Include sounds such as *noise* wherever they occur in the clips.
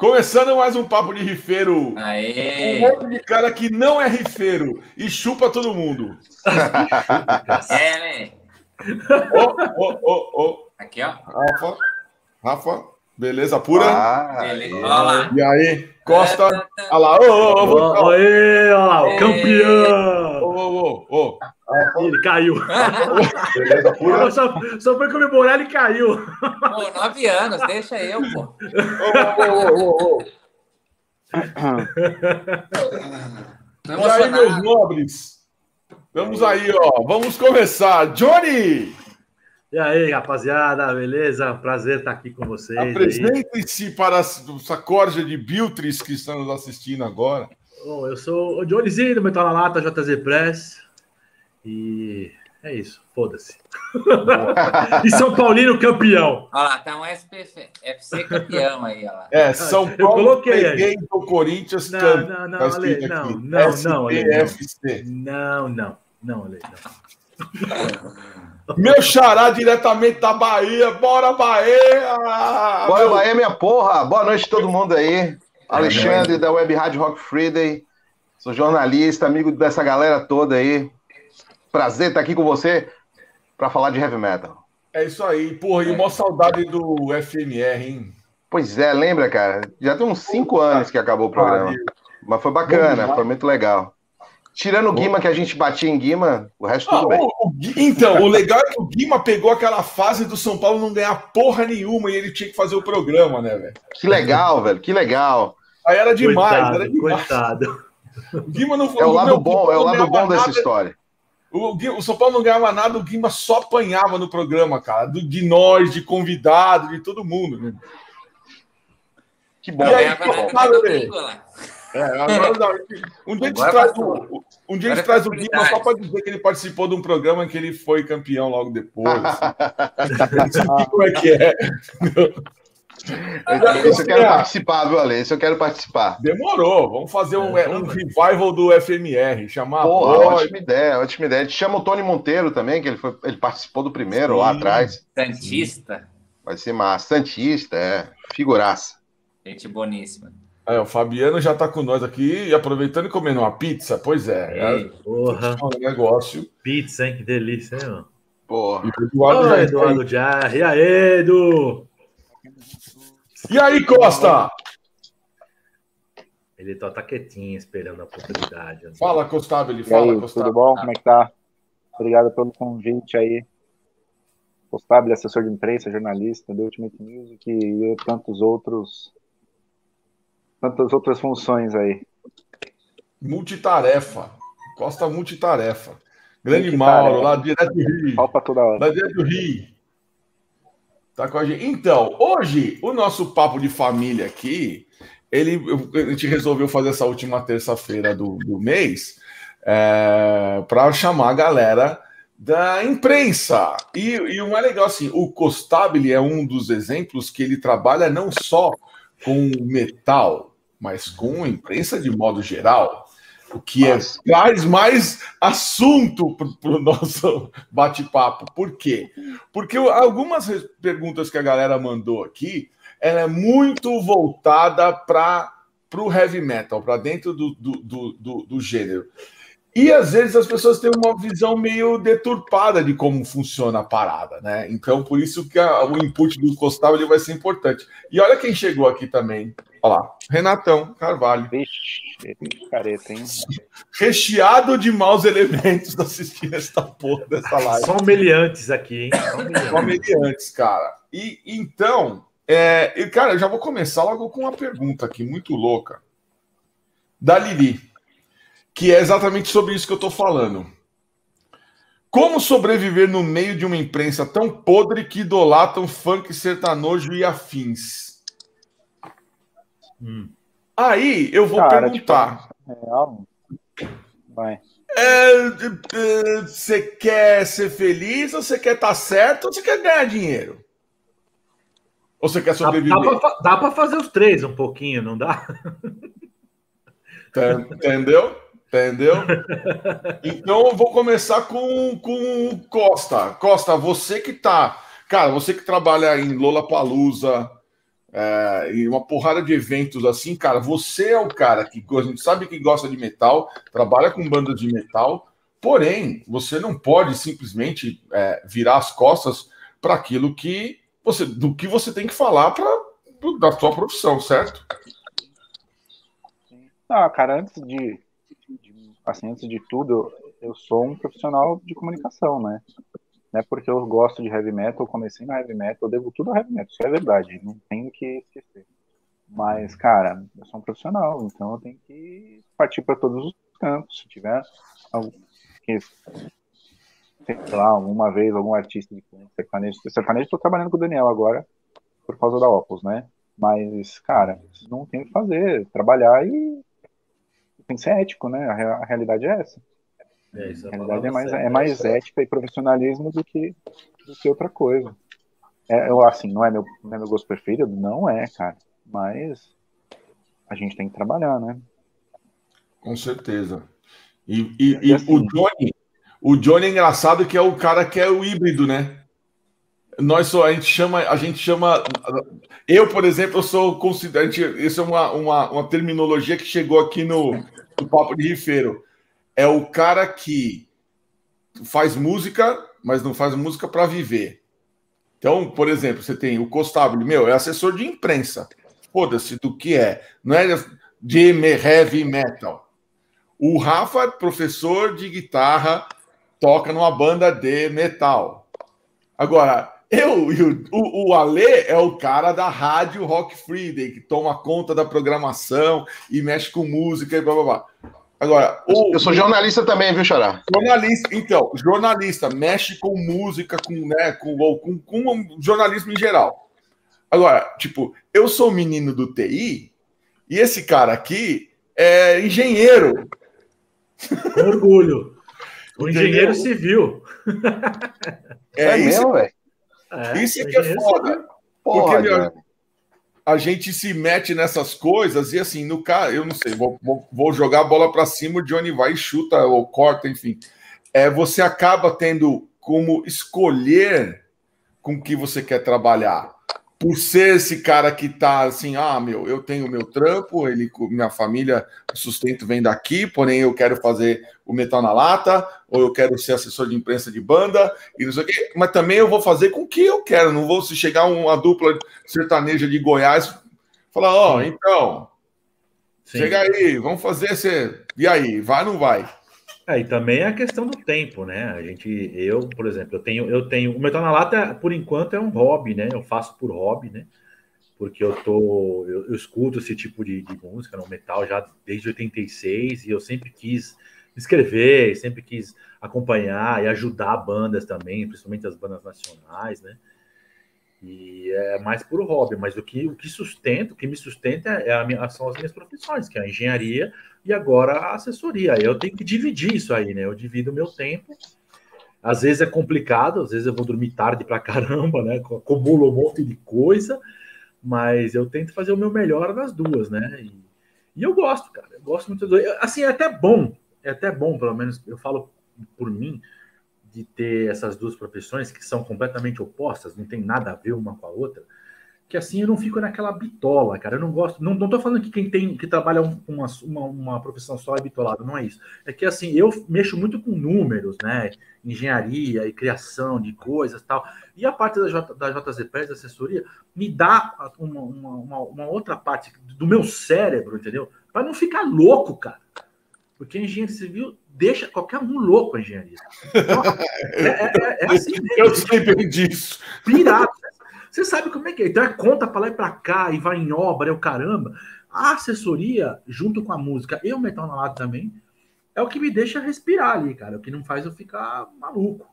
Começando mais um papo de rifeiro. Aê! Um monte de cara que não é rifeiro e chupa todo mundo. *laughs* É, né? Ô, ô, ô, ô. Aqui, ó. Rafa, Rafa, beleza pura? Ah, Beleza. Olha lá. E aí, Costa? Olha lá, ô, ô, ô, ó lá, o campeão! ô, ô, ô. Ele caiu. Beleza pura? Só, só foi comemorar, ele caiu. Pô, nove anos, deixa eu, pô. Ô, ô, ô, ô, E aí, meus nobres? Vamos aí, ó. Vamos começar. Johnny, E aí, rapaziada, beleza? Prazer estar aqui com vocês. aí. apresente-se para essa corja de Biltris que estão nos assistindo agora. Bom, eu sou o Johnnyzinho do Metal na Lata, JZ Press. E é isso, foda-se. *laughs* e São Paulino campeão. Olha lá, tá um SPF, FC campeão aí, ó lá. É, São Eu Paulo coloquei aí. peguei do Corinthians Não, campo. não, não, Tá Ale, não, não, não, Ale, não. SPFC. Não, não, não, Ale, não. Meu xará diretamente da Bahia. Bora, Bahia! Bora, Bahia, minha porra! Boa noite a todo mundo aí. Alexandre, da Web Rádio Rock Friday. Sou jornalista, amigo dessa galera toda aí. Prazer estar aqui com você para falar de heavy metal. É isso aí. Porra, e uma saudade do FMR, hein? Pois é, lembra, cara? Já tem uns cinco anos que acabou o programa. Mas foi bacana, foi muito legal. Tirando o Guima, que a gente batia em Guima, o resto Ah, tudo bem. o- o então, o legal é que o Guima pegou aquela fase do São Paulo não ganhar porra nenhuma e ele tinha que fazer o programa, né, velho? Que legal, velho, que legal. Aí era demais, coitado, era demais. coitado. O Guima não É o lado meu, bom, Guima é o lado bom dessa nada, história. O, o São Paulo não ganhava nada, o Guima só apanhava no programa, cara. Do, de nós, de convidado, de todo mundo. Né? Que bom. E aí, ó lá. É, agora não. Um dia a gente Agora traz o, um dia a gente Agora traz o Guima só para dizer que ele participou de um programa em que ele foi campeão logo depois. *laughs* assim. Como é que é? *laughs* Esse eu quero participar, viu, Ale? Esse eu quero participar. Demorou. Vamos fazer um, É, um revival do FMR. Chamar Porra, a ótima ideia, ótima ideia. A gente chama o Tony Monteiro também, que ele, foi, ele participou do primeiro lá Sim. atrás. Santista. Vai ser massa. Santista, é. Figuraça. Gente boníssima. Aí, o Fabiano já tá com nós aqui e aproveitando e comendo uma pizza. Pois é. Ei, Porra, É um negócio. pizza, hein? Que delícia, hein, mano? Porra. E o Eduardo Ô, já- Eduardo Jarre. E aí, Edu? E aí, Costa? Ele tá, tá quietinho, esperando a oportunidade. né? Fala, Costável. Ele fala, aí, Costável. tudo bom? Como é que tá? Obrigado pelo convite aí. Gostado, assessor de imprensa, jornalista do Ultimate Music e tantos outros tantas outras funções aí. Multitarefa. Costa multitarefa. Grande Multitarefa. Mauro, lá direto do Rio. Falta toda hora. Lá direto do Rio. Tá com a gente. Então, hoje, o nosso papo de família aqui, ele, a gente resolveu fazer essa última terça-feira do, do mês para chamar a galera da imprensa. E, e o mais legal, assim, o Costabile é um dos exemplos que ele trabalha não só com metal, mas com imprensa de modo geral. O que é, traz mais assunto para o nosso *laughs* bate-papo. Por quê? Porque algumas perguntas que a galera mandou aqui, ela é muito voltada para o heavy metal, para dentro do, do, do, do- do gênero. E às vezes as pessoas têm uma visão meio deturpada de como funciona a parada, né? Então, por isso que a- o input do Costal ele vai ser importante. E olha quem chegou aqui também. Olha lá, Renatão Carvalho. Vixe, careta, hein? Recheado de maus elementos *laughs* assistindo esta porra dessa live. Só meliantes aqui, hein? Só meliantes. cara. E então, é, e, cara, eu já vou começar logo com uma pergunta aqui muito louca da Lili, que é exatamente sobre isso que eu tô falando. Como sobreviver no meio de uma imprensa tão podre que idolatam funk sertanojo e afins? Hum. Aí eu vou Cara, perguntar. Real. Vai. É, é, Você quer ser feliz, ou você quer estar certo, ou você quer ganhar dinheiro? Ou você quer sobreviver? dá, pra fazer os três um pouquinho, não dá? Tá- Entendeu? Entendeu? Então eu vou começar com, com o Costa. Costa, você que tá. Cara, você que trabalha em Lollapalooza, é, e uma porrada de eventos assim, cara, você é o cara que a gente sabe que gosta de metal, trabalha com bandas de metal, porém, você não pode simplesmente é, virar as costas para aquilo que você, do que você tem que falar para da sua profissão, certo? Ah, cara, antes de, de, assim, antes de tudo, eu sou um profissional de comunicação, né? Não é porque eu gosto de heavy metal, comecei no heavy metal, eu devo tudo ao heavy metal, isso é verdade, não tenho que esquecer. Mas, cara, eu sou um profissional, então eu tenho que partir para todos os campos. Se tiver algum, lá, alguma vez algum artista de sertanejo, sertanejo estou trabalhando com o Daniel agora por causa da Opus, né? Mas, cara, não tem o que fazer, trabalhar e tem que ser ético, né? A realidade é essa. É, isso, a realidade é mais, é mais ética e profissionalismo do que, do que outra coisa. É, eu, assim, não é, meu, não é meu gosto preferido? Não é, cara. Mas a gente tem que trabalhar, né? Com certeza. E, e, e, e assim, o Johnny, o Johnny é engraçado que é o cara que é o híbrido, né? Nós só a gente chama, a gente chama. Eu, por exemplo, eu sou considerado. Isso é uma, uma, uma terminologia que chegou aqui no, no Papo de Rifeiro é o cara que faz música, mas não faz música para viver. Então, por exemplo, você tem o Costabile, meu, é assessor de imprensa. Foda-se do que é. Não é de heavy metal. O Rafa é professor de guitarra, toca numa banda de metal. Agora, eu e o, o, o Ale é o cara da rádio Rock Friday, que toma conta da programação e mexe com música e blá blá blá. Agora, o, eu sou jornalista também, viu, Xará? Jornalista, então, jornalista, mexe com música, com, né, com, com, com jornalismo em geral. Agora, tipo, eu sou menino do TI e esse cara aqui é engenheiro. Com orgulho. O engenheiro civil. É, é isso, velho. É, isso é que é foda. Porque, meu, a gente se mete nessas coisas e assim, no cara, eu não sei, vou, vou, vou jogar a bola para cima, o Johnny vai e chuta ou corta, enfim. É, você acaba tendo como escolher com que você quer trabalhar. Por ser esse cara que tá assim, ah, meu, eu tenho meu trampo, ele, minha família, sustento vem daqui, porém eu quero fazer o metal na lata, ou eu quero ser assessor de imprensa de banda, e não sei o quê, mas também eu vou fazer com o que eu quero, não vou se chegar uma dupla sertaneja de Goiás, falar, ó, oh, então, Sim. chega aí, vamos fazer esse. E aí, vai ou não vai? É, e também é a questão do tempo, né? A gente, eu, por exemplo, eu tenho, eu tenho, o metal na lata, por enquanto, é um hobby, né? Eu faço por hobby, né? Porque eu tô, eu, eu escuto esse tipo de, de música no metal já desde 86 e eu sempre quis escrever, sempre quis acompanhar e ajudar bandas também, principalmente as bandas nacionais, né? E é mais por hobby, mas o que, o que sustenta, o que me sustenta é a minha, são as minhas profissões, que é a engenharia e agora a assessoria. Eu tenho que dividir isso aí, né? Eu divido o meu tempo. Às vezes é complicado, às vezes eu vou dormir tarde pra caramba, né? Acumulo um monte de coisa, mas eu tento fazer o meu melhor nas duas, né? E, e eu gosto, cara. Eu gosto muito do. Assim, é até bom é até bom, pelo menos eu falo por mim, de ter essas duas profissões que são completamente opostas, não tem nada a ver uma com a outra, que assim eu não fico naquela bitola, cara. Eu não gosto, não, não tô falando que quem tem que trabalha com uma, uma, uma, profissão só é bitolado, não é isso. É que assim, eu mexo muito com números, né? Engenharia e criação de coisas tal. E a parte da, J, da JZPS, da assessoria, me dá uma, uma, uma outra parte do meu cérebro, entendeu? Para não ficar louco, cara. Porque a engenharia civil deixa qualquer um louco a engenharia. Então, é, é, é, é, assim *laughs* mesmo. Eu sei bem disso. Pirado. Você sabe como é que é. Então é conta para lá e para cá e vai em obra, é o caramba. A assessoria, junto com a música e o metal na lata também, é o que me deixa respirar ali, cara. O que não faz eu ficar maluco.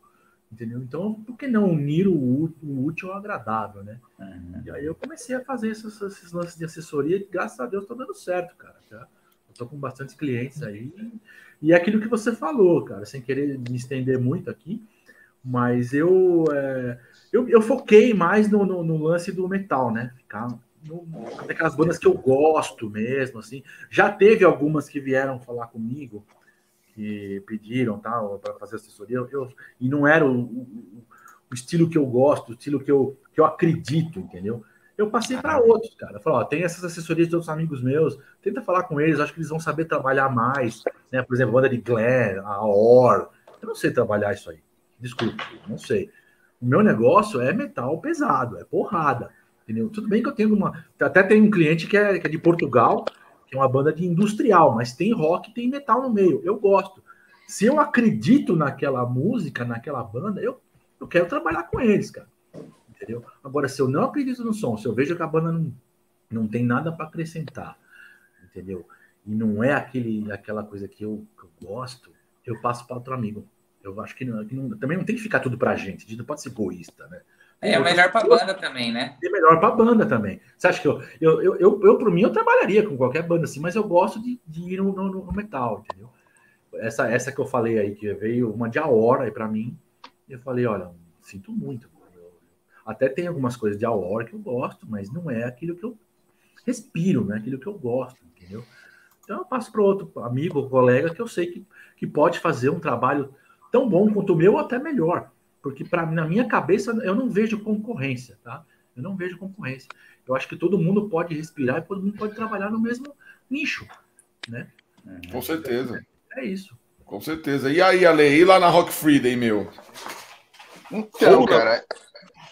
Entendeu? Então, por que não unir o, útil ao agradável, né? Uhum. E aí eu comecei a fazer esses, esses lances de assessoria e graças a Deus tá dando certo, cara. Tá? Estou com bastante clientes aí. E é aquilo que você falou, cara, sem querer me estender muito aqui, mas eu, é, eu, eu, foquei mais no, no, no, lance do metal, né? Ficar no, naquelas bandas que eu gosto mesmo, assim. Já teve algumas que vieram falar comigo, que pediram tal para fazer assessoria, eu, e não era o, o, o, estilo que eu gosto, o estilo que eu, que eu acredito, entendeu? Eu passei para outros, cara. Falei, ó, tem essas assessorias de outros amigos meus, tenta falar com eles, acho que eles vão saber trabalhar mais, né? Por exemplo, banda de Glenn, a Or. Eu não sei trabalhar isso aí. Desculpa, não sei. O meu negócio é metal pesado, é porrada. Entendeu? Tudo bem que eu tenho uma. Até tem um cliente que é, que é de Portugal, que é uma banda de industrial, mas tem rock e tem metal no meio. Eu gosto. Se eu acredito naquela música, naquela banda, eu, eu quero trabalhar com eles, cara. Entendeu? Agora, se eu não acredito no som, se eu vejo que a banda não, não tem nada para acrescentar, entendeu? E não é aquele, aquela coisa que eu, que eu gosto, eu passo para outro amigo. Eu acho que, não, que não, também não tem que ficar tudo pra gente, a gente não pode ser egoísta, né? É, é melhor pra banda também, né? É melhor pra banda também. Você acha que eu, eu, eu, eu, eu por mim, eu trabalharia com qualquer banda assim, mas eu gosto de, de ir no, no, no, metal, entendeu? Essa, essa que eu falei aí, que veio uma de a hora aí pra mim, eu falei, olha, sinto muito. Até tem algumas coisas de a hora que eu gosto, mas não é aquilo que eu respiro, não é aquilo que eu gosto, entendeu? Então eu passo para outro amigo, colega, que eu sei que, que pode fazer um trabalho tão bom quanto o meu ou até melhor. Porque para na minha cabeça eu não vejo concorrência, tá? Eu não vejo concorrência. Eu acho que todo mundo pode respirar e todo mundo pode trabalhar no mesmo nicho, né? Com certeza. É, isso. Com certeza. E aí, Ale, e lá na Rock Friday, meu? Então, cara,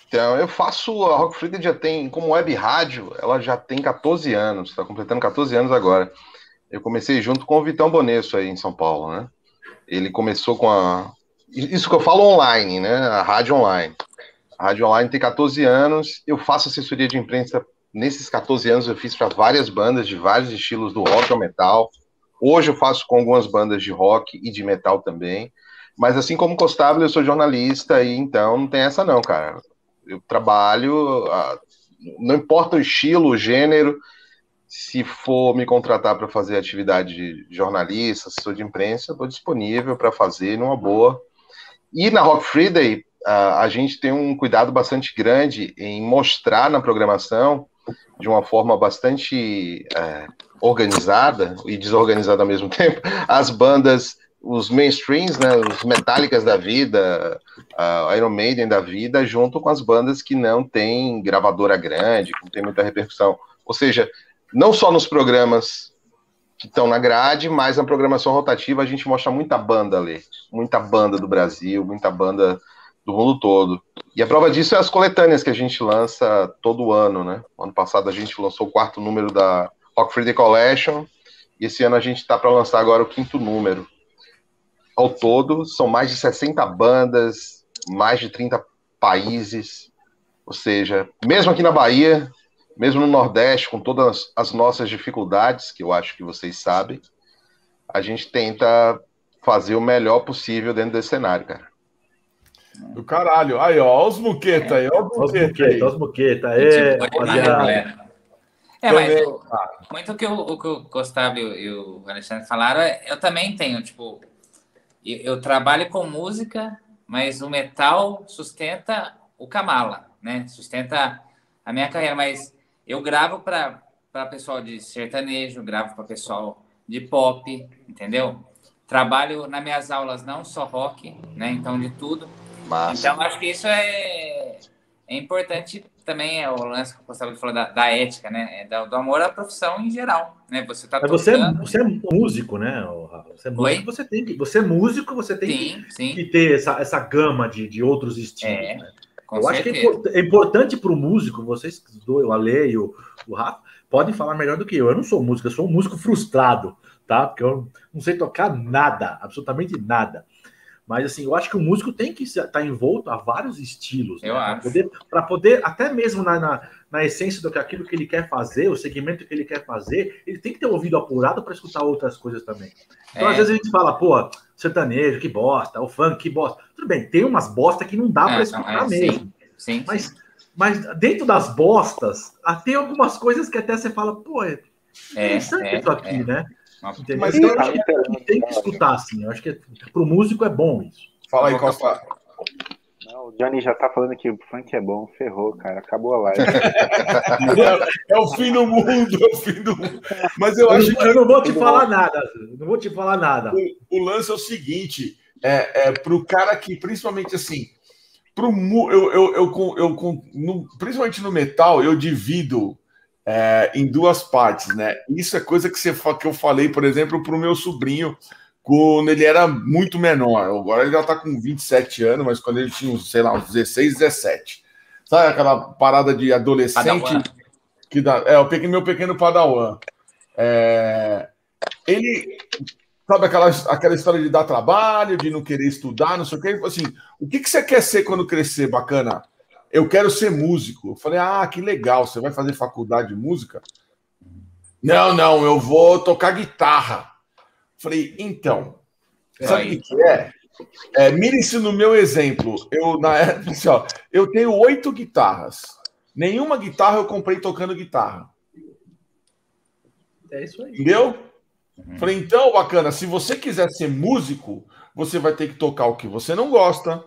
então, eu faço a Rock Friday já tem, como web rádio, ela já tem 14 anos, está completando 14 anos agora. Eu comecei junto com o Vitão Bonesso aí em São Paulo, né? Ele começou com a. Isso que eu falo online, né? A rádio online. A rádio online tem 14 anos. Eu faço assessoria de imprensa. Nesses 14 anos eu fiz para várias bandas de vários estilos, do rock ao metal. Hoje eu faço com algumas bandas de rock e de metal também. Mas assim como Costável, eu sou jornalista e então não tem essa não, cara. Eu trabalho, não importa o estilo, o gênero, se for me contratar para fazer atividade de jornalista, assessor de imprensa, estou disponível para fazer numa boa. E na Rock Friday, a, a gente tem um cuidado bastante grande em mostrar na programação, de uma forma bastante é, organizada e desorganizada ao mesmo *laughs* tempo, as bandas, os mainstreams, né, os metálicas da vida, a Iron Maiden da vida, junto com as bandas que não têm gravadora grande, que não tem muita repercussão. Ou seja, não só nos programas que estão na grade, mas na programação rotativa a gente mostra muita banda ali, muita banda do Brasil, muita banda do mundo todo. E a prova disso é as coletâneas que a gente lança todo ano, né? Ano passado a gente lançou o quarto número da Rock Collection, e esse ano a gente está para lançar agora o quinto número. Ao todo, são mais de 60 bandas, mais de 30 países, ou seja, mesmo aqui na Bahia, mesmo no Nordeste, com todas as nossas dificuldades, que eu acho que vocês sabem, a gente tenta fazer o melhor possível dentro desse cenário, cara. Do caralho. Aí, ó, os muqueta aí, ó, os muqueta, os muqueta, é, é, mas eu, muito o que o, o que o Gustavo e o Alexandre falaram, eu também tenho, tipo, eu, trabalho com música, mas o metal sustenta o Kamala, né? Sustenta a minha carreira, mas eu gravo para pessoal de sertanejo, gravo para pessoal de pop, entendeu? Trabalho nas minhas aulas não só rock, né? Então de tudo. Massa. Então acho que isso é, é importante também é o lance que o Gustavo falou da, da ética, né? É do, do, amor à profissão em geral, né? Você tá você, é, você é músico, né? Você é músico, você tem que, você é músico, você tem sim, que, sim. que, ter essa, essa gama de, de outros estilos, é. né? Eu certeza. acho que é, é importante para o músico, vocês dois, o Ale e o, o Rafa, podem falar melhor do que eu. Eu não sou músico, eu sou um músico frustrado, tá? Porque eu não sei tocar nada, absolutamente nada. Mas assim, eu acho que o músico tem que estar tá envolto a vários estilos. Né? Para poder, poder, até mesmo na, na, na, essência do que aquilo que ele quer fazer, o segmento que ele quer fazer, ele tem que ter ouvido apurado para escutar outras coisas também. Então, é. às vezes, a gente fala, pô, sertanejo, que bosta, o funk, que bosta. Tudo bem, tem umas bosta que não dá é, para escutar é, mesmo. Sim, sim, mas, sim. mas dentro das bostas, ah, tem algumas coisas que até você fala, pô, é, é interessante é, isso aqui, é. Né? Mas então, eu acho que tem que escutar, assim. Eu acho que para o músico é bom isso. Fala aí, Costa. Não, o Johnny já tá falando que o funk é bom, ferrou, cara. Acabou a live. é, é, o fim do mundo, é o fim do mundo. Mas eu acho eu, que. Eu não vou te falar nada. Não vou te falar nada. O, o lance é o seguinte: é, é para o cara que, principalmente assim, pro, eu, eu, eu, eu, no, principalmente no metal, eu divido é, em duas partes, né? Isso é coisa que, você, que eu falei, por exemplo, para o meu sobrinho quando ele era muito menor. Agora ele já está com 27 anos, mas quando ele tinha, sei lá, uns 16, 17. Sabe aquela parada de adolescente Padawan. que dá. É, o pequeno, meu pequeno Padawan. É, ele. Sabe aquela, aquela história de dar trabalho, de não querer estudar, não sei o quê? Assim, o que, que você quer ser quando crescer, bacana? Eu quero ser músico. Eu falei, ah, que legal, você vai fazer faculdade de música? Não, não, eu vou tocar guitarra. Falei, então, sabe o que é? é Mire-se no meu exemplo. Eu, na *laughs* época, assim, ó, eu tenho oito guitarras. Nenhuma guitarra eu comprei tocando guitarra. É isso aí. Entendeu? Uhum. Falei, então, bacana, se você quiser ser músico, você vai ter que tocar o que você não gosta,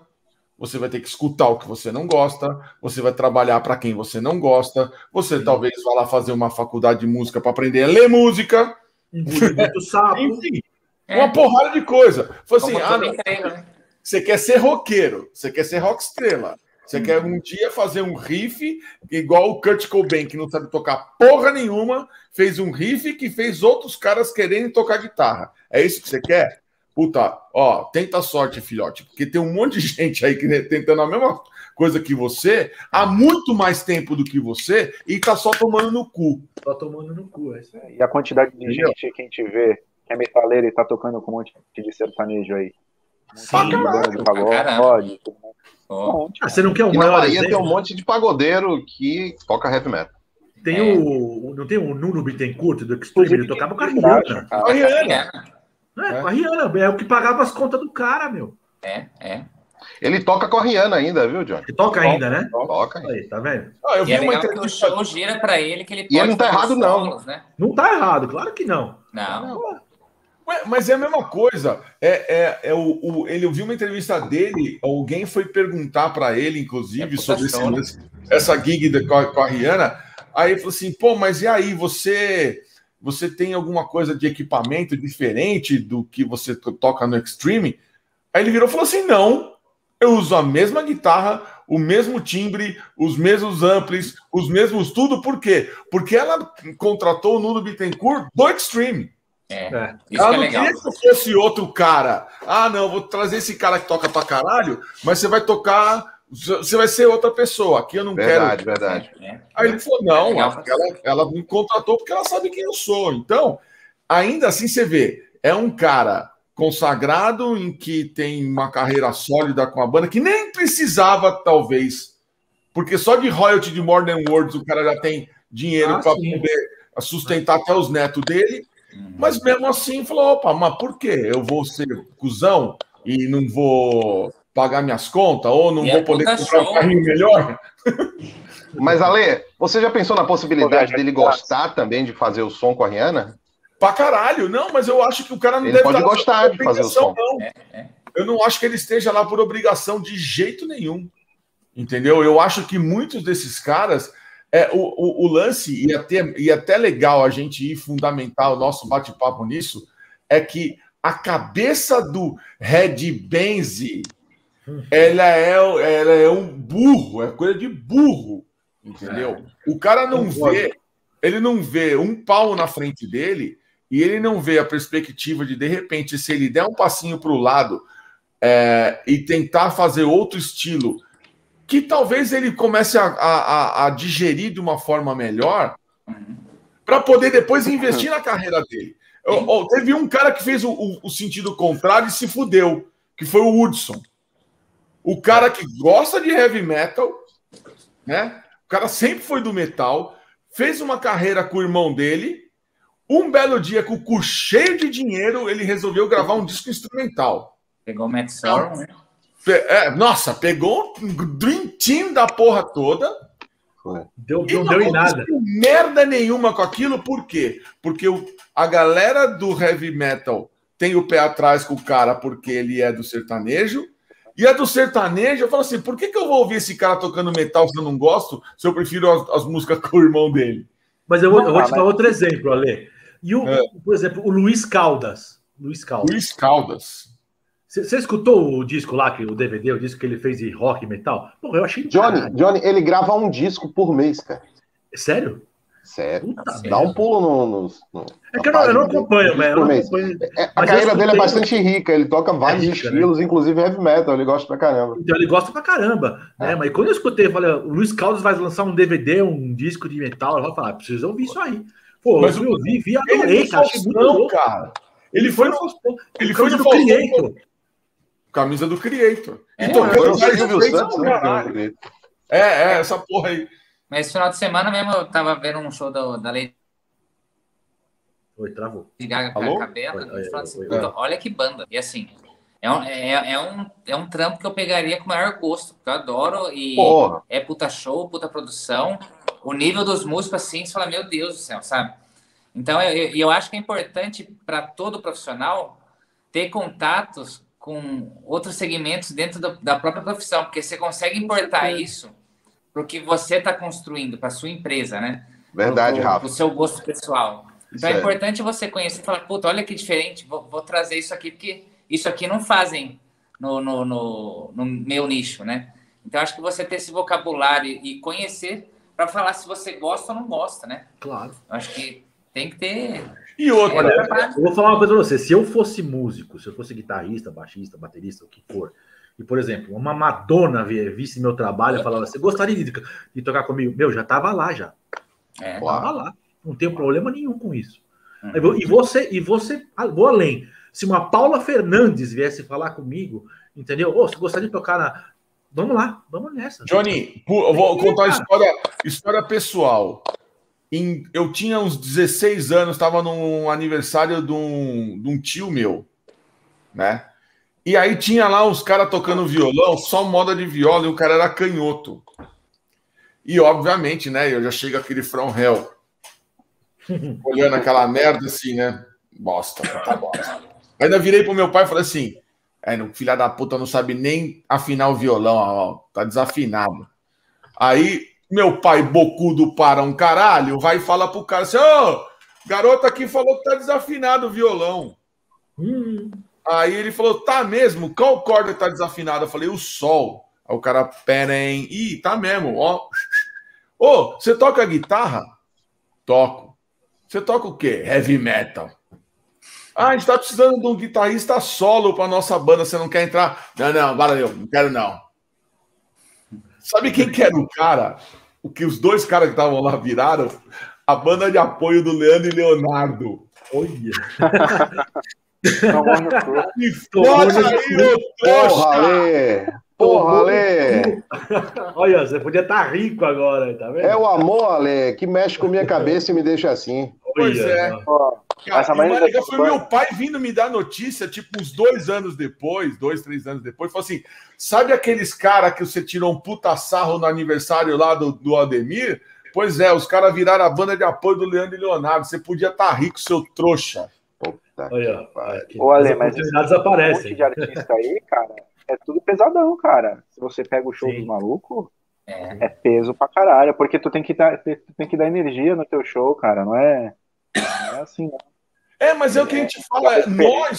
você vai ter que escutar o que você não gosta, você vai trabalhar para quem você não gosta, você Sim. talvez vá lá fazer uma faculdade de música para aprender a ler música. Muito sapo. *laughs* Enfim, é. uma porrada de coisa. Foi assim, ah, não, né? você quer ser roqueiro, você quer ser rock estrela, você hum. quer um dia fazer um riff igual o Kurt Cobain, que não sabe tocar porra nenhuma, fez um riff que fez outros caras querendo tocar guitarra. É isso que você quer? Puta, ó, tenta sorte, filhote, porque tem um monte de *laughs* gente aí que tentando a mesma coisa que você há muito mais tempo do que você e tá só tomando no cu. Só tomando no cu, é isso aí. E a quantidade de Entendeu? gente que a gente vê que é metaleiro e tá tocando com um monte de sertanejo aí. Sim, de pagode, oh. ah, você não quer um e na Bahia tem um monte de pagodeiro que toca heavy metal. Tem é. o. Não tem o Nuno Bittencourt do Extreme, ele tocava com a Rihanna. A Rihanna. É, é. a Rihanna, é o que pagava as contas do cara, meu. É, é. Ele toca com a Rihanna ainda, viu, John? Ele toca ainda, né? Toca. Aí, tá vendo? Ah, eu vi é uma entrevista. O show gira pra ele que ele pode E ele não tá errado, não. Né? Não tá errado, claro que não. Não. Ué, mas é a mesma coisa. É, é, é o, o, ele ouviu uma entrevista dele, alguém foi perguntar para ele, inclusive, é sobre esse, essa gig de, com, a, com a Rihanna. Aí ele falou assim: pô, mas e aí, você você tem alguma coisa de equipamento diferente do que você toca no Extreme? Aí ele virou e falou assim: não, eu uso a mesma guitarra, o mesmo timbre, os mesmos amplis, os mesmos tudo, por quê? Porque ela contratou o Nuno Bittencourt do Extreme. É, é. ela não é queria que fosse outro cara. Ah, não, vou trazer esse cara que toca pra caralho, mas você vai tocar você vai ser outra pessoa. Aqui eu não verdade, quero. Verdade, verdade. Aí ele falou: não, é ela, ela me contratou porque ela sabe quem eu sou. Então, ainda assim, você vê, é um cara consagrado em que tem uma carreira sólida com a banda, que nem precisava, talvez, porque só de royalty de Modern Words o cara já tem dinheiro ah, para poder sustentar até os netos dele. Uhum. Mas mesmo assim falou: opa, mas por que eu vou ser cuzão e não vou pagar minhas contas ou não e vou poder comprar show. um carrinho melhor? *laughs* Mas, Ale, você já pensou na possibilidade dele gostar também de fazer o som com a Rihanna? Pra caralho, não, mas eu acho que o cara não ele deve pode gostar de fazer o som. Não. É, é. Eu não acho que ele esteja lá por obrigação de jeito nenhum. Entendeu? Eu acho que muitos desses caras. É, o, o, o lance, e até, e até legal a gente ir fundamentar o nosso bate-papo nisso, é que a cabeça do Red Benzi ela é, ela é um burro, é coisa de burro, entendeu? É. O cara não vê, ele não vê um pau na frente dele e ele não vê a perspectiva de, de repente, se ele der um passinho para o lado é, e tentar fazer outro estilo, que talvez ele comece a, a, a digerir de uma forma melhor, para poder depois investir na carreira dele. Eu, eu, teve um cara que fez o, o, o sentido contrário e se fudeu, que foi o Woodson. O cara que gosta de heavy metal, né? O cara sempre foi do metal, fez uma carreira com o irmão dele. Um belo dia, com o cu cheio de dinheiro, ele resolveu gravar um disco instrumental. Pegou o Matt Sorum, né? É, nossa, pegou um Dream Team da porra toda. Deu, não deu em nada. merda nenhuma com aquilo, por quê? Porque o, a galera do heavy metal tem o pé atrás com o cara porque ele é do sertanejo e a do sertanejo, eu falo assim: por que, que eu vou ouvir esse cara tocando metal se eu não gosto, se eu prefiro as, as músicas *laughs* com o irmão dele? Mas eu vou, eu vou te dar outro exemplo, Ale. E o, é. por exemplo, o Luiz Caldas. Luiz Caldas. Luiz Caldas. Você escutou o disco lá, que, o DVD, o disco que ele fez de rock e metal? Pô, eu achei. Johnny, Johnny, ele grava um disco por mês, cara. Sério? Sério? Dá um pulo no. no, no é que eu não, eu não acompanho, mas eu não acompanho. É, a carreira dele é bastante rica, ele toca vários é rica, né? estilos, né? inclusive heavy metal, ele gosta pra caramba. Então ele gosta pra caramba. Né? É. Mas quando eu escutei, eu falei, o Luiz Caldas vai lançar um DVD, um disco de metal, eu vou falar, preciso ouvir isso aí. Pô, mas eu vi, vi, adorei, cara. Achei muito louco. cara. Ele foi no. Ele foi no Creator. Camisa do Creator. E é, tocando o Silvio Santos, né? É, é, essa porra aí. Mas esse final de semana mesmo eu tava vendo um show do, da Lady Oi, travou. De Gaga com Cabela. olha que banda. E assim, é um, é, é, um, é um trampo que eu pegaria com o maior gosto, porque eu adoro e Porra. é puta show, puta produção. O nível dos músicos, assim, você fala, meu Deus do céu, sabe? Então, eu, eu acho que é importante para todo profissional ter contatos com outros segmentos dentro do, da própria profissão, porque você consegue importar isso para o que você está construindo, para sua empresa, né? Verdade, Rafa. Para o seu gosto pessoal. Então, é importante você conhecer e falar, puta, olha que diferente, vou, vou, trazer isso aqui, porque isso aqui não fazem no, no, no, no meu nicho, né? Então, acho que você ter esse vocabulário e conhecer para falar se você gosta ou não gosta, né? Claro. Acho que tem que ter. E outra, é, eu vou falar uma coisa pra você. Se eu fosse músico, se eu fosse guitarrista, baixista, baterista, o que for, e, por exemplo, uma Madonna visse meu trabalho e falava, você gostaria de, de, tocar comigo? Meu, já tava lá já. É. Tava lá. Não tenho problema nenhum com isso. Uhum. E você, e você, ah, vou além. Se uma Paula Fernandes viesse falar comigo, entendeu? Oh, você gostaria de tocar na. Vamos lá, vamos nessa. Johnny, eu vou contar uma história, história pessoal em, eu tinha uns 16 anos, estava num aniversário de um, de um tio meu, né? E aí tinha lá os caras tocando violão, só moda de viola, e o cara era canhoto. E obviamente, né? Eu já chego aquele from hell, *laughs* olhando aquela merda assim, né? Bosta, tá bosta. Ainda virei pro meu pai e falei assim: é, filha da puta não sabe nem afinar o violão, ó, tá desafinado. Aí meu pai bocudo para um caralho, vai falar pro cara assim: ô, oh, garota aqui falou que tá desafinado o violão. Hum. Aí ele falou: tá mesmo? Qual corda tá desafinada? Eu falei: o sol. Aí o cara, pera, hein? Ih, tá mesmo, ó. Ô, você toca guitarra? Toco. Você toca o quê? Heavy metal. Ah, a gente tá precisando de um guitarrista solo pra nossa banda. Você não quer entrar? Não, não, valeu, não quero não. Sabe quem que era o cara? O que os dois caras que estavam lá viraram? A banda de apoio do Leandro e Leonardo. Olha! *laughs* Porra, aí, Porra, Lê! Porra, Lê! Olha, você podia estar tá rico agora, tá vendo? É o amor, Ale, que mexe com minha cabeça e me deixa assim. Pois é. Cara, Essa mais legal foi meu pai vindo me dar notícia, tipo, uns dois anos depois, dois, três anos depois, falou assim: sabe aqueles caras que você tirou um puta sarro no aniversário lá do, do Ademir? Pois é, os caras viraram a banda de apoio do Leandro e Leonardo. Você podia estar tá rico, seu trouxa. Puta Olha, Ô, Ale, mas oportunidades aparecem. de artista aí, cara, é tudo pesadão, cara. Se você pega o show Sim. dos malucos, é. é. peso pra caralho, porque tu tem que dar, tu tem que dar energia no teu show, cara, não é, não é assim, não. É, mas é o que a gente fala, é, nós,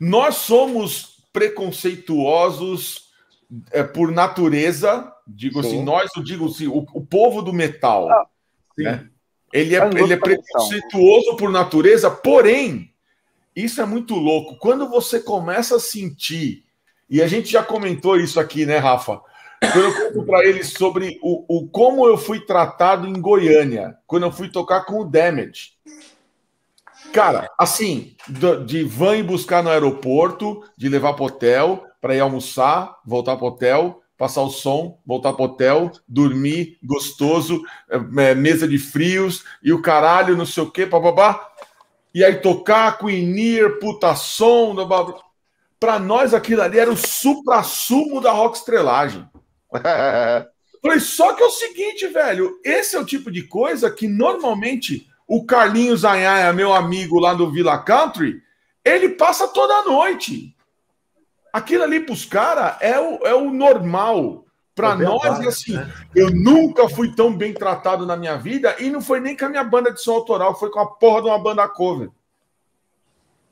nós somos preconceituosos é, por natureza, digo assim, Sim. assim, nós, eu digo assim, o, o povo do metal, ah, né? ele, é, ele é preconceituoso por natureza, porém, isso é muito louco, quando você começa a sentir, e a gente já comentou isso aqui, né, Rafa? Quando eu conto para eles sobre o, o como eu fui tratado em Goiânia, quando eu fui tocar com o Damage. Cara, assim, de van e buscar no aeroporto, de levar para hotel, para ir almoçar, voltar para hotel, passar o som, voltar para hotel, dormir, gostoso, é, mesa de frios e o caralho, não sei o quê, bababá. E aí tocar com Inir, puta som, para nós aquilo ali era o supra-sumo da rock estrelagem. *laughs* Falei, só que é o seguinte, velho, esse é o tipo de coisa que normalmente o Carlinhos Anhaia, meu amigo lá do Villa Country, ele passa toda a noite. Aquilo ali para os caras é o, é o normal. Para nós, é assim, né? eu nunca fui tão bem tratado na minha vida e não foi nem com a minha banda de som autoral, foi com a porra de uma banda cover.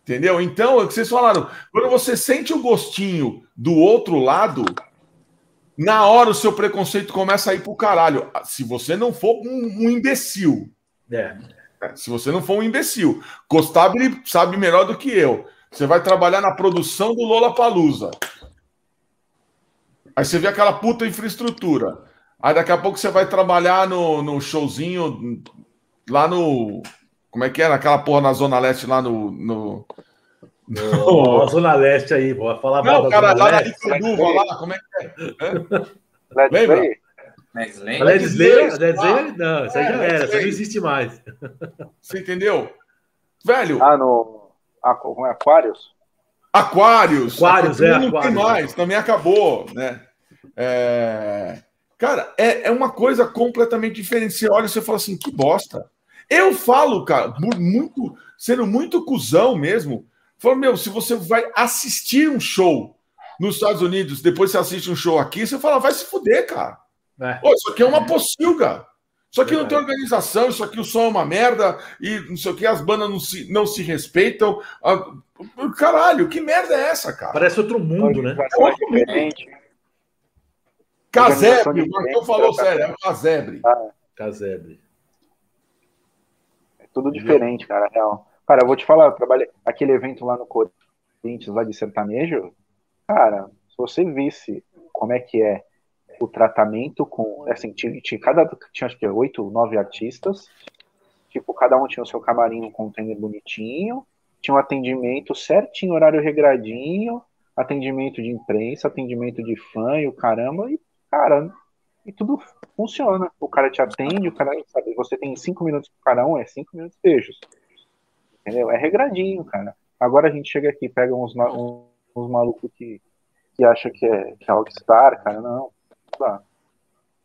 Entendeu? Então, é o que vocês falaram, quando você sente o gostinho do outro lado, na hora o seu preconceito começa a ir pro caralho. Se você não for um, um imbecil. É. é. Se você não for um imbecil. Costabile sabe melhor do que eu. Você vai trabalhar na produção do Lola Palusa. Aí você vê aquela puta infraestrutura. Aí daqui a pouco você vai trabalhar no, no showzinho lá no. Como é que era? Aquela porra na Zona Leste lá no. no... No... *laughs* Zona Leste aí, vou falar Não, cara, lá na Ituduva, lá, como é que é? Lembra? Led Slayer? Led Slayer? Não, isso aí já era, isso não existe mais. Você entendeu? Velho. Ah, no. Aquários? Aquários. Aquários, é. Não tem mais, também acabou, né? É... Cara, é, é uma coisa completamente diferente. Você olha e você fala assim, que bosta. Eu falo, cara, muito, sendo muito cuzão mesmo. Falo, meu, se você vai assistir um show nos Estados Unidos, depois você assiste um show aqui, você fala, vai se fuder, cara. É. Pô, isso aqui é uma pocilga. Isso aqui não tem organização, isso aqui o som é uma merda, e não sei o que, as bandas não se, não se respeitam. Caralho, que merda é essa, cara? Parece outro mundo, né? É outro mundo. Casebre, o Marcão falou sério, é o casebre. Ah. Casebre. É tudo diferente, cara, real. Cara, eu vou te falar, eu trabalhei aquele evento lá no Corinthians, lá de sertanejo. Cara, se você visse como é que é o tratamento com. Assim, tinha, tinha cada. Tinha acho que oito, nove artistas. Tipo, cada um tinha o seu camarim, um container bonitinho. Tinha um atendimento certinho, horário regradinho. Atendimento de imprensa, atendimento de fã e o caramba. E, cara, e tudo funciona. O cara te atende, o cara, sabe, você tem cinco minutos para cada um, é cinco minutos beijos. Entendeu? É regradinho, cara. Agora a gente chega aqui, pega uns, uns, uns malucos que, que acham que é, que é Rockstar, cara, não dá.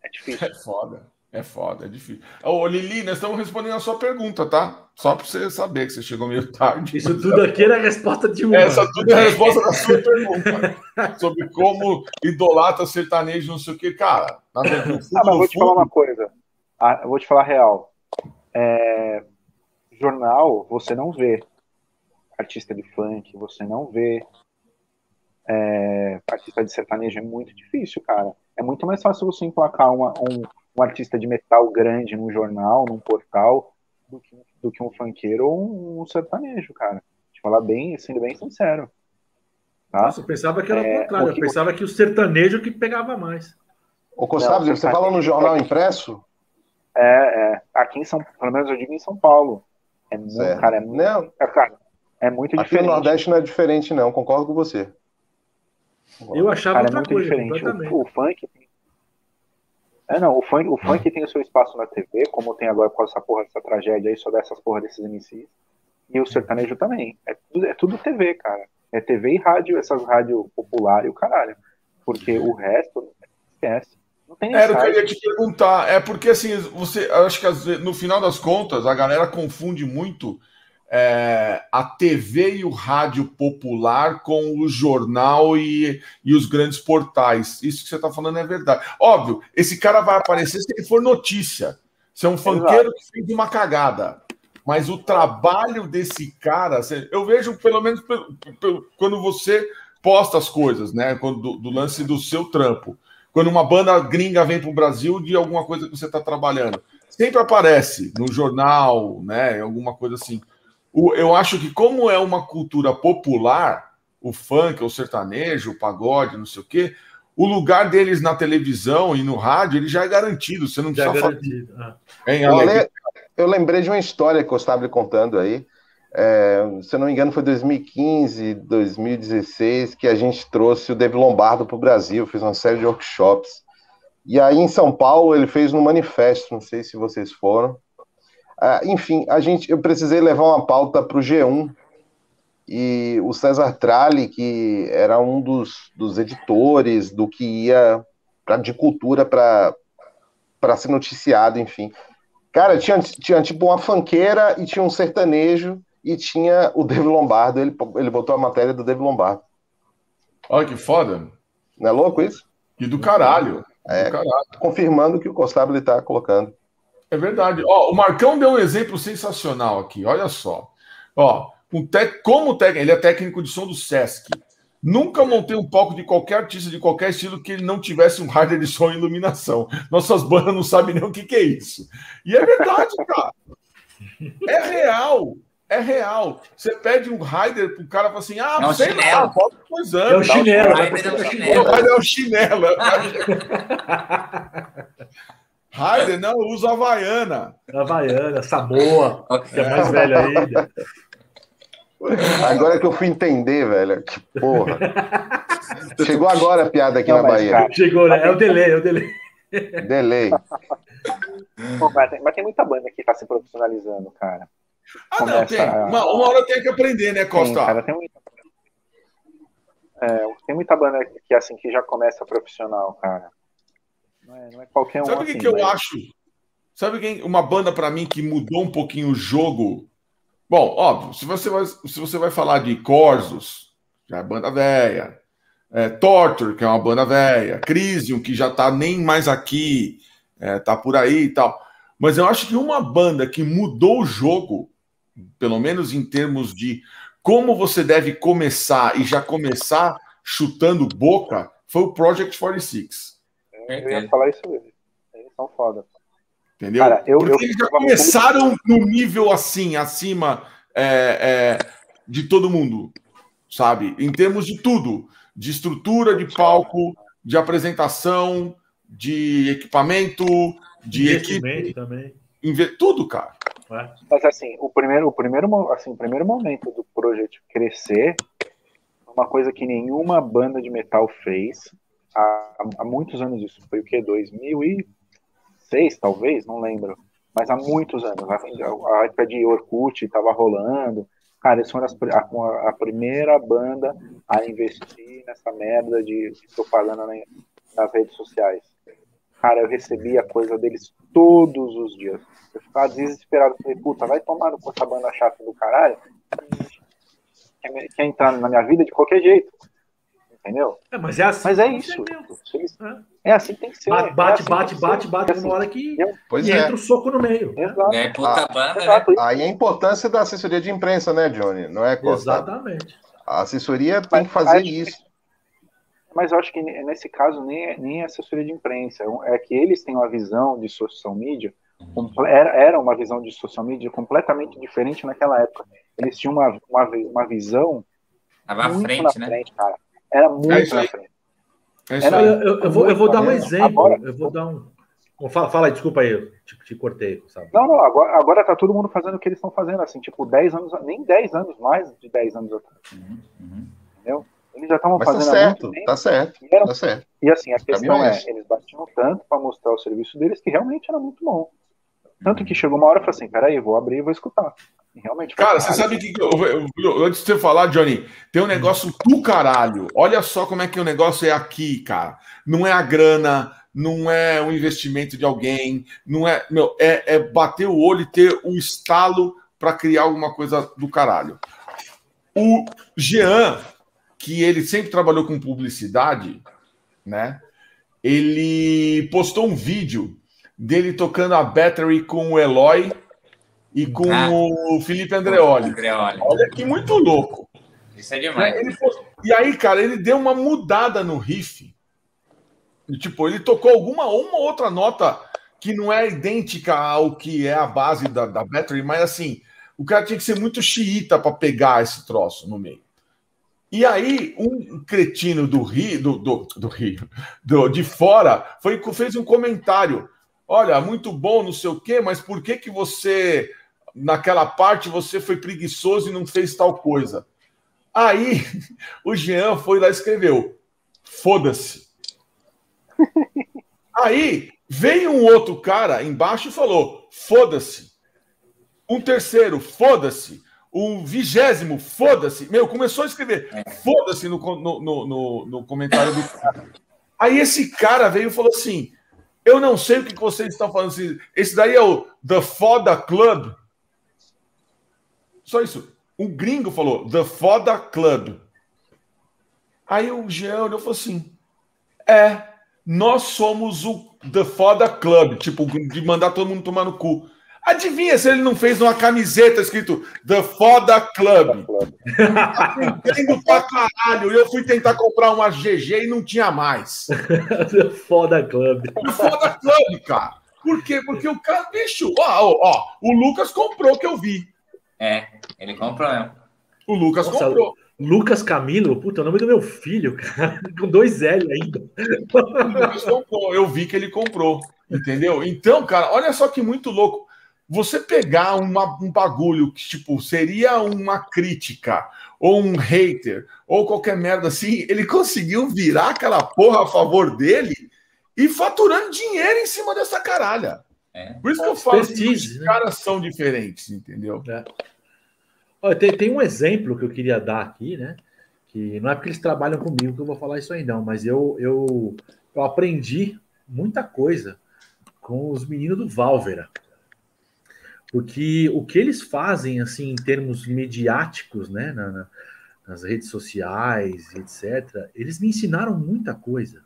É difícil. É foda. É foda, é difícil. Ô, Lili, nós estamos respondendo a sua pergunta, tá? Só para você saber que você chegou meio tarde. Isso tudo aqui era a resposta de uma. Essa tudo é a resposta da sua pergunta. *laughs* sobre como idolatra sertanejo, não sei o que. Cara, tá vendo? ah, mas vou te falar uma coisa. Ah, eu vou te falar real. É... Jornal, você não vê artista de funk, você não vê é... artista de sertanejo. É muito difícil, cara. É muito mais fácil você emplacar uma, um, um artista de metal grande num jornal, num portal, do que, do que um funkeiro ou um, um sertanejo, cara. Te falar bem, sendo bem sincero. Tá? Nossa, eu pensava que era é, o contrário. Que, eu pensava que o sertanejo que pegava mais. Ô, Constable, você fala no jornal impresso? É, é. Aqui em São pelo menos eu digo em São Paulo. É muito, cara, é muito, não. É, cara, é muito Aqui diferente. Aqui no Nordeste não é diferente, não, concordo com você. Eu achava Cara, é outra é coisa, diferente. O, o, funk. É, não, o funk, o funk tem o seu espaço na TV, como tem agora com essa porra dessa tragédia aí, só dessas porra desses MCs. E o sertanejo também. É tudo, é tudo TV, cara. É TV e rádio, essas rádio popular e o caralho. Porque o resto, esquece. Não tem Era o que eu ia te perguntar. É porque, assim, você. Acho que no final das contas, a galera confunde muito é, a TV e o rádio popular com o jornal e, e os grandes portais. Isso que você está falando é verdade. Óbvio, esse cara vai aparecer se ele for notícia. Se é um funkeiro que fez uma cagada. Mas o trabalho desse cara, eu vejo pelo menos quando você posta as coisas, né? Quando, do, do lance do seu trampo. Quando uma banda gringa vem para o Brasil de alguma coisa que você está trabalhando. Sempre aparece no jornal, né? Alguma coisa assim o, eu acho que, como é uma cultura popular, o funk, o sertanejo, o pagode, não sei o quê, o lugar deles na televisão e no rádio ele já é garantido. Você não já precisa é garantido. Ah. eu lembrei de uma história que eu estava contando aí. É, se eu não me engano, foi 2015, 2016 que a gente trouxe o Dave Lombardo para o Brasil, fez uma série de workshops. E aí em São Paulo ele fez no manifesto, não sei se vocês foram. Ah, enfim, a gente, eu precisei levar uma pauta para o G1 e o César Tralli, que era um dos, dos editores do que ia pra, de cultura para ser noticiado, enfim. Cara, tinha, tinha tipo uma fanqueira e tinha um sertanejo e tinha o Dave Lombardo. Ele, ele botou a matéria do Dave Lombardo. Olha que foda. Não é louco isso? E do caralho. É, do caralho. confirmando que o Costabile está colocando. É verdade. Ó, o Marcão deu um exemplo sensacional aqui. Olha só. Ó, com te... como técnico, ele é técnico de som do Sesc. Nunca montei um palco de qualquer artista de qualquer estilo que ele não tivesse um hardware de som e iluminação. Nossas bandas não sabem nem o que, que é isso. E é verdade, cara. É real. É real. Você pede um rider pro cara e fala assim: ah, é um sei chinelo. lá, bota dois anos. É o chinelo. O rider é o chinelo. O rider é o chinelo. Rider, não, eu uso Havaiana. Havaiana, Samoa, que é mais velho ainda. Agora que eu fui entender, velho. Que porra. Chegou agora a piada aqui Não, na Bahia. cara, Chegou, né? É o delay, é o delay. Delay. Pô, mas, tem, mas tem muita banda que tá se profissionalizando, cara. Ah, não, Começa tem. a- Uma, uma hora tem que aprender, né, Tem, Costa? cara, tem muita, é, tem muita banda que, assim, que já começa profissional, cara. É, não é qualquer um Sabe o que, assim, que eu acho? Sabe quem? Uma banda para mim que mudou um pouquinho o jogo. Bom, óbvio, se você vai, se você vai falar de Corsos, já é banda velha. É, Torture, que é uma banda velha. Crisium, que já tá nem mais aqui, é, tá por aí e tal. Mas eu acho que uma banda que mudou o jogo, pelo menos em termos de como você deve começar e já começar chutando boca, foi o Project 46. Eu ia falar isso mesmo. Eles são foda. Entendeu? Cara, eu- Porque eu- eles já eu- começaram no nível assim, acima é, é, de todo mundo, sabe? Em termos de tudo: de estrutura, de palco, de apresentação, de equipamento, de equipe, também. tudo, cara. né? Mas assim, o primeiro, o primeiro, assim, o primeiro momento do projeto crescer, uma coisa que nenhuma banda de metal fez há, há muitos anos isso. Foi o que? 2006, talvez? Não lembro. Mas há muitos anos. A, a época de Orkut estava rolando. Cara, eles foram as a, a primeira banda a investir nessa merda de, de propaganda na- nas redes sociais. Cara, eu recebia coisa deles todos os dias. Eu ficava desesperado. Falei, puta, vai tomar cu essa banda chata do caralho. Quer, quer entrar na minha vida de qualquer jeito. Entendeu? É, mas é assim. Mas é que isso. É. É assim que tem que ser. Bate, é bate, assim bate, tem que bate, bate, É assim. uma hora que Pois e é. entra o soco no meio. Exato. É puta Ah, banda, né? Aí a importância da assessoria de imprensa, né, Johnny? Não é? Exatamente. A assessoria tem que fazer acho que- isso. Mas eu acho que nesse caso nem é, nem é assessoria de imprensa. É que eles têm uma visão de social media. Era, era uma visão de social media completamente diferente naquela época. Eles tinham uma, uma, uma visão Tava à muito frente, na né? frente, cara. Era muito É na frente. É Era-. Eu, eu- eu vou, eu vou dar um exemplo. agora- Eu vou dar um. Fala, fala aí, desculpa aí, eu te, te cortei, sabe? Não, não, agora, agora tá todo mundo fazendo o que eles estão fazendo, assim, tipo, 10 anos, nem 10 anos, mais de 10 anos atrás. Uhum, uhum. Entendeu? Eles já estavam tá fazendo há certo, muito tempo. tá certo, E, era- tá certo. e assim, a questão é é, eles batiam tanto para mostrar o serviço deles que realmente era muito bom. Tanto que chegou uma hora e falou assim, peraí, vou abrir e vou escutar. Realmente Cara, você sabe que. eu- eu- eu- antes de você falar, Johnny, tem um negócio do caralho. Olha só como é que o negócio é aqui, cara. Não é a grana, não é o investimento de alguém, não é. Meu, é, é bater o olho e ter um estalo para criar alguma coisa do caralho. O Jean, que ele sempre trabalhou com publicidade, né? Ele postou um vídeo dele tocando a Battery com o Eloy e com Ah. o Felipe Andreoli. Andreoli. Olha que muito louco. Isso é demais. Ele E aí, cara, ele deu uma mudada no riff. Tipo, ele tocou alguma uma outra nota que não é idêntica ao que é a base da, da Battery, mas assim, o cara tinha que ser muito xiita para pegar esse troço no meio. E aí, um cretino do Rio, do, do, do Rio, do, de fora, foi, fez um comentário. Olha, muito bom, não sei o quê, mas por que que você, naquela parte, você foi preguiçoso e não fez tal coisa? Aí, *laughs* o Jean foi lá e escreveu: foda-se. *laughs* Aí, veio um outro cara embaixo e falou: foda-se. Um terceiro, foda-se. Um vigésimo, foda-se. Meu, começou a escrever foda-se no, no, no, no- comentário do cara. Aí esse cara veio e falou assim: Eu não sei o que vocês estão falando. Esse daí é o The Foda Club. Só isso. Um gringo falou The Foda Club. Aí o Jean olhou e falou assim: É, nós somos o The Foda Club. Tipo, de mandar todo mundo tomar no cu. Adivinha se ele não fez uma camiseta escrito The Foda Club. Entendo pra caralho. E eu fui tentar comprar uma GG e não tinha mais. *laughs* The Foda Club. The Foda Club, cara. Por quê? Porque o cara, bicho, ó, ó, ó, o Lucas comprou que eu vi. É, ele comprou mesmo. O Lucas Nossa, comprou. Lucas Camilo, puta, é o nome do meu filho, cara, *laughs* com dois L ainda. Eu vi que ele comprou, entendeu? Então, cara, olha só que muito louco. Você pegar uma, um bagulho que, tipo, seria uma crítica, ou um hater, ou qualquer merda assim, ele conseguiu virar aquela porra a favor dele e faturando dinheiro em cima dessa caralha. É. Por isso que eu falo que os né? caras são diferentes, entendeu? É. Olha, tem, tem um exemplo que eu queria dar aqui, né? Que não é porque eles trabalham comigo que eu vou falar isso aí, não, mas eu, eu, eu aprendi muita coisa com os meninos do Valvera. Porque o que eles fazem, assim, em termos mediáticos, né, na, na, nas redes sociais, etc., eles me ensinaram muita coisa,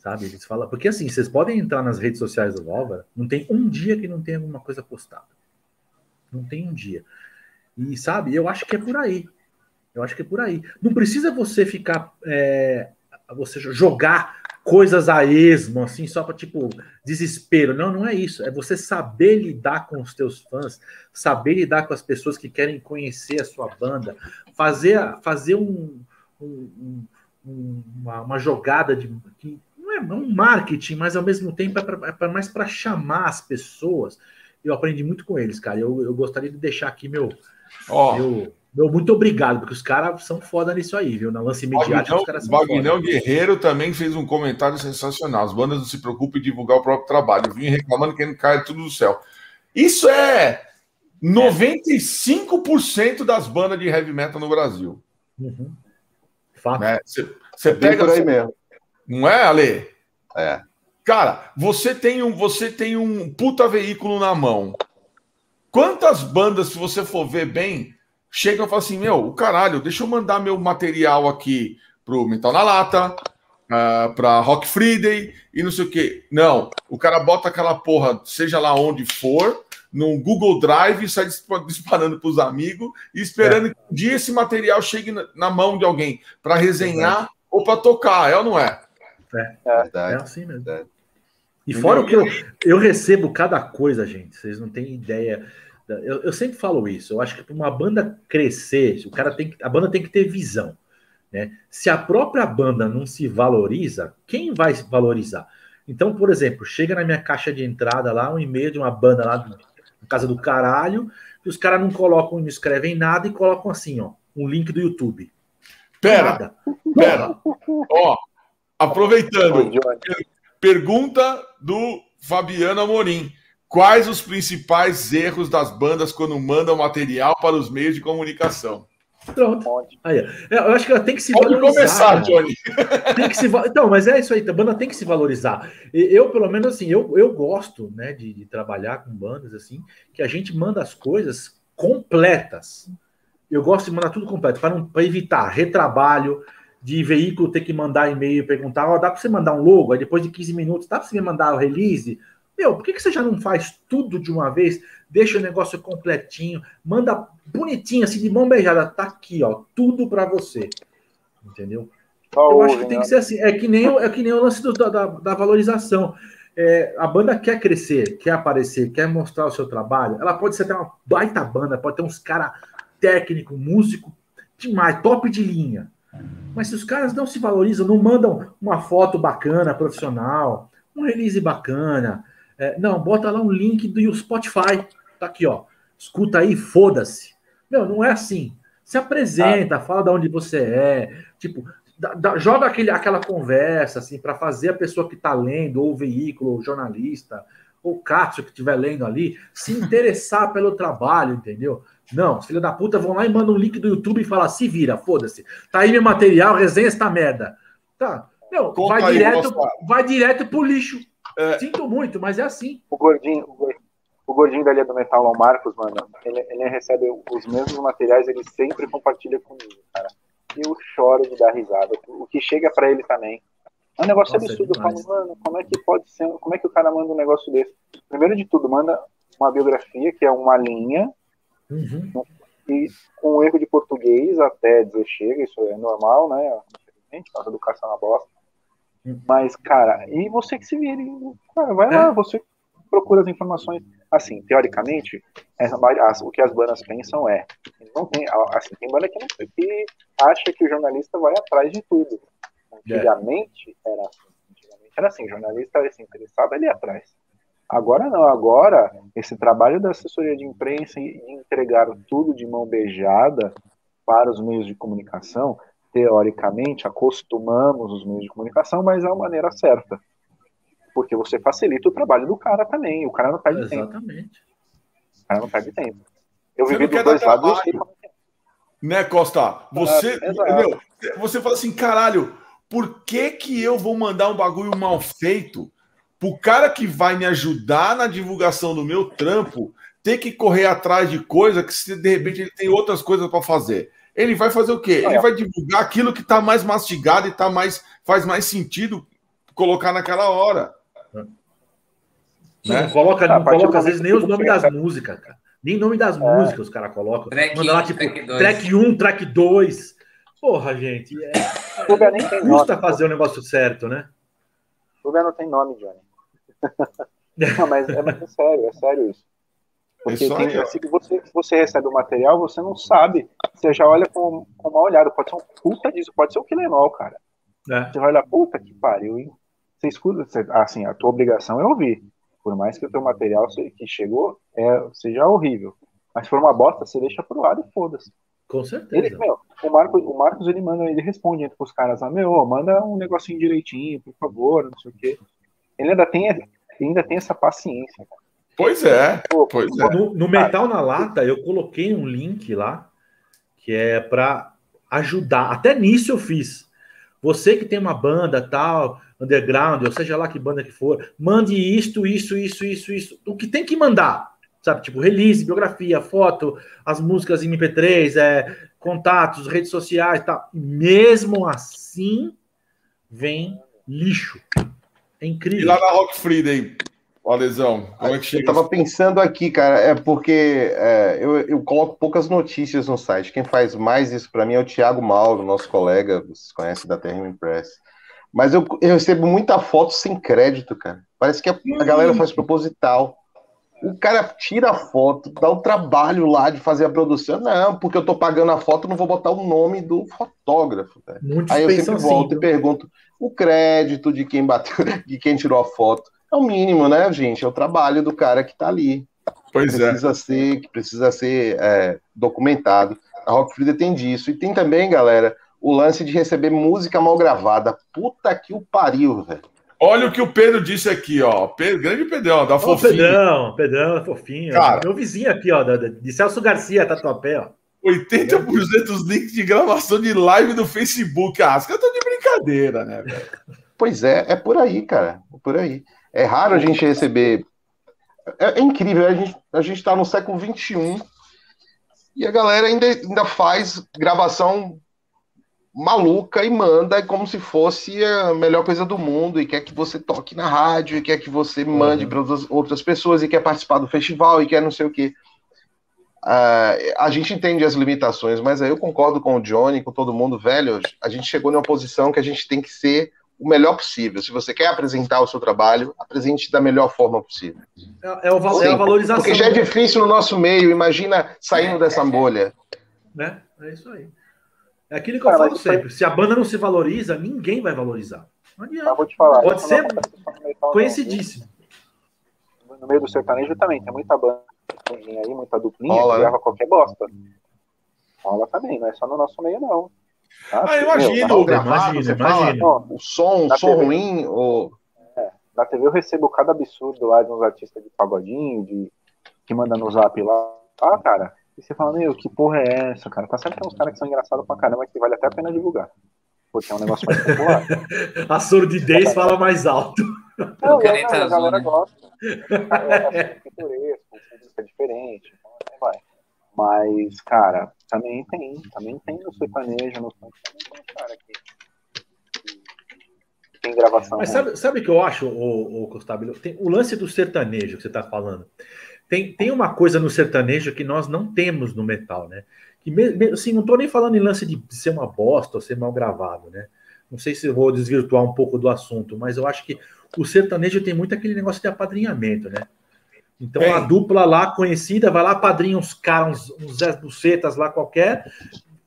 sabe? Eles falam, porque assim, vocês podem entrar nas redes sociais do Valvera, não tem um dia que não tem alguma coisa postada. Não tem um dia. E sabe, eu acho que é por aí. Eu acho que é por aí. Não precisa você ficar. É, você jogar coisas a esmo, assim, só para tipo desespero. Não, não é isso. É você saber lidar com os teus fãs, saber lidar com as pessoas que querem conhecer a sua banda, fazer, fazer um, um, um, uma, uma, jogada de que é um marketing, mas ao mesmo tempo é, pra, é mais para chamar as pessoas. Eu aprendi muito com eles, cara. Eu, eu gostaria de deixar aqui meu Ó, meu, meu muito obrigado, porque os caras são foda nisso aí, viu? Na lance imediato, os caras são Vagnão Guerreiro também fez um comentário sensacional. As bandas não se preocupam em divulgar o próprio trabalho. Vim reclamando que não cai tudo do céu. Isso é 95% das bandas de heavy metal no Brasil. Uhum. Fato. Né? Você é pega. Por aí mesmo. Não é, Ale? É. Cara, você tem um, você tem um puta veículo na mão. Quantas bandas, se você for ver bem, chegam e falam assim: meu, o caralho, deixa eu mandar meu material aqui pro Metal na Lata, uh, pra Rock Friday e não sei o quê. Não, o cara bota aquela porra, seja lá onde for, no Google Drive, sai disparando para os amigos e esperando é. que um dia esse material chegue na mão de alguém para resenhar é ou para tocar, é ou não é? É, é, é assim mesmo. É. E fora o que eu, eu recebo cada coisa, gente, vocês não têm ideia. Eu, eu sempre falo isso. Eu acho que para uma banda crescer, o cara tem que, a banda tem que ter visão. Né? Se a própria banda não se valoriza, quem vai valorizar? Então, por exemplo, chega na minha caixa de entrada lá um e-mail de uma banda lá na casa do caralho, e os caras não colocam, não escrevem nada e colocam assim, ó, um link do YouTube. Pera, nada. pera. Ó, aproveitando, Pergunta do Fabiano Amorim. Quais os principais erros das bandas quando mandam material para os meios de comunicação? Pronto. Aí, é, eu acho que ela tem que se Pode valorizar. começar, Johnny. *laughs* Tem que se, então, mas é isso aí, a banda tem que se valorizar. Eu, pelo menos, assim, eu, eu gosto né, de, de trabalhar com bandas assim, que a gente manda as coisas completas. Eu gosto de mandar tudo completo, para evitar retrabalho, de veículo ter que mandar e-mail e perguntar, ó, oh, dá para você mandar um logo? Aí depois de 15 minutos, dá para você me mandar o release? Meu, por que, que você já não faz tudo de uma vez? Deixa o negócio completinho, manda bonitinho, assim, de mão beijada. Tá aqui, ó, tudo para você. Entendeu? Eu acho que tem que ser assim. É que nem, é que nem o lance do, da, da valorização. É, a banda quer crescer, quer aparecer, quer mostrar o seu trabalho. Ela pode ser até uma baita banda, pode ter uns cara técnico, músico demais, top de linha. Mas se os caras não se valorizam, não mandam uma foto bacana, profissional, um release bacana, é, não, bota lá um link do Spotify, tá aqui, ó. Escuta aí, foda-se. Meu, não é assim. Se apresenta, ah. fala de onde você é, tipo, da, da, joga aquele, aquela conversa, assim, para fazer a pessoa que está lendo, ou o veículo, ou o jornalista, ou o Katsu que estiver lendo ali, se interessar pelo trabalho, entendeu? Não, filho da puta vão lá e mandam um link do YouTube e falam, se vira, foda-se. Tá aí meu material, resenha esta merda. Tá. Meu, vai aí, direto, vai direto pro lixo. É... Sinto muito, mas é assim. O gordinho, o gordinho da linha do Metal, o Marcos, mano, ele, ele recebe os mesmos materiais, ele sempre compartilha comigo, cara. E eu choro de dar risada. O que chega para ele também. É um negócio Nossa, absurdo. É eu falo, mano, como é que pode ser? Como é que o cara manda um negócio desse? Primeiro de tudo, manda uma biografia que é uma linha, uhum. e com erro de português até dizer chega, isso é normal, né? Infelizmente, a educação é uma bosta. Uhum. Mas, cara, e você que se vire, cara, vai é. lá, você procura as informações. Assim, teoricamente, o que as bandas pensam é, não tem, assim, tem banda que, não, que acha que o jornalista vai atrás de tudo. Antigamente é. era assim. Antigamente era assim, jornalista assim, interessado ali atrás. Agora não, agora esse trabalho da assessoria de imprensa e entregar tudo de mão beijada para os meios de comunicação, teoricamente acostumamos os meios de comunicação, mas é a maneira certa. Porque você facilita o trabalho do cara também, o cara não perde Exatamente. tempo. Exatamente. O cara não perde tempo. Eu você vivi dos dois lados. É é. Né, Costa? Você, é, meu, você fala assim, caralho, por que que eu vou mandar um bagulho mal feito pro cara que vai me ajudar na divulgação do meu trampo ter que correr atrás de coisa que se de repente ele tem outras coisas para fazer. Ele vai fazer o quê? Ele vai divulgar aquilo que está mais mastigado e tá mais faz mais sentido colocar naquela hora. Sim, né? Não coloca, não coloca às vezes nem os nomes das músicas, cara. Nem nome das é. músicas os caras colocam. Track Manda lá, tipo, track 1, track 2. Porra, gente. É, é, custa nome, fazer o negócio certo, né? O não tem nome, Johnny. Não, mas é, mas é sério, é sério isso. Porque isso tem, assim, você, você recebe o material, você não sabe. Você já olha com, com uma olhada. Pode ser um puta disso, pode ser um Quilenol, cara. É. Você vai olhar, puta que pariu, hein? Você escuta, você, assim, a tua obrigação é ouvir. Por mais que o teu material que chegou é, seja horrível. Mas se for uma bosta, você deixa pro lado e foda-se. Com certeza. Ele, meu, o, Marcos, o Marcos, ele manda, ele responde entre os caras lá, meu, manda um negocinho direitinho, por favor, não sei o quê ele ainda tem, ainda tem essa paciência. Pois é. Pois é. No, no, Metal na Lata, eu coloquei um link lá que é para ajudar. Até nisso eu fiz. Você que tem uma banda tal, underground, ou seja lá que banda que for, mande isto, isso, isso, isso, isso. O que tem que mandar, sabe? Tipo, release, biografia, foto, as músicas em MP3, é, contatos, redes sociais, tal. Mesmo assim, vem lixo. É incrível. E lá na Rock Friday, ó, Lesão, como é que chega? Eu tava pensando aqui, cara, é porque é, eu, eu coloco poucas notícias no site. Quem faz mais isso para mim é o Thiago Mauro, nosso colega, vocês conhecem da Terra Press. Mas eu, eu, recebo muita foto sem crédito, cara. Parece que a, a galera faz proposital. O cara tira a foto, dá o trabalho lá de fazer a produção. Não, porque eu tô pagando a foto, não vou botar o nome do fotógrafo. Aí eu sempre volto assim, e pergunto: o crédito de quem bateu, *laughs* de quem tirou a foto. É o mínimo, né, gente? É o trabalho do cara que está ali. Pois que precisa é. Ser, que precisa ser é, documentado. A Rock Frida tem disso. E tem também, galera, o lance de receber música mal gravada. Puta que o pariu, velho. Olha o que o Pedro disse aqui, ó. Pedro, grande Pedrão, da fofinho. Pedrão, Pedrão, é fofinho. Cara, Meu vizinho aqui, ó, de Celso Garcia, Tatuapé, ó. 80% dos links de gravação de live do Facebook. Ah, os caras estão de brincadeira, né, velho? *laughs* Pois é, é por aí, cara. É por aí. É raro a gente receber. É, é incrível, a gente a está no século XXI e a galera ainda, ainda faz gravação maluca e manda como se fosse a melhor coisa do mundo e quer que você toque na rádio e quer que você mande uhum. para outras pessoas e quer participar do festival e quer não sei o quê. Uh, a gente entende as limitações, mas aí eu concordo com o Johnny, com todo mundo, velho. A gente chegou numa posição que a gente tem que ser o melhor possível. Se você quer apresentar o seu trabalho, apresente da melhor forma possível. É, é, o, Sim, é a valorização. Porque já é difícil no nosso meio, imagina saindo dessa bolha. Né? É isso aí. É aquilo que eu falo sempre. Se a banda não se valoriza, ninguém vai valorizar. Não adianta. vou te falar. Pode ser conhecidíssimo. No meio do sertanejo também, tem muita banda tem aí, muita duplinha, Rola, que grava né? qualquer bosta. Rola também, não é só no nosso meio, não. Tá? Ah, imagino, meu, gravado, imagina, imagina. Fala, o som, o som TV, ruim, ou... É, na TV eu recebo cada absurdo lá de uns artistas de pagodinho, de, que manda no zap lá. Ah, cara, e você fala, meu, que porra é essa, cara? Tá certo que tem uns caras que são engraçados pra caramba que vale até a pena divulgar. Porque é um negócio mais popular. *laughs* a surdidez fala mais alto. Não, não, não, a galera né? gosta. É, é pitoresco, é diferente, então vai. Mas, cara, também tem, também tem no sertanejo, no funk, também tem cara que, que tem gravação. Mas sabe, sabe o que eu acho, o, o Costabile? Tem o lance do sertanejo que você está falando. Tem, tem uma coisa no sertanejo que nós não temos no metal, né? Que assim, não estou nem falando em lance de ser uma bosta ou ser mal gravado, né? Não sei se vou desvirtuar um pouco do assunto, mas eu acho que o sertanejo tem muito aquele negócio de apadrinhamento, né? Então é. a dupla lá conhecida vai lá, padrinha uns caras, uns, uns Zé Bucetas lá qualquer,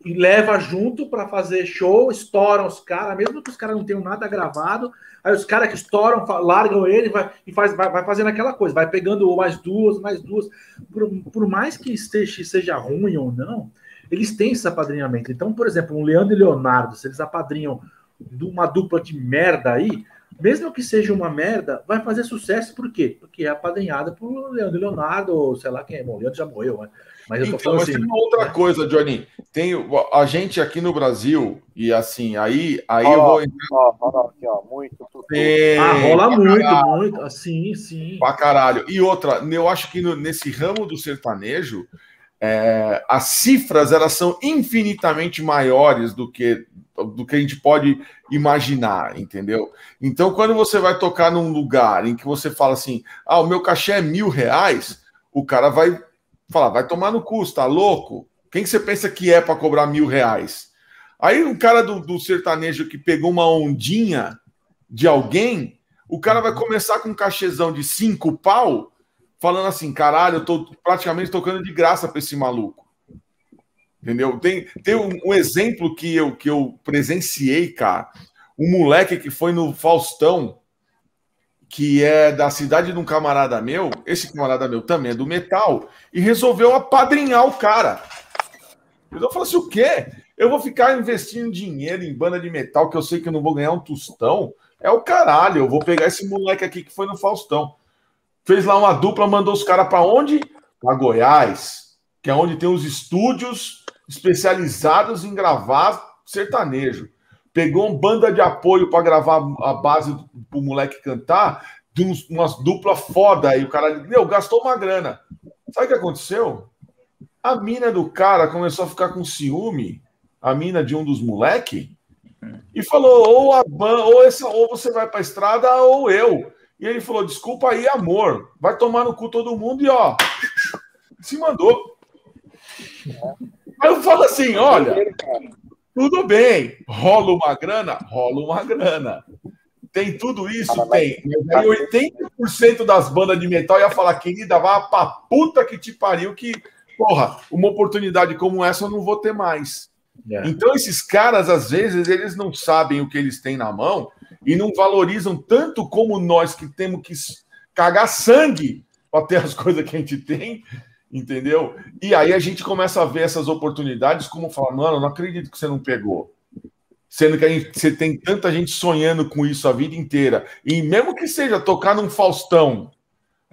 e leva junto para fazer show, estouram os caras, mesmo que os caras não tenham nada gravado, aí os caras que estouram, largam ele vai, e faz, vai, vai, fazendo aquela coisa, vai pegando mais duas, mais duas. Por, por mais que esteja, seja ruim ou não, eles têm esse apadrinhamento. Então, por exemplo, um Leandro e Leonardo, se eles apadrinham uma dupla de merda aí, mesmo que seja uma merda, vai fazer sucesso por quê? Porque é apadrinhada por Leandro Leonardo, ou sei lá quem é. Bom, o Leandro já morreu, né? Eu tô então, mas assim, tem uma outra né? coisa, Johnny. Tem a gente aqui no Brasil, e assim, aí, aí oh, eu vou. Ó, ó, aqui, ó, muito. Tem, ah, rola muito, caralho. muito. Assim, sim. Pra caralho. E outra, eu acho que no, nesse ramo do sertanejo, é, as cifras elas são infinitamente maiores do que do que a gente pode imaginar, entendeu? Então, quando você vai tocar num lugar em que você fala assim, ah, o meu cachê é mil reais, o cara vai falar, vai tomar no custo, tá louco? Quem que você pensa que é para cobrar mil reais? Aí o cara do, do sertanejo que pegou uma ondinha de alguém, o cara vai começar com um cachezão de cinco pau, falando assim, caralho, eu tô praticamente tocando de graça para esse maluco. Entendeu? Tem, tem um, um, exemplo que eu, que eu presenciei, cara. Um moleque que foi no Faustão, que é da cidade de um camarada meu. Esse camarada meu também é do metal, e resolveu apadrinhar o cara. Eu falei assim: o quê? Eu vou ficar investindo dinheiro em banda de metal que eu sei que eu não vou ganhar um tostão? É o caralho, eu vou pegar esse moleque aqui que foi no Faustão. Fez lá uma dupla, mandou os caras para onde? Para Goiás, que é onde tem os estúdios especializados em gravar sertanejo. Pegou uma banda de apoio para gravar a base pro moleque cantar, de uns, umas duplas foda aí. O cara, meu, gastou uma grana. Sabe o que aconteceu? A mina do cara começou a ficar com ciúme, a mina de um dos moleque, e falou: ou, a ban ou, esse, ou você vai para a estrada ou eu. E ele falou: desculpa aí, amor, vai tomar no cu todo mundo e ó, se mandou. Aí eu falo assim: olha, tudo bem, rola uma grana? Rola uma grana. Tem tudo isso? Tem. Mas aí 80% das bandas de metal ia falar, querida, vá pra puta que te pariu, que, porra, uma oportunidade como essa eu não vou ter mais. Yeah. Então, esses caras, às vezes, eles não sabem o que eles têm na mão e não valorizam tanto como nós que temos que cagar sangue para ter as *laughs* coisas que a gente tem, entendeu? E aí a gente começa a ver essas oportunidades como falar, mano, não acredito que você não pegou. Sendo que a gente, você tem tanta gente sonhando com isso a vida inteira. E mesmo que seja tocar num Faustão,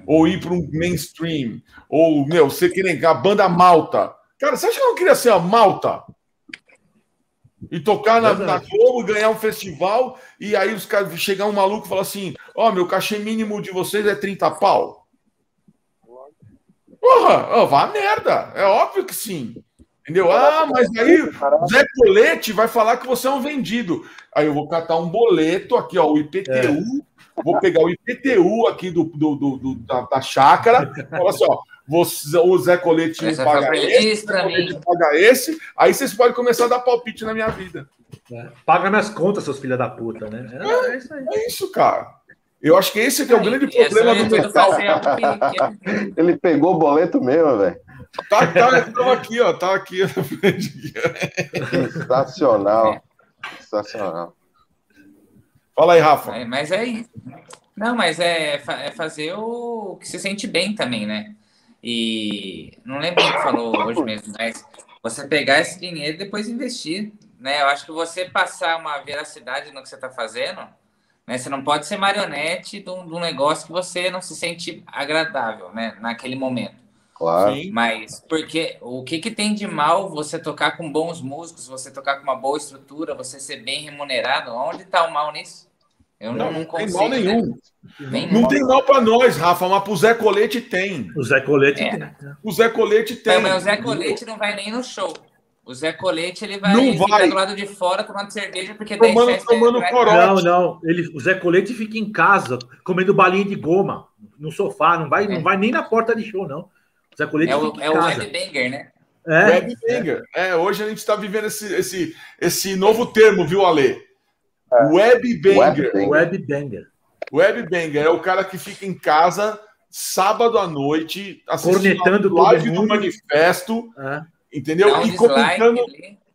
ou ir para um mainstream, ou, meu, você querer a banda Malta. Cara, você acha que eu não queria ser a Malta? E tocar na, na Globo, ganhar um festival, e aí os caras chegar um maluco e falar assim: Ó, oh, meu cachê mínimo de vocês é 30 pau. Porra, oh, vá merda. É óbvio que sim. Entendeu? Ah, mas aí o Zé Colete vai falar que você é um vendido. Aí eu vou catar um boleto aqui, ó, o IPTU. É. Vou pegar o IPTU aqui do, do, do, do da, da chácara. Fala assim, ó. Você, o Zé Colete Essa paga esse, Colete paga esse, aí vocês podem começar a dar palpite na minha vida. É. Paga minhas contas, seus filhos da puta, né? É, é, isso aí. É isso, cara. Eu acho que esse que é o grande problema do metal. Ele pegou o boleto mesmo, velho. Tá, tá, tá aqui, ó. Tá aqui na frente. Sensacional. Sensacional. Fala aí, Rafa. É, mas é isso. Não, mas é, é fazer o que se sente bem também, né? E não lembro quem falou hoje mesmo, mas você pegar esse dinheiro e depois investir, né? Eu acho que você passar uma veracidade no que você está fazendo né? Você não pode ser marionete de um, de um, negócio que você não se sente agradável, né? Naquele momento. Claro. Mas porque o que, que tem de mal você tocar com bons músicos, você tocar com uma boa estrutura, você ser bem remunerado? Onde está o mal nisso? Eu não, não, não consigo. Tem mal nenhum. Né? não mal. tem mal para nós, Rafa, mas pro Zé Colete tem. O Zé Colete é. tem. O Zé Colete tem. Não, mas o Zé Colete não vai nem no show. O Zé Colete, ele vai, não vai. do lado de fora tomando cerveja, porque tomando, tomando Não, não. Ele, o Zé Colete fica em casa comendo balinha de goma no sofá, não vai, é. não vai nem na porta de show, não. O Zé Colete é o, é o webbanger, né? É. Webbanger. É, hoje a gente está vivendo esse, esse, esse novo termo, viu, Ale? É. Webbanger. Webbanger. Webbanger é o cara que fica em casa sábado à noite assistindo live do manifesto, é. Entendeu? Dá um e comentando,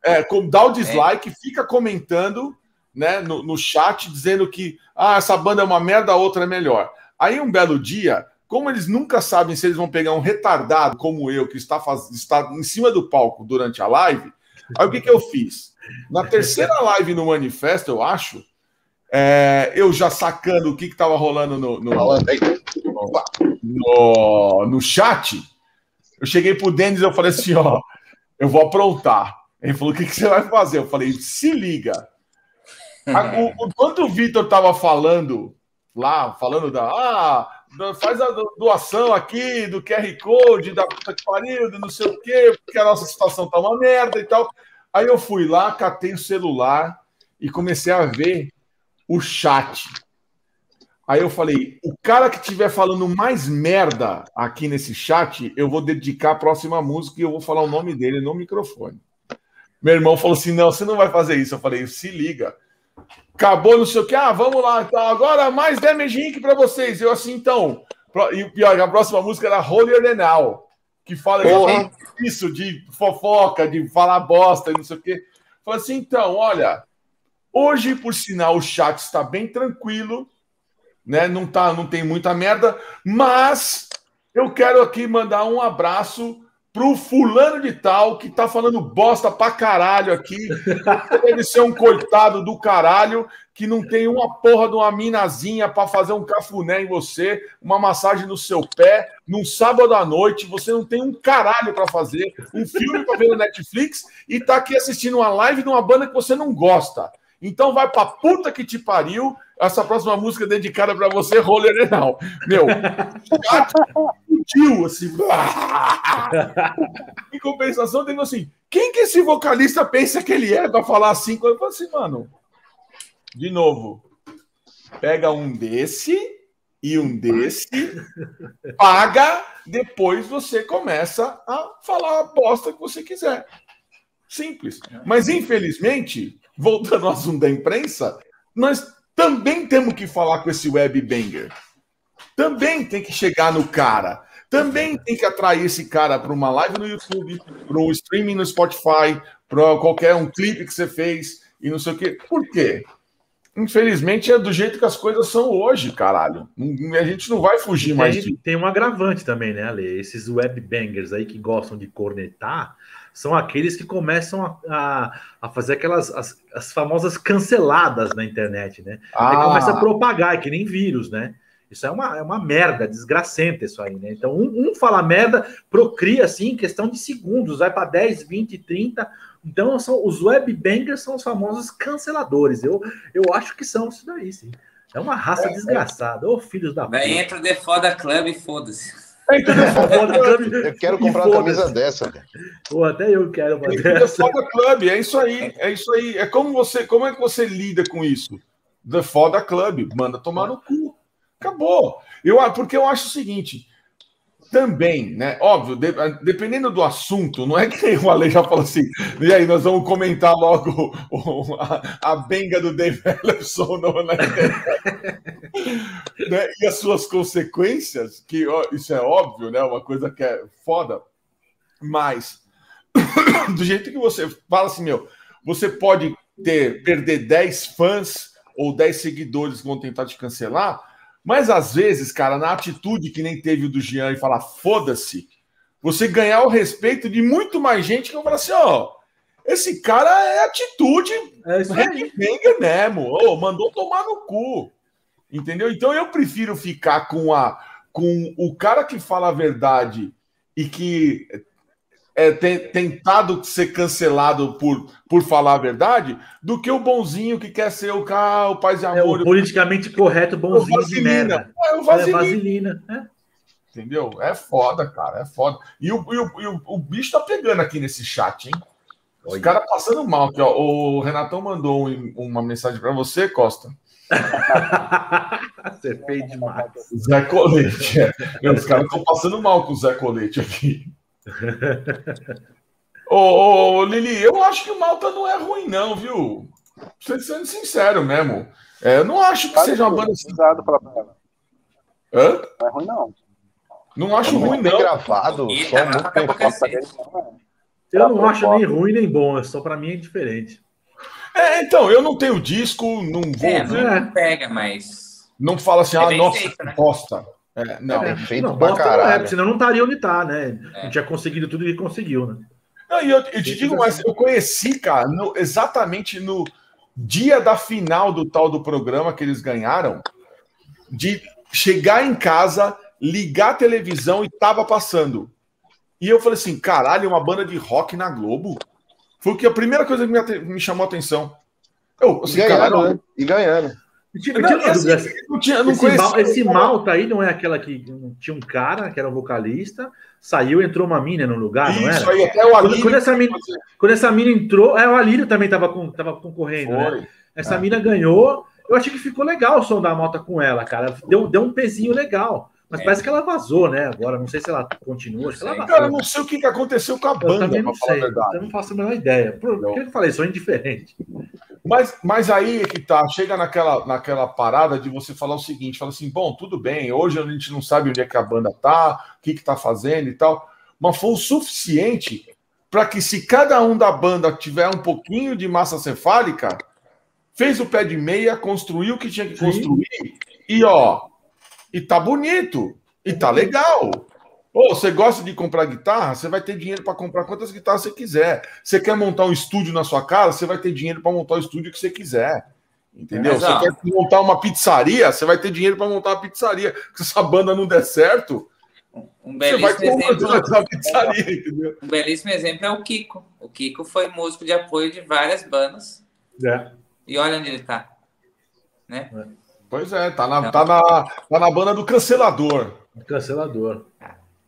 é, com, dá o dislike, é. fica comentando né, no, no chat dizendo que ah, essa banda é uma merda, a outra é melhor. Aí um belo dia, como eles nunca sabem se eles vão pegar um retardado como eu, que está, faz, está em cima do palco durante a live, aí o que, que eu fiz? Na terceira live no manifesto, eu acho, é, eu já sacando o que estava rolando no, no, no, no, chat, eu cheguei pro Denis e eu falei assim: ó, eu vou aprontar. Ele falou: o que, que você vai fazer? Eu falei: se liga. o, *laughs* quanto o Vitor estava falando lá, falando da. Ah, faz a doação aqui do QR Code, da puta que pariu, do não sei o quê, porque a nossa situação tá uma merda e tal. Aí eu fui lá, catei o celular e comecei a ver o chat. Aí eu falei: o cara que estiver falando mais merda aqui nesse chat, eu vou dedicar a próxima música e eu vou falar o nome dele no microfone. Meu irmão falou assim: não, você não vai fazer isso. Eu falei: se liga. Acabou, não sei o que. Ah, vamos lá. Então, agora mais Damage Inc. para vocês. Eu assim, então. E pior, a próxima música era Holier Than Now, que fala isso de fofoca, de falar bosta não sei o quê. Falei assim, então, olha, hoje, por sinal, o chat está bem tranquilo né? Não tá, não tem muita merda, mas eu quero aqui mandar um abraço pro fulano de tal que tá falando bosta pra caralho aqui. *laughs* Deve ser um coitado do caralho que não tem uma porra de uma minazinha para fazer um cafuné em você, uma massagem no seu pé, num sábado à noite, você não tem um caralho para fazer, um filme para ver no Netflix e tá aqui assistindo uma live de uma banda que você não gosta. Então vai pra puta que te pariu. Essa próxima música é dedicada para você, Roller Renal. Meu, explodiu assim. *laughs* em compensação, tem assim: quem que esse vocalista pensa que ele é para falar assim? Eu falo assim, mano. De novo, pega um desse e um desse, paga, depois você começa a falar a bosta que você quiser. Simples. Mas, infelizmente, voltando ao assunto da imprensa, nós também temos que falar com esse web banger. Também tem que chegar no cara. Também tem que atrair esse cara para uma live no YouTube, para um streaming no Spotify, para qualquer um clipe que você fez e não sei o quê. Por quê? Infelizmente é do jeito que as coisas são hoje, caralho. A gente não vai fugir tem, mais disso. Tem um agravante também, né, Ale? Esses web bangers aí que gostam de cornetar, são aqueles que começam a, a, a fazer aquelas as, as, famosas canceladas na internet, né? Ah. Aí começa a propagar, é que nem vírus, né? Isso é uma, é uma merda, desgracenta isso aí, né? Então, um, um fala merda, procria assim, em questão de segundos, vai para 10, 20, 30. Então, são, os webbangers são os famosos canceladores. Eu, eu acho que são isso daí, sim. É uma raça é, desgraçada. Ô, filhos da puta. Entra The Foda Club e foda-se. *laughs* Eu quero comprar uma camisa dessa. Pô, até eu quero uma dessa. Foda Club, é isso aí, é isso aí. É como você, como é que você lida com isso? The Foda Club, manda tomar no cu. Acabou. Eu, porque eu acho o seguinte, também, né? Óbvio, de, dependendo do assunto, não é que o Ale já falou assim, e aí nós vamos comentar logo o, a, a, benga do Dave Ellison né? *laughs* né? e as suas consequências, que ó, isso é óbvio, né? Uma coisa que é foda, mas *coughs* do jeito que você fala assim, meu, você pode ter perder 10 fãs ou 10 seguidores que vão tentar te cancelar mas às vezes, cara, na atitude que nem teve o do Jean e falar foda-se, você ganhar o respeito de muito mais gente que vai falar assim: ó, esse cara é atitude é headbanger mesmo, oh, mandou tomar no cu. Entendeu? Então eu prefiro ficar com a com o cara que fala a verdade e que é, tem, tentado ser cancelado por, por falar a verdade do que o bonzinho que quer ser o, cara, o paz e amor. É, o politicamente correto bonzinho de merda. É, o vaselina. É, vaselina. É. Entendeu? É foda, cara, é foda. E o, e o, e o, o bicho tá pegando aqui nesse chat, hein? Os caras passando mal aqui, ó. O Renatão mandou um, uma mensagem para você, Costa. *laughs* Você é feio demais. Zé Colete. É. Os caras estão passando mal com o Zé Colete aqui. Ô, ô, ô, Lili, eu acho que o Malta não é ruim, não, viu? Sendo sincero mesmo. É, eu não acho que seja uma banda assim. Hã? Não é ruim, não. Não acho é ruim, não. gravado, só muito tempo. Eu não acho nem ruim nem bom, é só para mim é diferente. É, então, eu não tenho disco, não vou. É, não pega, mas. Não fala assim, é ah, nossa, feito, né? bosta. É, não, é, feito não, pra caralho. É, senão não estaria onde tá, né? É. Não tinha conseguido tudo que conseguiu, né? Não, e eu, eu te digo mais, eu conheci, cara, no, exatamente no dia da final do tal do programa que eles ganharam, de chegar em casa, ligar a televisão e tava passando. E eu falei assim, caralho, uma banda de rock na Globo? Foi que a primeira coisa que me, me chamou a atenção. Eu, assim, e ganhando, caralho, né? E ganhando. Não, assim, não tinha, não esse, mal, esse Malta aí não é aquela que tinha um cara que era um vocalista, saiu, entrou uma mina no lugar, Isso, não era? Aí, até o Alírio, quando, essa mina, quando essa mina entrou, é, o Alírio também estava com, tava concorrendo, né? Foi. né? Essa é. mina ganhou. Eu achei que ficou legal o som da Malta com ela, cara. Deu, deu um pezinho legal. Mas é. parece que ela vazou, né? Agora, não sei se ela continua. Se ela Cara, não sei o que aconteceu com a banda. Eu também não sei. Eu não faço a menor ideia. Por, por que eu falei? Sou indiferente. Mas, mas aí é que tá, chega naquela, naquela parada de você falar o seguinte: fala assim, bom, tudo bem, hoje a gente não sabe onde é que a banda tá, o que, que tá fazendo e tal. Mas foi o suficiente para que, se cada um da banda tiver um pouquinho de massa cefálica, fez o pé de meia, construiu o que tinha que Sim. construir, e ó, e tá bonito. E tá legal. Ou você gosta de comprar guitarra, você vai ter dinheiro para comprar quantas guitarras você quiser. Você quer montar um estúdio na sua casa, você vai ter dinheiro para montar o estúdio que você quiser. Entendeu? Mas, você quer montar uma pizzaria, você vai ter dinheiro para montar uma pizzaria. Se essa banda não der certo, um belíssimo exemplo, uma pizzaria, entendeu? Um belíssimo exemplo é o Kiko. O Kiko foi músico de apoio de várias bandas. É. E olha onde ele está. Né? É. Pois é, tá na, tá na, tá na banda do cancelador. Cancelador.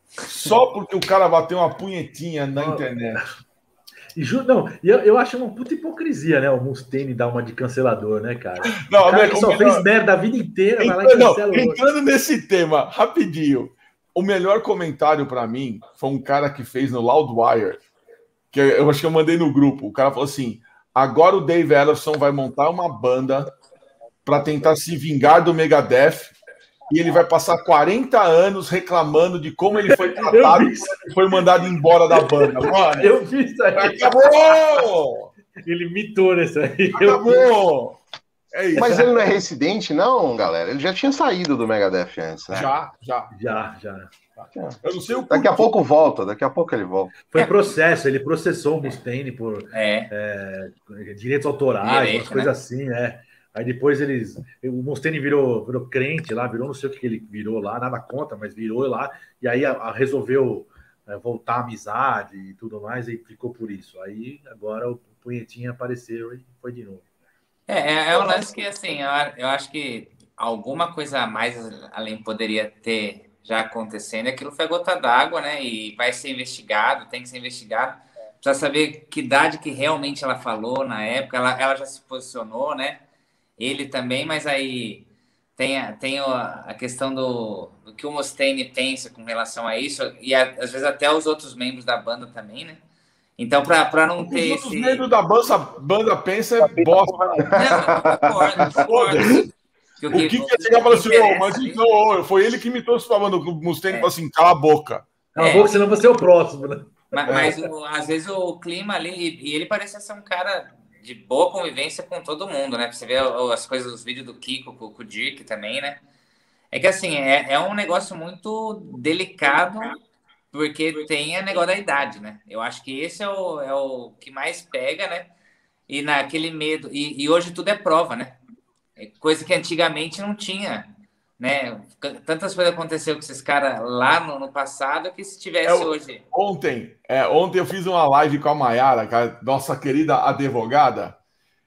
Só porque o cara bateu uma punhetinha na internet. E não, eu, eu acho uma puta hipocrisia, né? O Mustaine dar uma de cancelador, né, cara? Não, o cara que só fez merda a vida inteira, vai lá e cancela não, Entrando nesse tema, rapidinho. O melhor comentário para mim foi um cara que fez no Loudwire, que eu acho que eu mandei no grupo. O cara falou assim: agora o Dave Ellison vai montar uma banda para tentar se vingar do Megadeth e ele vai passar 40 anos reclamando de como ele foi *laughs* tratado e foi mandado embora da banda. Mano, eu vi isso aí. Acabou! Ele mitou nessa aí. Acabou! É isso. Mas ele não é residente, não, galera? Ele já tinha saído do Megadeth antes, né? Já, já. Já, já. Eu não sei o Daqui a pouco volta, daqui a pouco ele volta. Foi processo, ele processou o Mustaine por é. É, direitos autorais, Direito, umas coisas né? assim, é. Aí depois eles. O Mustaine virou, virou crente lá, virou não sei o que ele virou lá, nada conta, mas virou lá. E aí a, a resolveu é, voltar à amizade e tudo mais, e ficou por isso. Aí agora o Punhetinha apareceu e foi de novo. É, é, é um lance que, assim, eu, acho que alguma coisa a mais além poderia ter já acontecendo. Aquilo foi gota d'água, né? E vai ser investigado, tem que ser investigado. Precisa saber que idade que realmente ela falou na época. Ela, ela já se posicionou, né? Ele também, mas aí tem, a, tem a, a questão do, do, que o Mustaine pensa com relação a isso, e a, às vezes até os outros membros da banda também, né? Então, para não ter. Os esse... membros da banda, banda pensa é bosta. Não, concordo, concordo. *laughs* O que quer chegar e falar assim, oh, mas então, foi ele que me trouxe para a banda. O Mustaine é. falou assim: cala a boca. Cala a boca, senão você é o próximo, né? Mas, mas o, às vezes o clima ali, e ele parecia ser um cara de boa convivência com todo mundo, né? Você vê as coisas, os vídeos do Kiko, com, o Dick também, né? É que assim, é, é um negócio muito delicado, porque tem a negócio da idade, né? Eu acho que esse é o, é o que mais pega, né? E naquele medo. E, e hoje tudo é prova, né? É coisa que antigamente não tinha né? Tantas coisas aconteceu com esses caras lá no, no, passado que se tivesse é, hoje. Ontem, é, ontem eu fiz uma live com a Mayara, a nossa querida advogada,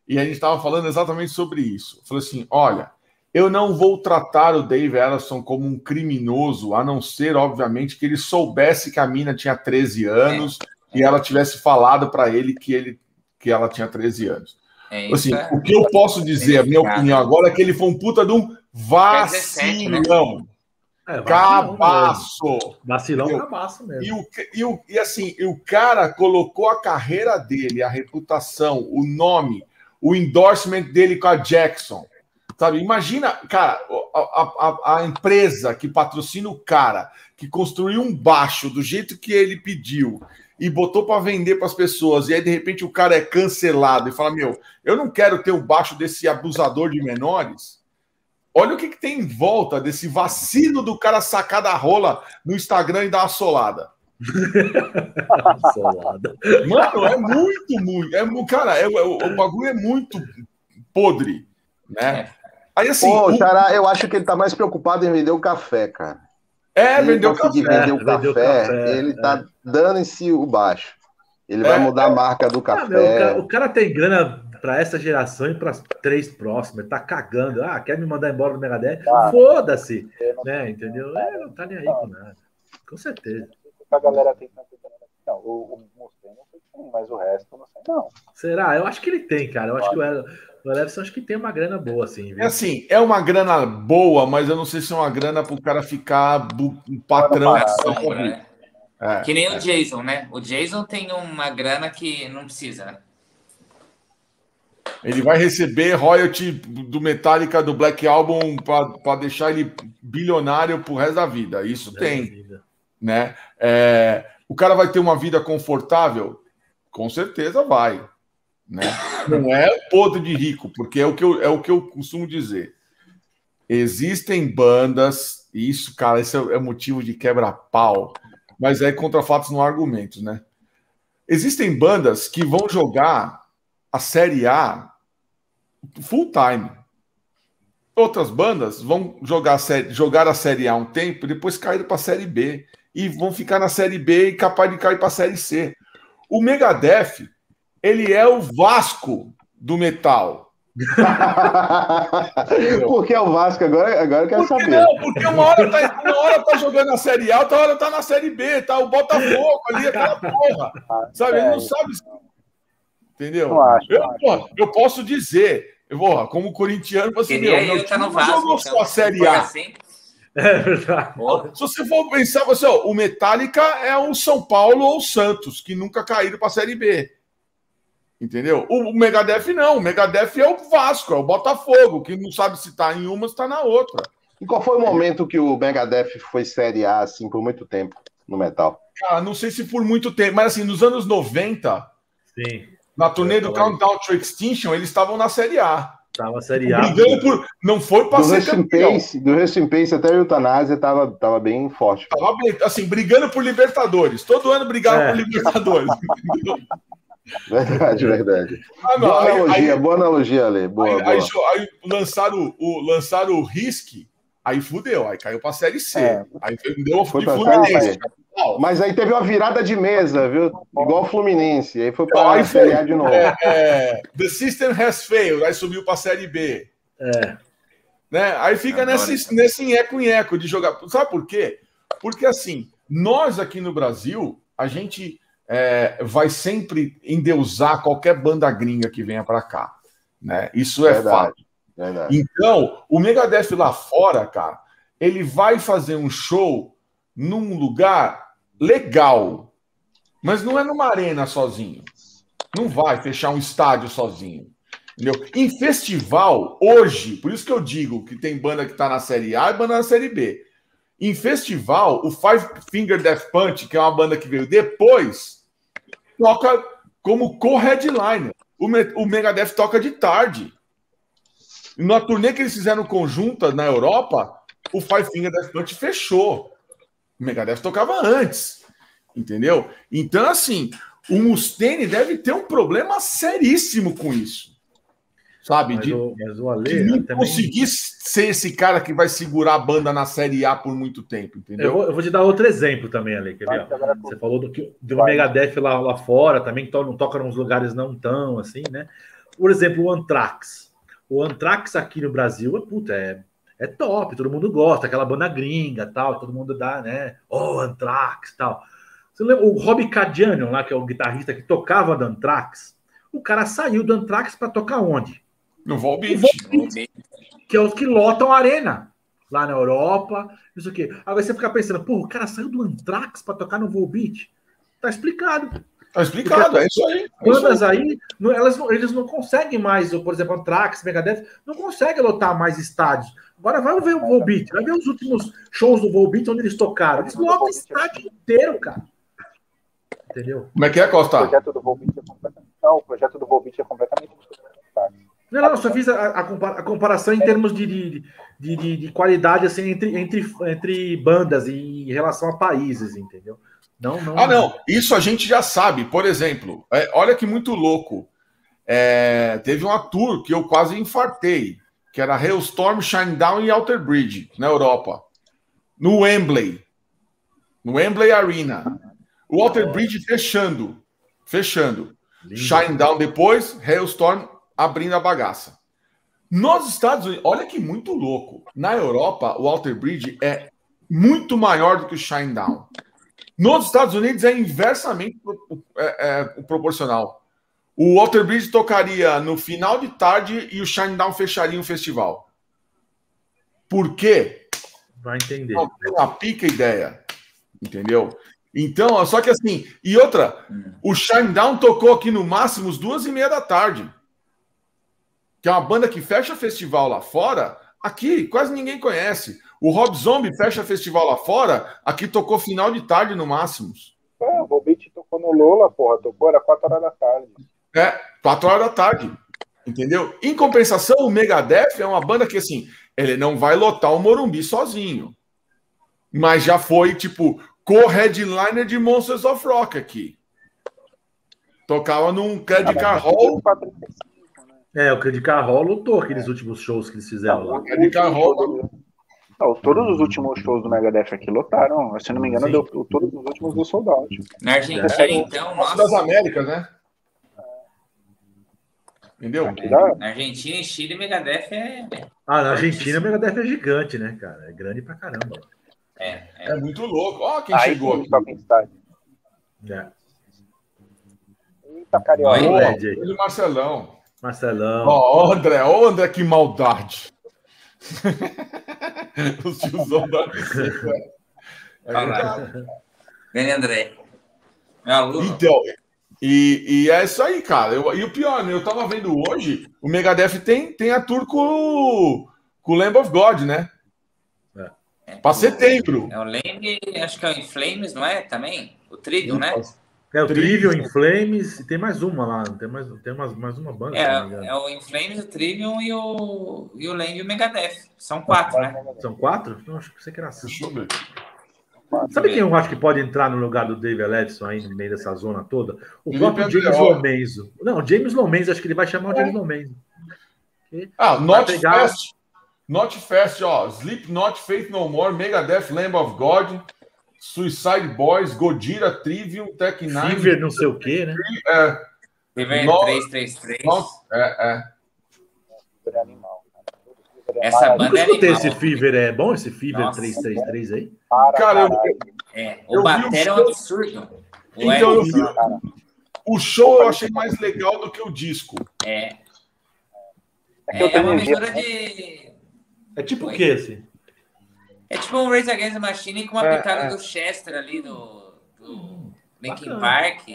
e a gente estava falando exatamente sobre isso. Falei assim: olha, eu não vou tratar o Dave Ellison como um criminoso, a não ser, obviamente, que ele soubesse que a mina tinha 13 anos é, e ela tivesse falado para ele que, ele que ela tinha 13 anos. É, assim, é, o que eu posso dizer, a minha opinião agora, é que ele foi um puta de um Vacilão. É, cabaço. Vacilão, Entendeu? cabaço mesmo. E, o, e, o, e assim, o cara colocou a carreira dele, a reputação, o nome, o endorsement dele com a Jackson. Sabe? Imagina, cara, a, a, a empresa que patrocina o cara, que construiu um baixo do jeito que ele pediu e botou para vender para as pessoas, e aí de repente o cara é cancelado e fala: Meu, eu não quero ter o baixo desse abusador de menores. Olha o que, que tem em volta desse vacilo do cara sacar da rola no Instagram e dar uma solada. solada. Mano, é muito, muito. É, cara, é, é, o bagulho é muito podre, né? Aí assim. Pô, o... Xará, eu acho que ele tá mais preocupado em vender o café, cara. É, vender o café. Vender o café, café ele tá é. dando em si o baixo. Ele vai é, mudar a marca do café. Ah, meu, o, cara, o cara tem grana para essa geração e para as três próximas. Tá cagando. Ah, quer me mandar embora do Megadeth? Ah, Foda-se. Né? Entendeu? É, não tá nem aí com nada. Com certeza. A galera tem não, o, o Mustaine não tem, mas o resto não sei não. Será? Eu acho que ele tem, cara. Eu acho que o, o Elevson acho que tem uma grana boa, assim. Viu? É assim, é uma grana boa, mas eu não sei se é uma grana para o cara ficar patrão. né? é, que nem é. o Jason, né? O Jason tem uma grana que não precisa, né? Ele vai receber royalty do Metallica do Black Album para deixar ele bilionário pro resto da vida. Isso tem. Vida. Né? É, o cara vai ter uma vida confortável? Com certeza vai. Né? Não é podre de rico, porque é o que eu, é o que eu costumo dizer. Existem bandas, e isso, cara, esse é, é motivo de quebra-pau, mas é contra fatos não argumentos, né? Existem bandas que vão jogar a Série A full time. Outras bandas vão jogar a, série, jogar a Série A um tempo, depois cair para a Série B. E vão ficar na Série B e capaz de cair para a Série C. O Megadeth ele é o Vasco do metal. *laughs* Por que é o Vasco? Agora, agora eu quero porque saber. Não, porque uma hora, tá, uma hora tá jogando na Série A, outra hora tá na Série B, tá o Botafogo ali, aquela porra. Sabe? Ele não sabe. Entendeu? Acho, eu, porra, eu posso dizer, porra, como corintiano, você meu, meu time não Vasco, jogou então, só a Série A. Assim. É verdade. Se você for pensar, você, ó, o Metallica é o São Paulo ou o Santos, que nunca caíram para a Série B. Entendeu? O, Megadeth não. O Megadeth é o Vasco, é o Botafogo, que não sabe se tá em uma ou se tá na outra. E qual foi o momento que o Megadeth foi Série A, assim, por muito tempo no metal? Cara, não sei se por muito tempo, mas assim, nos anos 90, Sim. Na turnê do Countdown to Extinction, eles estavam na Série A. Tava Série A. Brigando por... Não foi para ser campeão. Pace, do Rest in Pace até a Eutanásia tava, tava bem forte. Tava bem, assim, brigando por Libertadores. Todo ano brigava é. por Libertadores. *laughs* Verdade, verdade. Ah, não, boa, aí, analogia, aí, boa analogia, Ale. Boa, aí, boa. Aí, aí, lançaram, o, lançaram o Risk, aí fudeu, aí caiu pra Série C. É. Aí deu foi de Fluminense. Mas aí teve uma virada de mesa, viu? Igual o Fluminense. Aí foi para a Série A de novo. É, é, the system has failed, aí subiu para a Série B. É. Né? Aí fica nesse, nesse nheco-nheco de jogar. Sabe por quê? Porque assim, nós aqui no Brasil, a gente é, vai sempre endeusar qualquer banda gringa que venha para cá. Né? Isso é verdade, fato. Verdade. Então, o Megadeth lá fora, cara, ele vai fazer um show num lugar legal, mas não é numa arena sozinho. Não vai fechar um estádio sozinho. Entendeu? Em festival, hoje, por isso que eu digo que tem banda que está na Série A e banda na Série B. Em festival, o Five Finger Death Punch, que é uma banda que veio depois, toca como co-headliner. O, o Megadeth toca de tarde. Na turnê que eles fizeram conjunta na Europa, o Five Finger Death Punch fechou. O Megadeth tocava antes. Entendeu? Então, assim, o Mustaine deve ter um problema seríssimo com isso. Sabe? Mas de, o, mas o Ale, de não também... conseguir ser esse cara que vai segurar a banda na Série A por muito tempo, entendeu? Eu vou, eu vou te dar outro exemplo também, Ale. Quer ver? Você falou do, que, do Megadeth lá, lá fora, também que não toca nos lugares não tão assim, né? Por exemplo, o Anthrax. O Anthrax aqui no Brasil é, puta, é, é top, todo mundo gosta, aquela banda gringa tal, todo mundo dá, né? Oh, Anthrax tal. Você lembra, o Rob Cadianion lá, que é o guitarrista que tocava do Anthrax, o cara saiu do Anthrax para tocar onde? No Volbeat. que é os que lotam a arena lá na Europa, isso aqui. Agora você fica pensando, pô, o cara saiu do Anthrax para tocar no Volbeat. Tá explicado. Tá explicado, Porque é isso aí. É bandas aí, aí não, elas não, eles não conseguem mais, por exemplo, Anthrax, Megadeth, não conseguem lotar mais estádios. Agora vai ver o Volbeat, vai ver os últimos shows do Volbeat onde eles tocaram. Eles lotam o estádio inteiro, cara. Entendeu? Como é que é, Costa? O projeto do Volbeat é completamente. Não, o projeto do Volbeat é completamente não, não, só fiz a, a, comparação em termos de, de, de, de, qualidade assim, entre, entre, entre bandas e em relação a países, entendeu? Não, não, ah, não. Isso a gente já sabe. Por exemplo, é, olha que muito louco. É, teve uma tour que eu quase infartei, que era Hailstorm, Shinedown e Alter Bridge, na Europa. No Wembley. No Wembley Arena. O Alter Bridge fechando. Fechando. Shinedown depois, Hailstorm abrindo a bagaça. Nos Estados Unidos, olha que muito louco. Na Europa, o Alter Bridge é muito maior do que o Shinedown. Nos Estados Unidos é inversamente é, é, proporcional. O Walter Bridge tocaria no final de tarde e o Shinedown fecharia o festival. Por quê? Vai entender. Não tem uma pica ideia. Entendeu? Então, só que assim, e outra, hum. o Shinedown tocou aqui no máximo às duas e meia da tarde que é uma banda que fecha festival lá fora, aqui quase ninguém conhece. O Rob Zombie fecha festival lá fora, aqui tocou final de tarde no máximo. É, o Bobit tocou no Lola, porra, tocou, era 4 horas da tarde. É, 4 horas da tarde. Entendeu? Em compensação, o Megadeth é uma banda que, assim, ele não vai lotar o Morumbi sozinho. Mas já foi, tipo, co-headliner de Monsters of Rock aqui. Tocava num Credit Car Hall. É, o Credit Carroll lutou aqueles é. últimos shows que eles fizeram lá. O Credit Carroll. Não, todos os últimos shows do Megadeth aqui lotaram. Se não me engano, Sim. deu todos os últimos do soldado. Na Argentina, é. então. Nossa. das Américas, né? Entendeu? Na Argentina e Chile, Megadeth é. Ah, na Argentina, Megadeth é gigante, né, cara? É grande pra caramba. É, é. é muito louco. Ó, quem Aí, chegou aqui. É. Eita, carioca. Oi, Marcelão. Marcelão. Ó, oh, André, ó, oh, André, que maldade. *laughs* o tiozão da Vem, André. Meu aluno. Então, e, e, é isso aí, cara. Eu, e o pior, né? Eu tava vendo hoje, o Megadeth tem, tem a tour com, com o Lamb of God, né? É. é. Pra setembro. É o Lamb, acho que é o In Flames, não é? Também? O Trivium, né? É o Trivium, Inflames e tem mais uma lá, tem mais, tem mais, mais uma banda. É, é o Inflames, o Trivium e o, e o Land e o Megadeth. São quatro, né? São quatro? Não, acho que você quer assim. Sabe quem eu acho que pode entrar no lugar do Dave Edson aí no meio dessa zona toda? O próprio James Lomenzo. Não, James Lomenzo, acho que ele vai chamar o James Lomenzo. Ah, Not pegar... Fast. Not Fast, ó. Not Faith No More, Megadeth, Lamb of God. Suicide Boys, Godira, Trivium, Tech Nine. Fever, não sei o quê, né? É. Fever no... 333. É, é. Essa banda é animal. esse Fever, é bom esse Fever Nossa. 333 aí? Cara, eu, é, o bater é um absurdo. O então, eu vi, o show eu achei mais legal do que o disco. É. É, é uma mistura de. É tipo o que esse? É tipo um Race Against the Machine com uma é, pitada é. do Chester ali do, do hum, Linkin Park.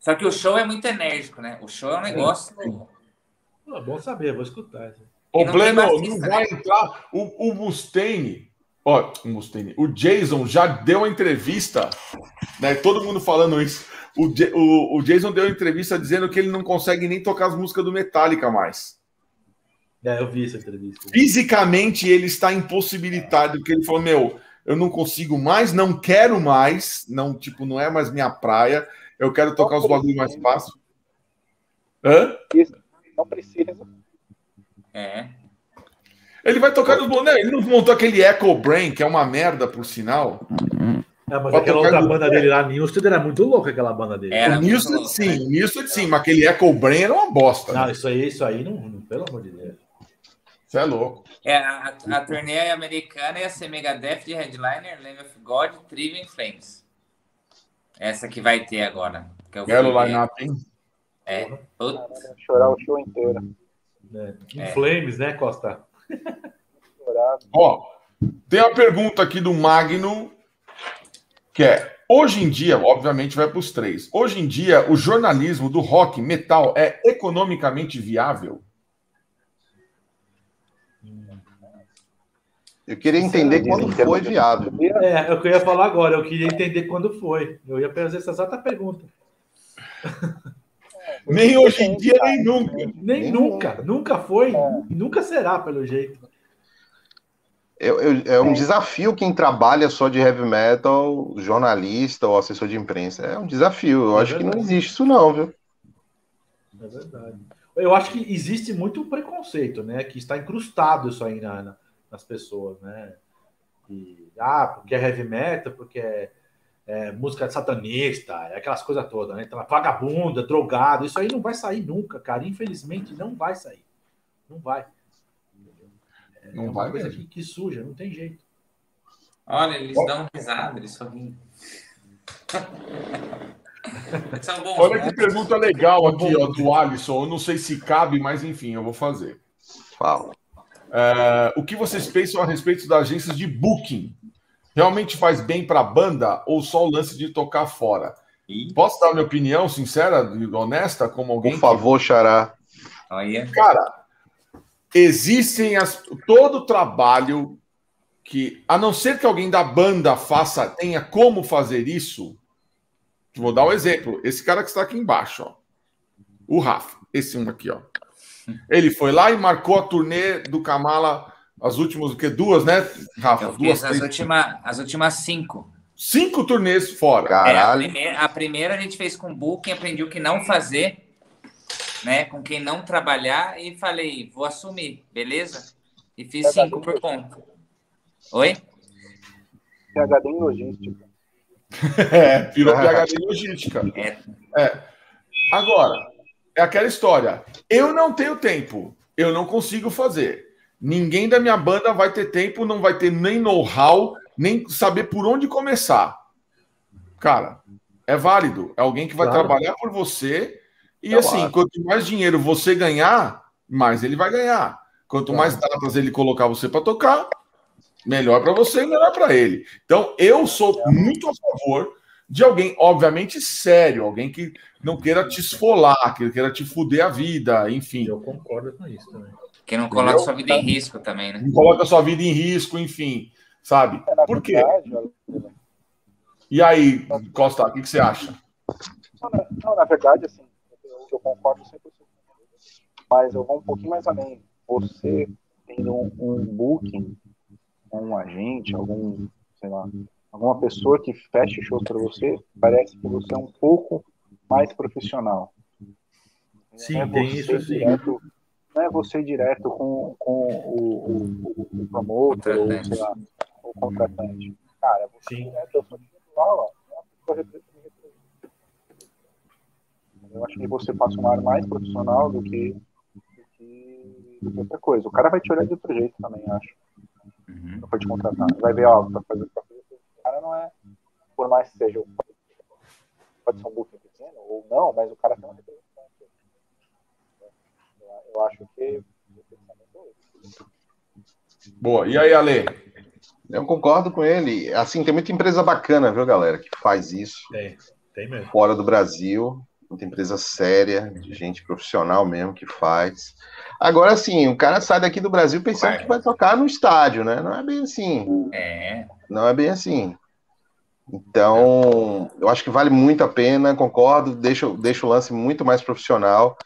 Só que o show é muito enérgico, né? O show é um negócio. É bom saber, vou escutar. O Bleno não vai né? entrar. O, o Mustaine, ó, o Mustaine, o Jason já deu uma entrevista, né? Todo mundo falando isso. O, o, o Jason deu uma entrevista dizendo que ele não consegue nem tocar as músicas do Metallica mais. É, eu vi essa entrevista. Fisicamente ele está impossibilitado, porque ele falou: Meu, eu não consigo mais, não quero mais, não, tipo, não é mais minha praia, eu quero tocar os bagulhos mais fácil. Hã? Isso, não precisa. É. Ele vai tocar nos bonecos. Ele não montou aquele Echo Brain, que é uma merda, por sinal. É, mas aquela outra do... banda dele lá, Newsted, era muito louca aquela banda dele. Era o Newsted, sim, Newsted, sim, mas aquele Echo Brain era uma bosta. Não, né? isso aí, isso aí, não, não, pelo amor de Deus. Você é louco. É, a, a turnê americana ia ser Megadeth de headliner, Lamb of God, Trivium Flames. Essa que vai ter agora. Que eu Quero line-up, hein? É. Chorar o show inteiro. É. é. Flames, né, Costa? Ó, tem uma pergunta aqui do Magno, que é: hoje em dia, obviamente vai para os três. Hoje em dia, o jornalismo do rock metal é economicamente viável? Eu queria entender quando foi viável. É, é o que eu ia falar agora. Eu queria entender quando foi. Eu ia fazer essa exata pergunta. *laughs* nem hoje em dia, nem nunca. Nem, nem nunca. nunca. Nunca foi. É. Nunca será, pelo jeito. É, é, um desafio quem trabalha só de heavy metal, jornalista ou assessor de imprensa. É um desafio. Eu é acho verdade. que não existe isso, não, viu? É verdade. Eu acho que existe muito preconceito, né? Que está incrustado isso aí na, nas pessoas, né? E, ah, porque é heavy metal, porque é, é música satanista, é aquelas coisas todas, né? Então, vagabunda, drogado, isso aí não vai sair nunca, cara. Infelizmente, não vai sair. Não vai. É, não é uma vai coisa que, que, suja, não tem jeito. Olha, eles oh. dão risada, eles sorriem. Olha que pergunta legal aqui, ó, do Alisson. Eu não sei se cabe, mas enfim, eu vou fazer. Fala. Uh, o que vocês pensam a respeito das agências de booking? Realmente faz bem para a banda ou só o lance de tocar fora? Posso dar minha opinião sincera e honesta como alguém? Por favor, que... Xará. Cara, existem as... todo o trabalho que, a não ser que alguém da banda faça, tenha como fazer isso. Vou dar um exemplo. Esse cara que está aqui embaixo, ó. O Rafa, esse um aqui, ó. Ele foi lá e marcou a turnê do Kamala, as últimas, o que? Duas, né, Rafa? Eu Duas, as, última, as últimas cinco. Cinco turnês fora. É, a, primeira, a, primeira, a gente fez com o Booking, aprendi o que não fazer, né? Com quem não trabalhar, e falei, vou assumir, beleza? E fiz PHD cinco por conta. Oi? PHD em logística. *laughs* é, virou *laughs* PHD em logística. É. é. Agora, é aquela história. Eu não tenho tempo, eu não consigo fazer. Ninguém da minha banda vai ter tempo, não vai ter nem know-how, nem saber por onde começar. Cara, é válido. É alguém que vai claro. trabalhar por você. E é assim, quanto mais dinheiro você ganhar, mais ele vai ganhar. Quanto claro. mais datas ele colocar você para tocar, melhor para você e melhor para ele. Então, eu sou muito a favor de alguém, obviamente, sério, alguém que não queira te esfolar, que queira te fuder a vida, enfim. Eu concordo com isso também. Que não coloca Entendeu? sua vida em risco também, né? Não coloca sua vida em risco, enfim, sabe? É, Por quê? E aí, Costa, o que, que você acha? Não, não, na verdade, assim, eu, eu concordo 100%. Mas eu vou um pouquinho mais além. Você tendo um, um booking, um agente, algum, sei lá, alguma pessoa que feche shows para você, parece que você é um pouco mais profissional. Sim, é tem isso sim. Direto, não é você direto com, com o, o, o promotor ou, sei lá, o contratante. Cara, você sim. direto, eu sou individual, ó, é eu acho que você passa um ar mais profissional do que, do que, do que outra coisa. O cara vai te olhar de outro jeito também, acho. Uhum. Não pode contratar. Vai ver, ó, tá fazendo, tá cara não é, por mais que seja, pode ser um booking pequeno ou não, mas o cara tem uma representante. Eu acho que Boa. E aí, Ale? Eu concordo com ele. Assim, tem muita empresa bacana, viu, galera, que faz isso. Tem, tem mesmo. Fora do Brasil, muita empresa séria, de gente profissional mesmo que faz. Agora, sim, o cara sai daqui do Brasil pensando vai. que vai tocar no estádio, né? Não é bem assim. É. Não é bem assim. Então, eu acho que vale muito a pena, concordo, deixa, deixa o lance muito mais profissional,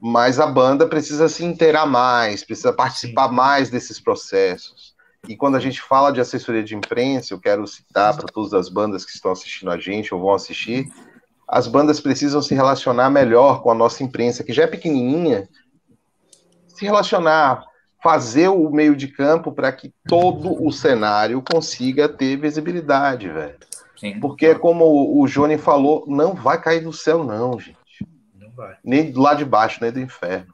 mas a banda precisa se inteirar mais, precisa participar mais desses processos. E quando a gente fala de assessoria de imprensa, eu quero citar para todas as bandas que estão assistindo a gente ou vão assistir, as bandas precisam se relacionar melhor com a nossa imprensa, que já é pequenininha, se relacionar, fazer o meio de campo para que todo o cenário consiga ter visibilidade, velho. Sim. Porque, como o Johnny falou, não vai cair do céu, não, gente. Não vai. Nem do lado de baixo, nem do inferno.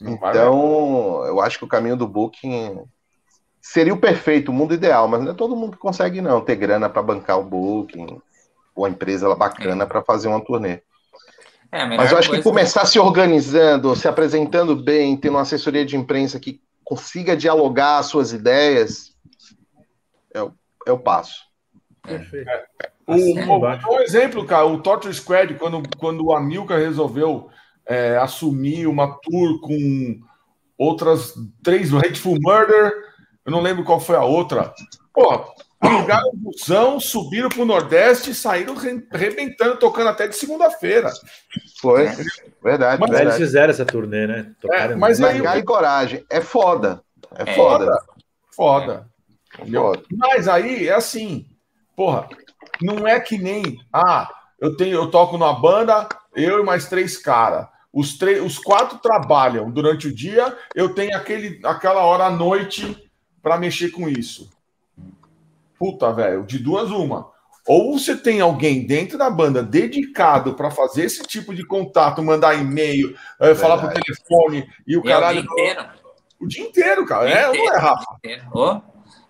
Não então, vai, eu acho que o caminho do Booking seria o perfeito, o mundo ideal, mas não é todo mundo que consegue, não, ter grana para bancar o Booking, ou a empresa bacana é. para fazer uma turnê. É, mas eu acho que começar que... se organizando, se apresentando bem, tendo uma assessoria de imprensa que consiga dialogar as suas ideias, é o, é o passo. Perfeito. É, o, o, um exemplo, cara, o Torture Squad, quando, quando o Amilcar resolveu é, assumir uma tour com outras três, o Hateful Murder, eu não lembro qual foi a outra. Pô, alugaram o busão, subiram para o Nordeste e saíram rebentando, tocando até de segunda-feira. Foi, verdade. Mas verdade. eles fizeram essa turnê, né? É, mas aí, e coragem. É foda. É, é foda. Foda. foda. Mas aí é assim, porra, não é que nem, ah, eu tenho, eu toco numa banda, eu e mais três caras. Os, três, os quatro trabalham durante o dia, eu tenho aquele, aquela hora à noite para mexer com isso. Puta, velho, de duas uma. Ou você tem alguém dentro da banda dedicado para fazer esse tipo de contato, mandar e-mail, eh, falar por telefone e o e caralho. É o dia inteiro. O dia inteiro, cara. Dia é, inteiro, não é, Rafa? Oh,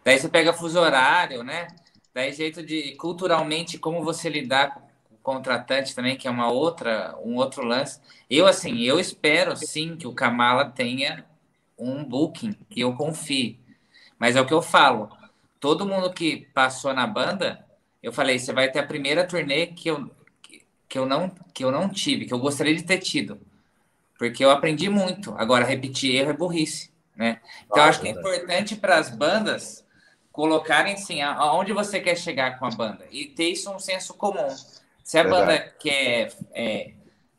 daí você pega fuso horário, né? Daí jeito de culturalmente como você lidar com o contratante também, que é uma outra, um outro lance. Eu assim, eu espero sim que o Kamala tenha um booking que eu confie. Mas é o que eu falo todo mundo que passou na banda, eu falei, você vai ter a primeira turnê que eu, que eu, não, que eu não tive, que eu gostaria de ter tido. Porque eu aprendi muito. Agora, repetir erro é burrice. Né? Então, acho que é importante para as bandas colocarem assim, aonde você quer chegar com a banda e ter isso um senso comum. Se a verdade. banda quer é,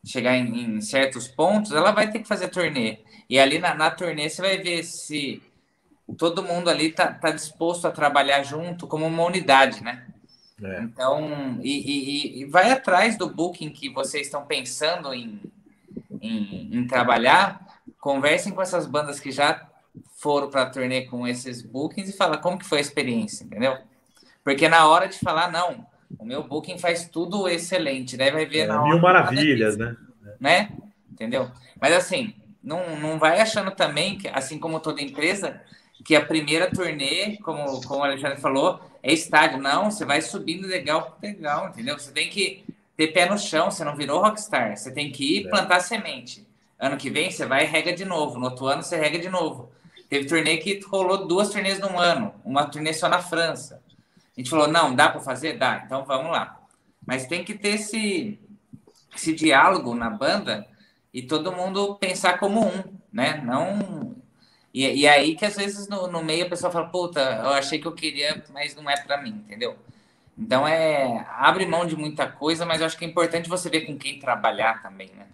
chegar em, em, certos pontos, ela vai ter que fazer turnê. E ali na, na turnê você vai ver se todo mundo ali tá, tá disposto a trabalhar junto como uma unidade, né? É. Então, e, e, e, vai atrás do booking que vocês estão pensando em, em, em trabalhar, conversem com essas bandas que já foram para a turnê com esses bookings e fala como que foi a experiência, entendeu? Porque na hora de falar, não, o meu booking faz tudo excelente, daí vai ver é, na hora. Mil maravilhas, né? Né? Entendeu? Mas assim, não, não vai achando também que, assim como toda empresa, que a primeira turnê, como, como o Alexandre falou, é estádio. Não, você vai subindo legal legal, entendeu? Você tem que ter pé no chão, você não virou rockstar. Você tem que ir é. plantar semente. Ano que vem você vai e rega de novo. No outro ano você rega de novo. Teve turnê que rolou duas turnês num ano, uma turnê só na França. A gente falou, não, dá para fazer? Dá, então vamos lá. Mas tem que ter esse, esse diálogo na banda e todo mundo pensar como um, né? Não e, e aí que às vezes no, no meio a pessoa fala, puta, eu achei que eu queria, mas não é para mim, entendeu? Então é abre mão de muita coisa, mas eu acho que é importante você ver com quem trabalhar também, né?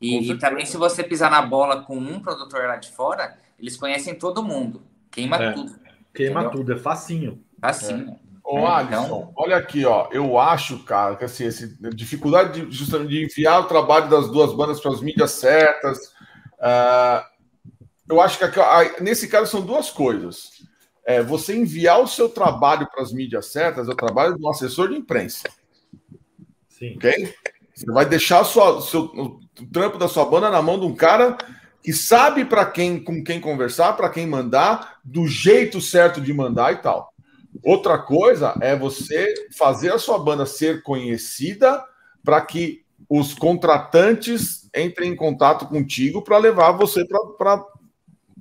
E, e também se você pisar na bola com um produtor lá de fora, eles conhecem todo mundo. Queima é, tudo. Queima entendeu? tudo, é facinho. Facinho. É. Ô, é, Alisson, então... olha aqui, ó. Eu acho, cara, que assim, esse, dificuldade de, justamente de enviar o trabalho das duas bandas para as mídias certas. Uh, eu acho que aqui, nesse caso são duas coisas. É, você enviar o seu trabalho para as mídias certas é o trabalho de um assessor de imprensa. Sim. Ok? Você vai deixar o seu, o trampo da sua banda na mão de um cara que sabe para quem, com quem conversar, para quem mandar, do jeito certo de mandar e tal. Outra coisa é você fazer a sua banda ser conhecida para que os contratantes entrem em contato contigo para levar você para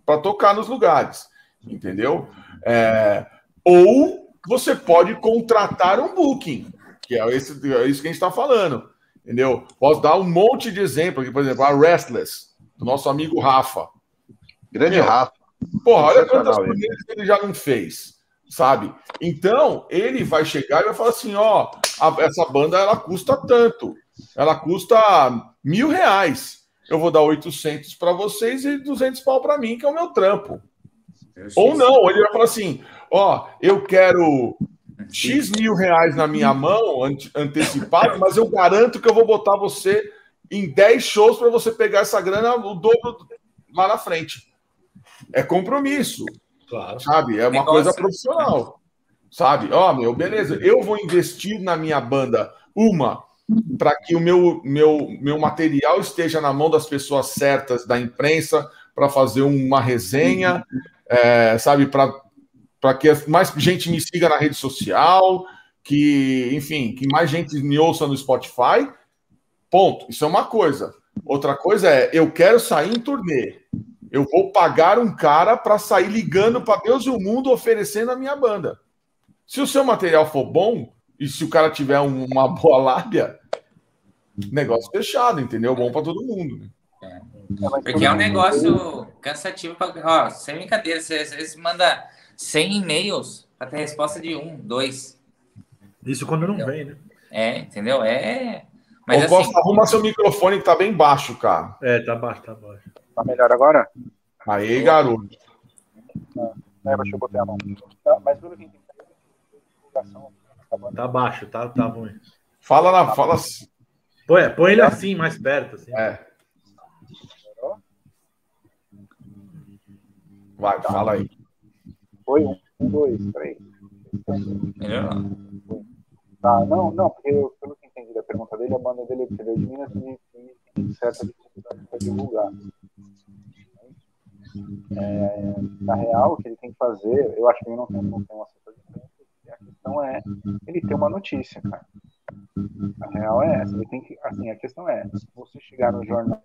para tocar nos lugares, entendeu? É, ou você pode contratar um booking, que é, esse, é isso que a gente está falando, entendeu? Posso dar um monte de exemplo aqui, por exemplo, a Restless, do nosso amigo Rafa. Grande Meu, Rafa. Porra, olha quantas coisas ele já não fez, sabe? Então, ele vai chegar e vai falar assim, ó, a, essa banda, ela custa tanto, ela custa mil reais eu vou dar 800 para vocês e 200 pau para mim, que é o meu trampo. Ou não, ele vai falar assim: ó, eu quero X mil reais na minha mão antecipado, mas eu garanto que eu vou botar você em 10 shows para você pegar essa grana o dobro lá na frente. É compromisso. Claro. Sabe? É uma coisa profissional. Sabe? Ó, meu, beleza, eu vou investir na minha banda uma para que o meu, meu, meu material esteja na mão das pessoas certas da imprensa para fazer uma resenha, é, sabe, para que mais gente me siga na rede social, que, enfim, que mais gente me ouça no Spotify. Ponto. Isso é uma coisa. Outra coisa é, eu quero sair em turnê. Eu vou pagar um cara para sair ligando para Deus e o mundo oferecendo a minha banda. Se o seu material for bom e se o cara tiver uma boa lábia, negócio fechado, entendeu? Bom para todo mundo. Né? É. Porque é um negócio cansativo. Pra... Ó, sem brincadeira, você, você manda 100 e-mails para ter resposta de um, dois. Isso quando não vem, né? É, entendeu? É. Mas Ô, assim... arruma seu microfone que tá bem baixo, cara. É, tá baixo, tá baixo. Tá melhor agora? Aí, garoto. Ah, é, eu botei a mão. Tá, mas pelo que Tá baixo, tá, tá ruim. Fala na. Fala assim. Põe, põe ele assim, mais perto. Assim. É. Vai, fala aí. Foi um, um dois, três. Melhor Tá, não, não, porque eu, pelo que entendi da pergunta dele, a banda dele é de Minas e tem certa dificuldade para divulgar. É, na real, o que ele tem que fazer, eu acho que ele não tem, não tem um assessor de imprensa, a questão é ele ter uma notícia, cara. A real é essa, ele tem que, assim, a questão é, você chegar no jornal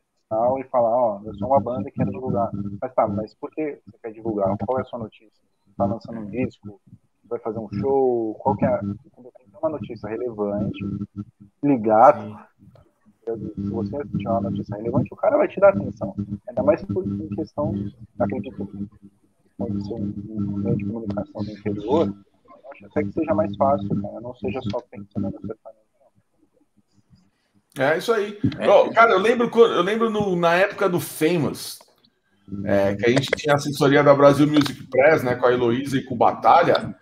e falar, ó, eu sou uma banda e quero divulgar. Mas tá, mas por que você quer divulgar? Qual é a sua notícia? Tá lançando um disco? Vai fazer um show? Qual que é? Tem que ter uma notícia relevante, ligado. Se você tiver uma notícia relevante, o cara vai te dar atenção. Ainda mais por em questão, acredito que pode ser um, um meio de comunicação do interior, acho até que seja mais fácil, cara. Não seja só pensando no sertanejo. É isso aí. Oh, cara, eu lembro, eu lembro no, na época do Famous, é, que a gente tinha assessoria da Brasil Music Press, né, com a Heloísa e com o Batalha.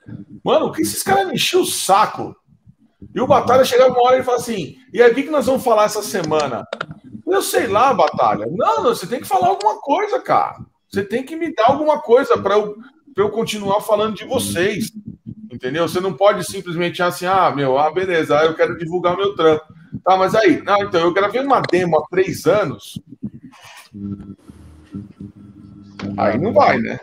Mano, o que esses caras me enchiam o saco? E o Batalha chegava uma hora e falava assim: e aí, o que, que nós vamos falar essa semana? Eu sei lá, Batalha. Não, não, você tem que falar alguma coisa, cara. Você tem que me dar alguma coisa para eu, eu continuar falando de vocês. Entendeu? Você não pode simplesmente assim, ah, meu, ah, beleza, eu quero divulgar o meu trampo. Tá, mas aí, não, então eu gravei uma demo há três anos. Aí não vai, né?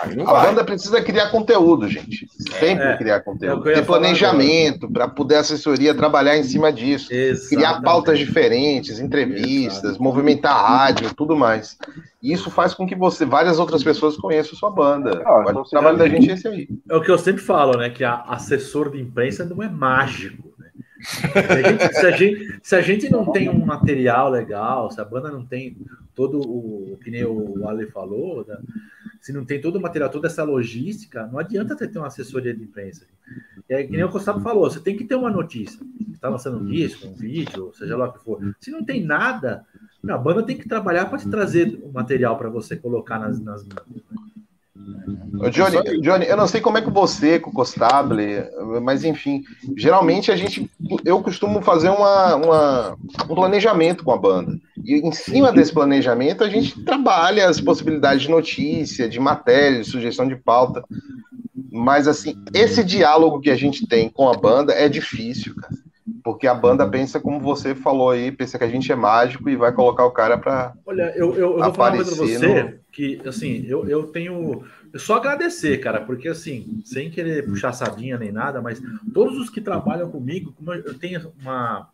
A vai. banda precisa criar conteúdo, gente. Sempre é, criar conteúdo. É Ter planejamento para poder a assessoria trabalhar em cima disso. Exatamente. Criar pautas diferentes, entrevistas, Exatamente. movimentar a rádio, tudo mais. E isso faz com que você, várias outras pessoas conheçam sua banda. Ah, o trabalho da gente é esse aí. É o que eu sempre falo, né? Que a assessor de imprensa não é mágico. Se a, gente, se, a gente, se a, gente, não tem um material legal, se a banda não tem todo o que nem o Ale falou, né? se não tem todo o material, toda essa logística, não adianta você ter uma assessoria de imprensa. É que nem o Gustavo falou, você tem que ter uma notícia. Você está lançando um disco, um vídeo, seja lá o que for. Se não tem nada, a banda tem que trabalhar para te trazer o material para você colocar nas, nas Né? Johnny, Johnny, eu não sei como é que você, com o Costable, mas enfim, geralmente a gente, eu costumo fazer uma, uma, um planejamento com a banda. E em cima desse planejamento a gente trabalha as possibilidades de notícia, de matéria, de sugestão de pauta. Mas assim, esse diálogo que a gente tem com a banda é difícil, cara. Porque a banda pensa como você falou aí, pensa que a gente é mágico e vai colocar o cara para. Olha, eu, eu, eu vou falar uma coisa pra você, no... que assim, eu, eu tenho só agradecer, cara, porque assim, sem querer puxar sardinha nem nada, mas todos os que trabalham comigo, como eu tenho uma,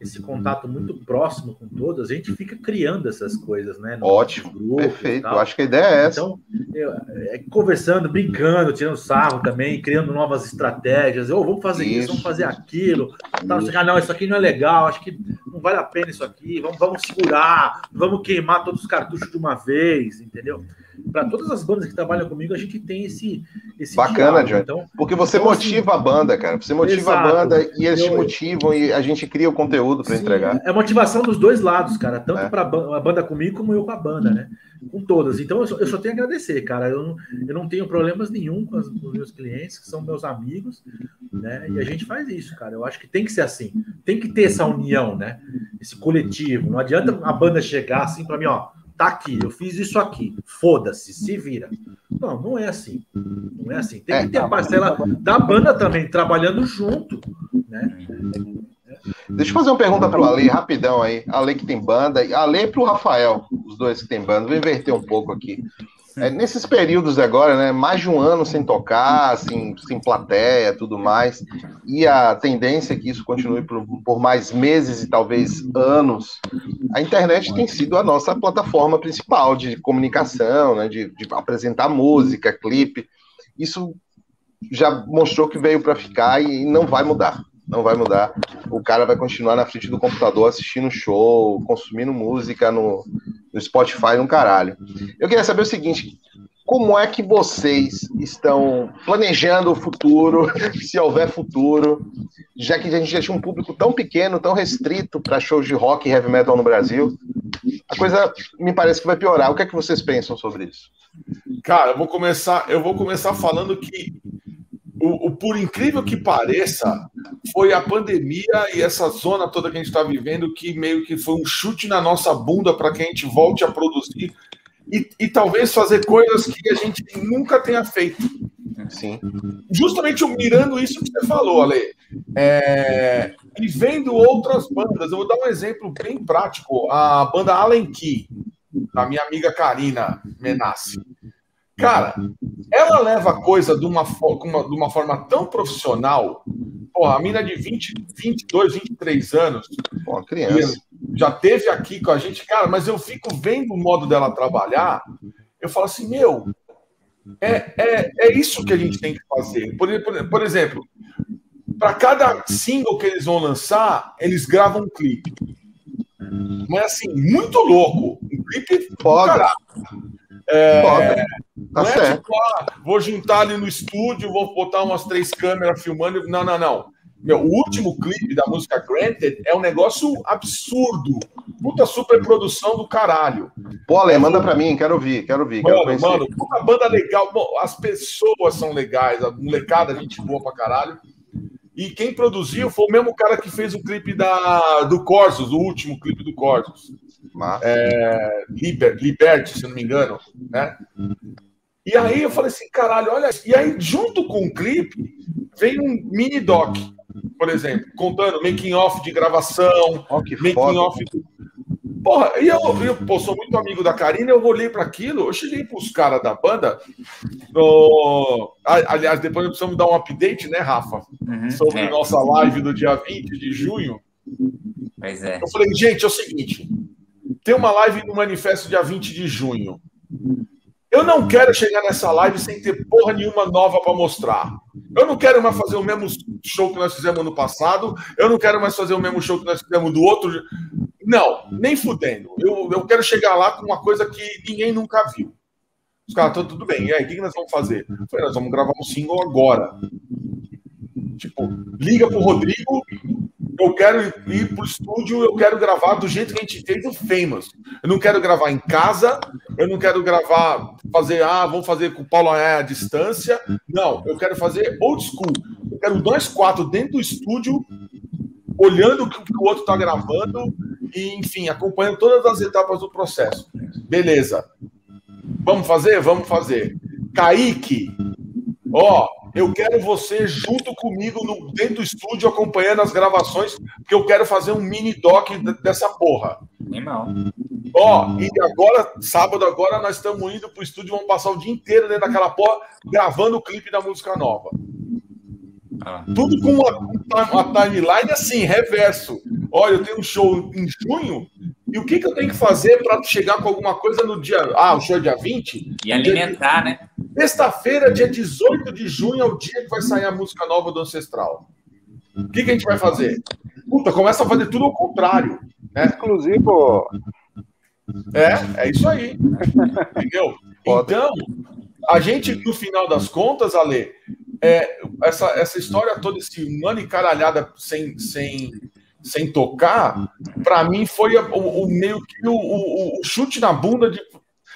esse contato muito próximo com todos, a gente fica criando essas coisas, né? Ótimo, perfeito. Eu acho que a ideia é essa. Então, eu, é, conversando, brincando, tirando sarro também, criando novas estratégias. Ou oh, vamos fazer isso. isso. vamos fazer aquilo. Tá, ah, não, isso aqui não é legal, acho que não vale a pena isso aqui. Vamos, vamos segurar, vamos queimar todos os cartuchos de uma vez, entendeu? Para todas as bandas que trabalham comigo, a gente tem esse. esse Bacana, John. Então, Porque você então, assim, motiva assim, a banda, cara. Você motiva exato. a banda e eles eu, te motivam e a gente cria o conteúdo para entregar. É motivação dos dois lados, cara. Tanto é. para a banda comigo como eu com a banda, né? Com todas. Então eu só, eu só tenho a agradecer, cara. Eu não, eu não tenho problemas nenhum com, as, com os meus clientes, que são meus amigos, né? E a gente faz isso, cara. Eu acho que tem que ser assim. Tem que ter essa união, né? Esse coletivo. Não adianta a banda chegar assim para mim, ó tá aqui, eu fiz isso aqui, foda-se, se vira. Não, não é assim. Não é assim. Tem que ter a parcela da banda também trabalhando junto, né? Deixa eu fazer uma pergunta para o Ale, rapidão aí. Ale que tem banda, Ale e para o Rafael, os dois que tem banda. Vou inverter um pouco aqui. É, nesses períodos agora, né? Mais de um ano sem tocar, assim, sem plateia, tudo mais. e a tendência é que isso continue por, por, mais meses e talvez anos, a internet tem sido a nossa plataforma principal de comunicação, né, de, de apresentar música, clipe. Isso já mostrou que veio para ficar e não vai mudar. Não vai mudar. O cara vai continuar na frente do computador assistindo show, consumindo música no, no Spotify, no caralho. Eu queria saber o seguinte: como é que vocês estão planejando o futuro, *laughs* se houver futuro, já que a gente já tinha um público tão pequeno, tão restrito para shows de rock e heavy metal no Brasil? A coisa me parece que vai piorar. O que é que vocês pensam sobre isso? Cara, eu vou começar, eu vou começar falando que o, o por incrível que pareça, foi a pandemia e essa zona toda que a gente está vivendo que meio que foi um chute na nossa bunda para que a gente volte a produzir e, e talvez fazer coisas que a gente nunca tenha feito. Sim. Justamente mirando isso que você falou, Ale. É, e vendo outras bandas. Eu vou dar um exemplo bem prático. A banda Allen Key, da minha amiga Karina Menassi. Cara, ela leva a coisa de uma, uma, de uma forma tão profissional. Porra, a mina de 20, 22, 23 anos. Pô, criança já teve aqui com a gente, cara, mas eu fico vendo o modo dela trabalhar, eu falo assim, meu, é, é, é isso que a gente tem que fazer. Por, por, por exemplo, para cada single que eles vão lançar, eles gravam um clipe. Mas assim, muito louco. Um clipe foda. É, foda. Tá não é tipo, ah, vou juntar ali no estúdio, vou botar umas três câmeras filmando. Não, não, não. Meu, o último clipe da música Granted é um negócio absurdo. Puta superprodução do caralho. Pô, Ale, manda pra mim, quero ouvir, quero ouvir. Mano, quero mano, puta banda legal. Bom, as pessoas são legais, a molecada, gente boa pra caralho. E quem produziu foi o mesmo cara que fez o clipe da, do Corsos, o último clipe do Corsos. É, Liber, Liberty, se não me engano, né? E aí eu falei assim, caralho, olha. E aí, junto com o clipe, vem um mini doc por exemplo, contando making off de gravação, oh, making off. Porra, e eu, eu pô, sou muito amigo da Karina, eu olhei para aquilo, eu cheguei para os caras da banda. No... Aliás, depois precisamos dar um update, né, Rafa? Uhum, sobre é. nossa live do dia 20 de junho. Pois é. Eu falei, gente, é o seguinte: tem uma live no manifesto dia 20 de junho. Eu não quero chegar nessa live sem ter porra nenhuma nova para mostrar. Eu não quero mais fazer o mesmo show que nós fizemos no passado. Eu não quero mais fazer o mesmo show que nós fizemos do outro. Não, nem fudendo. Eu, eu quero chegar lá com uma coisa que ninguém nunca viu. Os caras estão tudo bem. E aí, o que nós vamos fazer? Falei, nós vamos gravar um single agora. Tipo, liga pro Rodrigo, eu quero ir pro estúdio, eu quero gravar do jeito que a gente fez o Famous. Eu não quero gravar em casa, eu não quero gravar, fazer, ah, vamos fazer com o Paulo à distância. Não, eu quero fazer old school. Eu quero nós quatro dentro do estúdio, olhando o que o outro está gravando e, enfim, acompanhando todas as etapas do processo. Beleza. Vamos fazer? Vamos fazer. Kaique, ó, eu quero você junto comigo no, dentro do estúdio acompanhando as gravações, porque eu quero fazer um mini doc dessa porra. Animal. Ó, e agora, sábado agora, nós estamos indo pro estúdio, vamos passar o dia inteiro dentro daquela porra, gravando o clipe da música nova. Ah. Tudo com uma, uma, timeline assim, reverso. Olha, eu tenho um show em junho, e o que, que eu tenho que fazer para chegar com alguma coisa no dia. Ah, o show é dia 20? E alimentar, dia... né? Sexta-feira, dia 18 de junho, é o dia que vai sair a música nova do Ancestral. O que, que a gente vai fazer? Puta, começa a fazer tudo ao contrário. Né? Exclusivo. É, é isso aí. Entendeu? Então, a gente, no final das contas, Ale, é, essa, essa história toda, esse ano encaralhada sem, sem, sem tocar, para mim foi o, o, meio que o, o, o chute na bunda de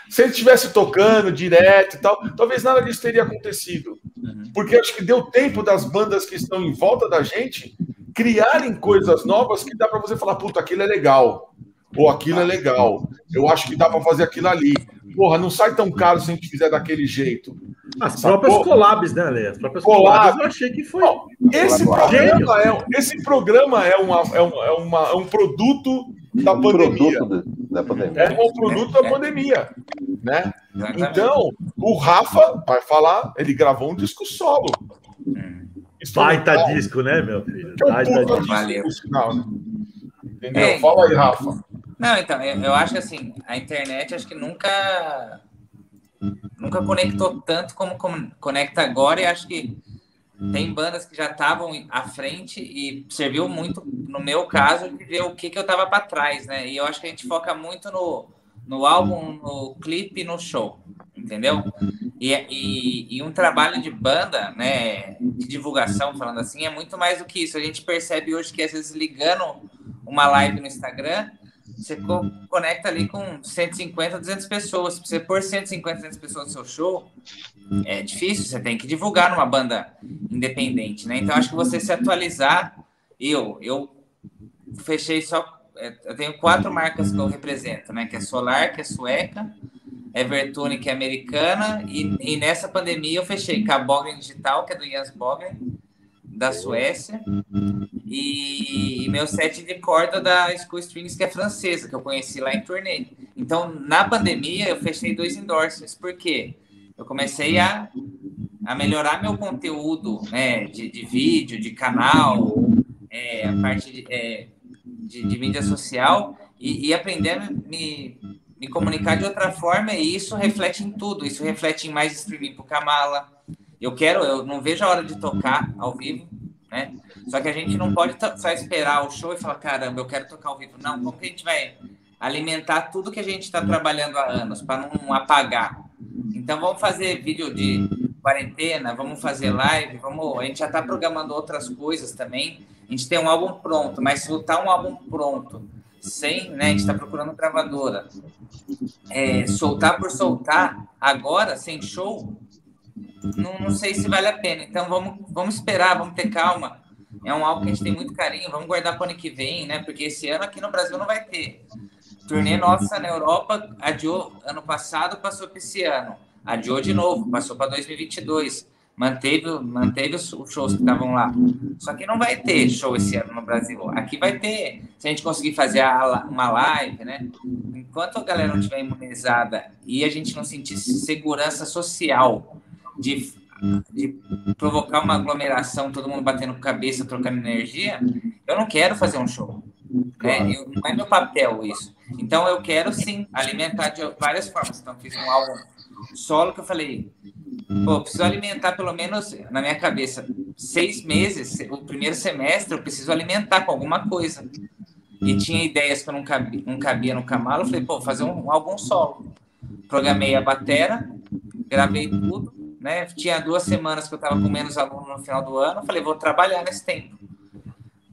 se ele estivesse tocando direto e tal, talvez nada disso teria acontecido. Uhum. Porque acho que deu tempo das bandas que estão em volta da gente criarem coisas novas que dá para você falar, puta, aquilo é legal. Ou aquilo é legal. Eu acho que dá para fazer aquilo ali. Porra, não sai tão caro se a gente fizer daquele jeito. As próprias porra. collabs, né, Lê? As próprias collabs, collabs eu achei que foi. esse, programa é, esse programa é, uma, é, uma, é, uma, é um produto da um pandemia. Produto da pandemia. É um produto da pandemia. Né? Então, o Rafa vai falar, ele gravou um disco solo. Baita disco, né, meu filho? É Baita disco. sinal, né? Entendeu? É, Fala aí, Rafa. Não, então, eu, acho que assim, a internet acho que nunca nunca conectou tanto como, conecta agora e acho que tem bandas que já estavam à frente e serviu muito, no meu caso, de ver o que, que eu tava para trás, né? E eu acho que a gente foca muito no, no álbum, no clipe no show, entendeu? E, e, e, um trabalho de banda, né, de divulgação, falando assim, é muito mais do que isso. A gente percebe hoje que, às vezes, ligando uma live no Instagram, você co conecta ali com 150, 200 pessoas. Se você pôr 150, 200 pessoas no seu show, é difícil, você tem que divulgar numa banda independente, né? Então, acho que você se atualizar, eu, eu fechei só, é, eu tenho quatro marcas que eu represento, né? Que é Solar, que é sueca, Evertune, que é americana, e, e nessa pandemia eu fechei com a Bogren Digital, que é do Jens Bogren, da Suécia, e, e meu set de corda da School Strings, que é francesa, que eu conheci lá em turnê. Então, na pandemia, eu fechei dois endorsements, por quê? Eu comecei a, a melhorar meu conteúdo né, de, de vídeo, de canal, é, a parte de, é, de, de, mídia social, e, e aprender a me, me comunicar de outra forma, e isso reflete em tudo. Isso reflete em mais streaming para o Kamala, eu quero, eu não vejo a hora de tocar ao vivo, né? Só que a gente não pode só esperar o show e falar, caramba, eu quero tocar ao vivo. Não, como que a gente vai alimentar tudo que a gente está trabalhando há anos para não apagar? Então vamos fazer vídeo de quarentena, vamos fazer live, vamos. A gente já está programando outras coisas também. A gente tem um álbum pronto, mas se botar um álbum pronto, sem, né? A gente está procurando gravadora. É, soltar por soltar, agora, sem show, não, não sei se vale a pena. Então vamos, vamos esperar, vamos ter calma. É um álbum que a gente tem muito carinho, vamos guardar para o ano que vem, né? Porque esse ano aqui no Brasil não vai ter. Turnê nossa na Europa adiou ano passado, passou para esse ano. Adiou de novo, passou para 2022. Manteve, manteve os shows que estavam lá. Só que não vai ter show esse ano no Brasil. Aqui vai ter, se a gente conseguir fazer a, uma live, né? Enquanto a galera não estiver imunizada e a gente não sentir segurança social de, de provocar uma aglomeração, todo mundo batendo cabeça, trocando energia, eu não quero fazer um show. Né? Eu, não é meu papel isso. Então eu quero sim alimentar de várias formas. Então fiz um álbum solo que eu falei, pô, preciso alimentar pelo menos na minha cabeça seis meses, o primeiro semestre eu preciso alimentar com alguma coisa. E tinha ideias que eu não cabia, não cabia no camalo, eu falei, pô, fazer um, um álbum solo. Programei a batera, gravei tudo, né? Tinha duas semanas que eu estava com menos aluno no final do ano, falei, vou trabalhar nesse tempo.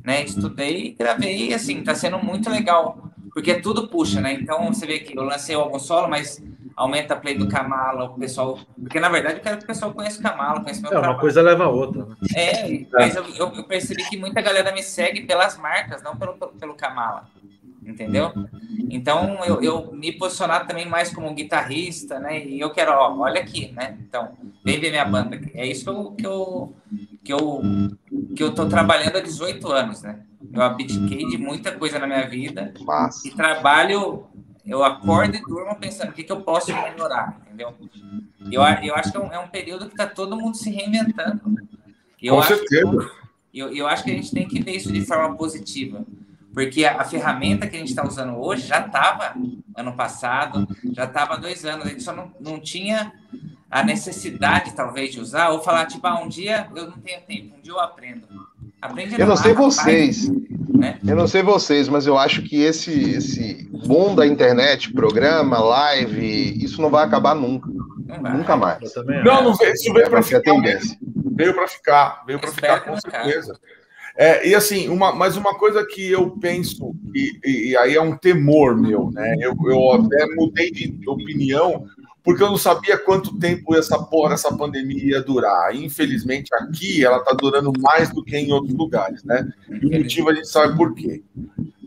Né? Estudei, gravei, assim, está sendo muito legal, porque tudo puxa, né? Então, você vê que eu lancei o álbum solo, mas aumenta a play do Kamala, o pessoal... Porque, na verdade, eu quero que o pessoal conheça o Kamala, conheça meu É, trabalho. uma coisa leva a outra. Né? É, mas eu, eu, percebi que muita galera me segue pelas marcas, não pelo, pelo Kamala entendeu? Então eu, eu me posicionar também mais como guitarrista, né? E eu quero, ó, olha aqui, né? Então, vem ver minha banda. É isso que eu, que eu, que eu tô trabalhando há 18 anos, né? Eu abdiquei de muita coisa na minha vida Massa. e trabalho. Eu acordo e durmo pensando o que, que eu posso melhorar, entendeu? Eu, eu acho que é um, é um período que está todo mundo se reinventando. Eu Com acho certeza. Que, eu, eu acho que a gente tem que ver isso de forma positiva porque a, a ferramenta que a gente está usando hoje já estava ano passado, já estava há dois anos, a gente só não, não tinha a necessidade, talvez, de usar, ou falar, tipo, ah, um dia eu não tenho tempo, um dia eu aprendo. Aprende eu não sei vocês, né? eu não sei vocês, mas eu acho que esse, esse boom da internet, programa, live, isso não vai acabar nunca. Nunca mais. Não, não veio, isso veio para ficar. Tendência. Veio para ficar, veio para ficar, com certeza. Cara. É, e assim, uma, mas uma coisa que eu penso, e, e aí é um temor meu, né? Eu, eu até mudei de opinião, porque eu não sabia quanto tempo essa porra, essa pandemia ia durar. Infelizmente, aqui ela está durando mais do que em outros lugares, né? E o motivo a gente sabe por quê.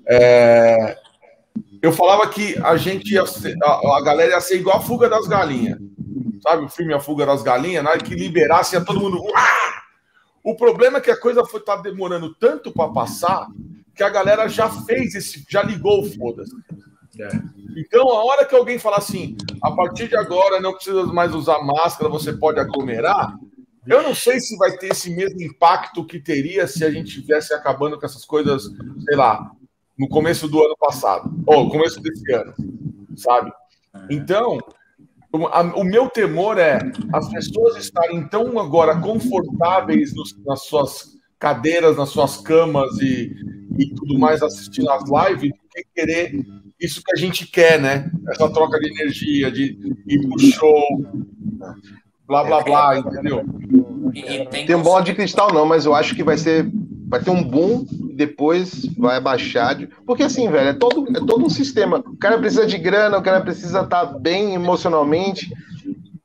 É, eu falava que a gente ia ser, a, a, galera ia ser igual a fuga das galinhas. Sabe o filme A Fuga das Galinhas? Na hora que liberasse, ia todo mundo. O problema é que a coisa foi tá demorando tanto para passar que a galera já fez esse, já ligou o foda-se. É. Então, a hora que alguém falar assim, a partir de agora não precisa mais usar máscara, você pode aglomerar, Eu não sei se vai ter esse mesmo impacto que teria se a gente tivesse acabando com essas coisas, sei lá, no começo do ano passado, ou no começo desse ano, sabe? Então, o, meu temor é as pessoas estarem tão agora confortáveis nos, nas suas cadeiras, nas suas camas e, e tudo mais assistindo as lives, do que querer isso que a gente quer, né? Essa troca de energia, de ir pro show, blá blá blá, entendeu? Tem um bola de cristal, não, mas eu acho que vai ser. Vai ter um boom e depois vai abaixar. De... Porque assim, velho, é todo, é todo um sistema. O cara precisa de grana, o cara precisa estar tá bem emocionalmente.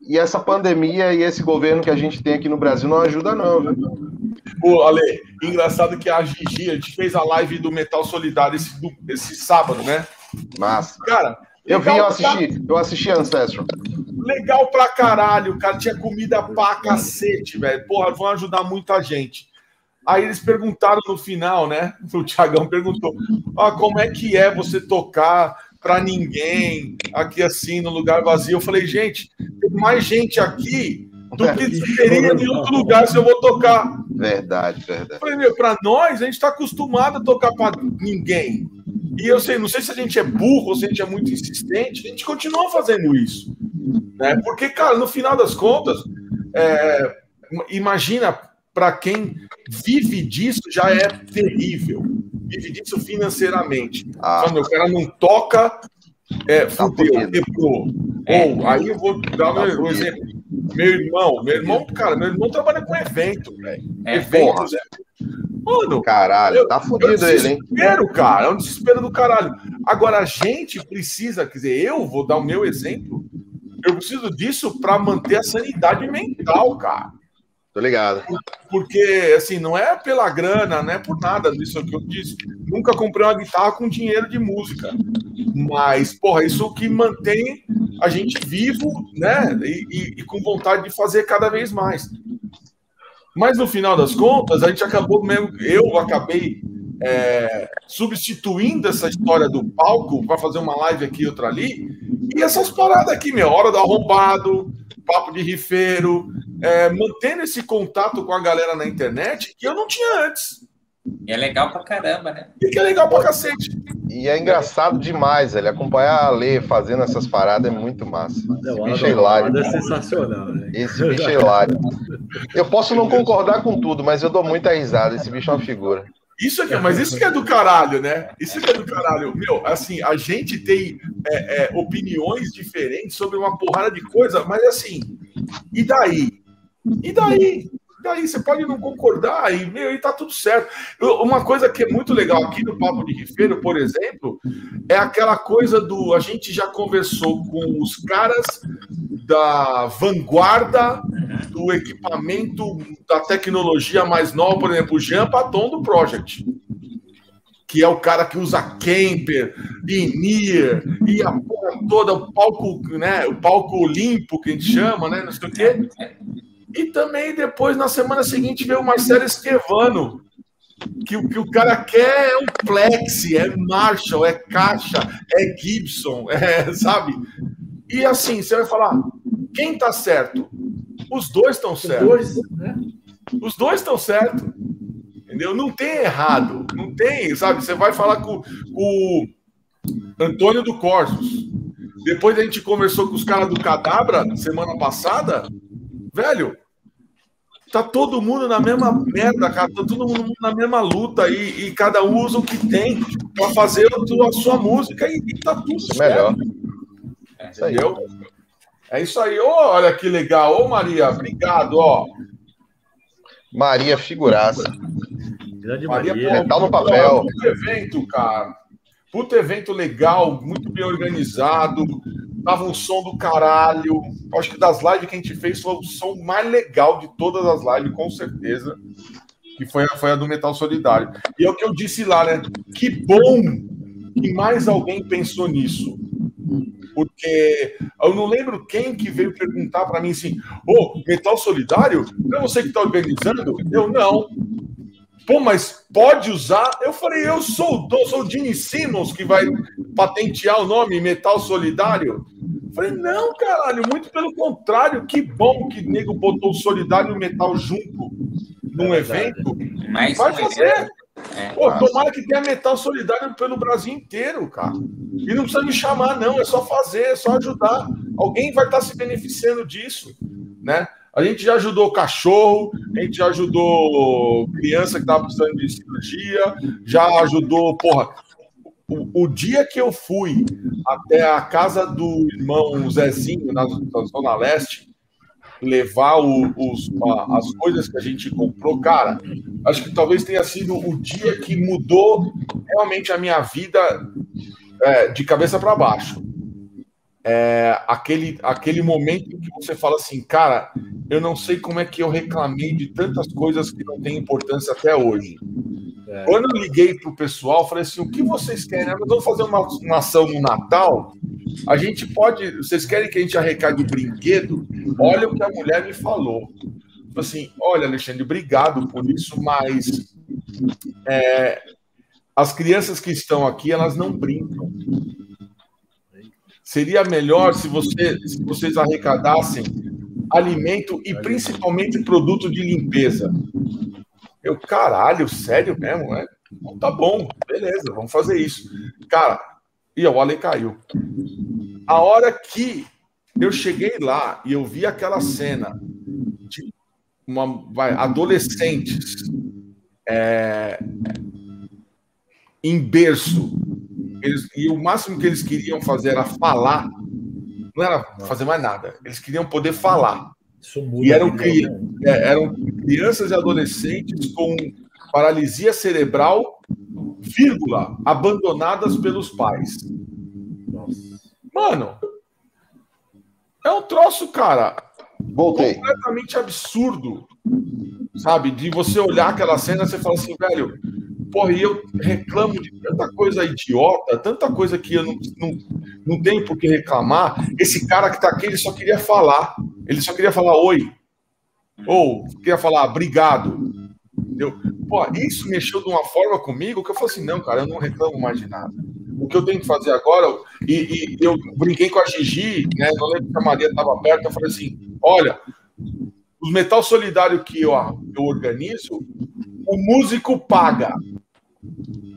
E essa pandemia e esse governo que a gente tem aqui no Brasil não ajuda, não, viu? Pô, Ale, engraçado que a Gigi, a gente fez a live do Metal Solidário esse, esse sábado, né? Massa. Cara, eu vi, eu assisti, eu assisti Ancestral. Legal pra caralho, cara. Tinha comida pra cacete, velho. Porra, vão ajudar muita gente. Aí eles perguntaram no final, né? O Tiagão perguntou: ah, como é que é você tocar para ninguém aqui assim, no lugar vazio? Eu falei, gente, tem mais gente aqui do que teria em outro lugar se eu vou tocar. Verdade, verdade. Pra nós, a gente tá acostumado a tocar para ninguém. E eu sei, não sei se a gente é burro ou se a gente é muito insistente, a gente continua fazendo isso. Né? Porque, cara, no final das contas, é, imagina para quem vive disso já é terrível. Vive disso financeiramente. Ah. Quando o cara não toca, é, tá fudeu, quebrou. É. Ou, aí eu vou dar tá um exemplo. Meu irmão, meu irmão, cara, meu irmão trabalha com evento, velho. É, Eventos, é. Mano, caralho, tá fudido é ele, hein? Desespero, cara, é um desespero do caralho. Agora, a gente precisa, quer dizer, eu vou dar o meu exemplo, eu preciso disso para manter a sanidade mental, cara. Tô ligado. Porque, assim, não é pela grana, não é por nada disso que eu disse. Nunca comprei uma guitarra com dinheiro de música. Mas, porra, isso que mantém a gente vivo, né? E, e, e com vontade de fazer cada vez mais. Mas no final das contas, a gente acabou mesmo. Eu acabei é, substituindo essa história do palco para fazer uma live aqui, outra ali. E essas paradas aqui, meu, hora do arrombado, papo de rifeiro, é, mantendo esse contato com a galera na internet que eu não tinha antes. E é legal pra caramba, né? E que é legal pra cacete. E é engraçado demais, ele acompanhar a Lê fazendo essesse paradas é muito massa. Esse bicho é hilário. É sensacional, né? Esse bicho é hilário. Eu posso não concordar com tudo, mas eu dou muita risada. Esse bicho é uma figura. Isso aqui, mas isso que é do caralho, né? Isso que é do caralho. Meu, assim, a gente tem é, é, opiniões diferentes sobre uma porrada de coisa, mas assim, e daí? E daí? Daí você pode não concordar e, meu, e tá tudo certo. Uma coisa que é muito legal aqui no Papo de Rifeiro, por exemplo, é aquela coisa do. A gente já conversou com os caras da vanguarda do equipamento, da tecnologia mais nova, por exemplo, o Jean Paton do Project que é o cara que usa camper, Inir, e a porra toda, o palco, né, o palco limpo que a gente chama, né, não sei o quê. E também depois, na semana seguinte, veio o Marcelo Esquevano, que, que o cara quer é um Plexi, é Marshall, é caixa, é Gibson, é, *laughs* sabe? E assim, você vai falar, quem tá certo? Os dois estão certos. Os dois, né? Os dois estão certos. Entendeu? Não tem errado. Não tem, sabe? Você vai falar com, com o Antônio do Corsos. Depois a gente conversou com os caras do Cadabra semana passada. Velho, tá todo mundo na mesma merda, cara, tá todo mundo na mesma luta e, e cada um usa o que tem para fazer a sua música e, e tá tudo certo. Melhor. É, Entendeu? É isso aí. Oh, olha que legal. Ô, oh, Maria, obrigado, ó. Maria figuraça. Grande Maria, Maria. Metal no papel. Puto evento, cara. Puto evento legal, muito bem organizado. Tava um som do caralho. Acho que das lives que a gente fez foi o som mais legal de todas as lives, com certeza. Que foi, foi a do Metal Solidário. E é o que eu disse lá, né? Que bom que mais alguém pensou nisso. Porque eu não lembro quem que veio perguntar para mim assim: Ô, oh, Metal Solidário? É você que está organizando? Eu não. Pô, mas pode usar? Eu falei, eu sou, sou o Gene Simmons que vai patentear o nome Metal Solidário. Falei, não, caralho, muito pelo contrário, que bom que nego botou o solidário e o metal junto num é evento. Mas vai fazer. É, Pô, tomara que tenha metal solidário pelo Brasil inteiro, cara. E não precisa me chamar, não, é só fazer, é só ajudar. Alguém vai estar se beneficiando disso, né? A gente já ajudou cachorro, a gente já ajudou criança que estava precisando de cirurgia, já ajudou, porra. O, o, dia que eu fui até a casa do irmão Zezinho, na, na Zona Leste, levar o, os, a, as coisas que a gente comprou, cara, acho que talvez tenha sido o dia que mudou realmente a minha vida é, de cabeça para baixo. É, aquele, aquele momento que você fala assim, cara, eu não sei como é que eu reclamei de tantas coisas que não têm importância até hoje. É. Quando eu liguei para o pessoal, falei assim: o que vocês querem? Nós vamos fazer uma, uma ação no Natal. A gente pode. Vocês querem que a gente arrecade o brinquedo? Olha o que a mulher me falou. Assim, olha, Alexandre, obrigado por isso, mas é, as crianças que estão aqui, elas não brincam. Seria melhor se, você, se vocês arrecadassem alimento e principalmente produto de limpeza. Eu, caralho, sério mesmo, né? Então, tá bom, beleza, vamos fazer isso. Cara, e o Ale caiu. A hora que eu cheguei lá e eu vi aquela cena de uma, vai, adolescentes é, em berço, eles, e o máximo que eles queriam fazer era falar, não era fazer mais nada, eles queriam poder falar. e eram, cri, é, eram crianças e adolescentes com paralisia cerebral, vírgula, abandonadas pelos pais. Mano, é um troço, cara, Voltei. completamente absurdo, sabe? De você olhar aquela cena e você fala assim, velho, porra, e eu reclamo de tanta coisa idiota, tanta coisa que eu não, não, não tenho por que reclamar. Esse cara que tá aqui, ele só queria falar. Ele só queria falar oi. Ou queria falar obrigado. Entendeu? Pô, isso mexeu de uma forma comigo que eu falei assim: não, cara, eu não reclamo mais de nada. O que eu tenho que fazer agora, e, e eu brinquei com a Gigi, né? Não lembro que a Maria estava perto, eu falei assim: olha, os metal solidário que eu, eu organizo, o músico paga.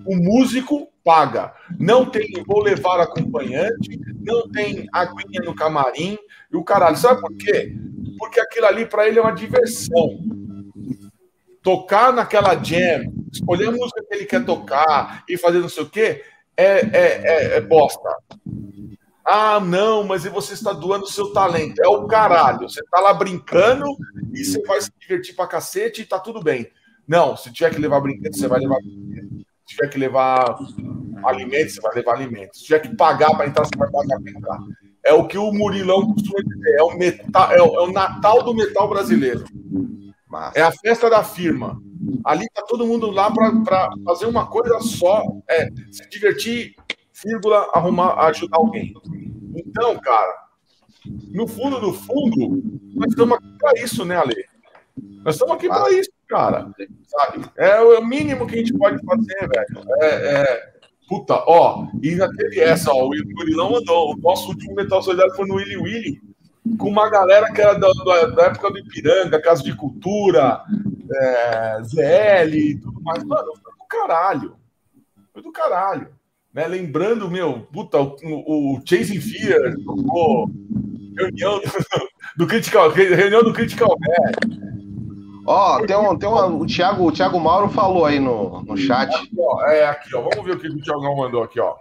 O músico paga. Não tem, vou levar acompanhante, não tem aguinha no camarim, e o caralho. Sabe por quê? Porque aquilo ali para ele é uma diversão. Tocar naquela jam, escolher a música que ele quer tocar e fazer não sei o quê, é, é, é, é bosta. Ah, não, mas você está doando o seu talento. É o caralho. Você está lá brincando e você vai se divertir pra cacete e tá tudo bem. Não, se tiver que levar brinquedo, você vai levar brinquedo. Se tiver que levar alimentos, você vai levar alimentos. Se tiver que pagar para entrar, você vai pagar para entrar. É o que o Murilão costuma dizer. É o, metal, é o, é o Natal do metal brasileiro. É a festa da firma. Ali tá todo mundo lá para fazer uma coisa só, é se divertir, vírgula, arrumar, ajudar alguém. Então, cara, no fundo do fundo, nós estamos aqui para isso, né, Ale? Nós estamos aqui para isso, cara. Sabe? É o mínimo que a gente pode fazer, velho. É, é... Puta, ó, e ainda teve essa, ó, o Gurilão mandou. O nosso último Metal Solidário foi no Willy Willy, com uma galera que era da, da, época do Ipiranga, Casa de Cultura, é, ZL e tudo mais. Mano, foi do caralho. Foi do caralho. Né? Lembrando, meu, puta, o, o Chasing Fear tocou reunião do, *laughs* do Critical, reunião do Critical Bad. Ó, oh, tem um, tem um, o Thiago, o Thiago Mauro falou aí no, no chat. Aqui, ó, é aqui, ó. Vamos ver o que o Thiagão mandou aqui, ó.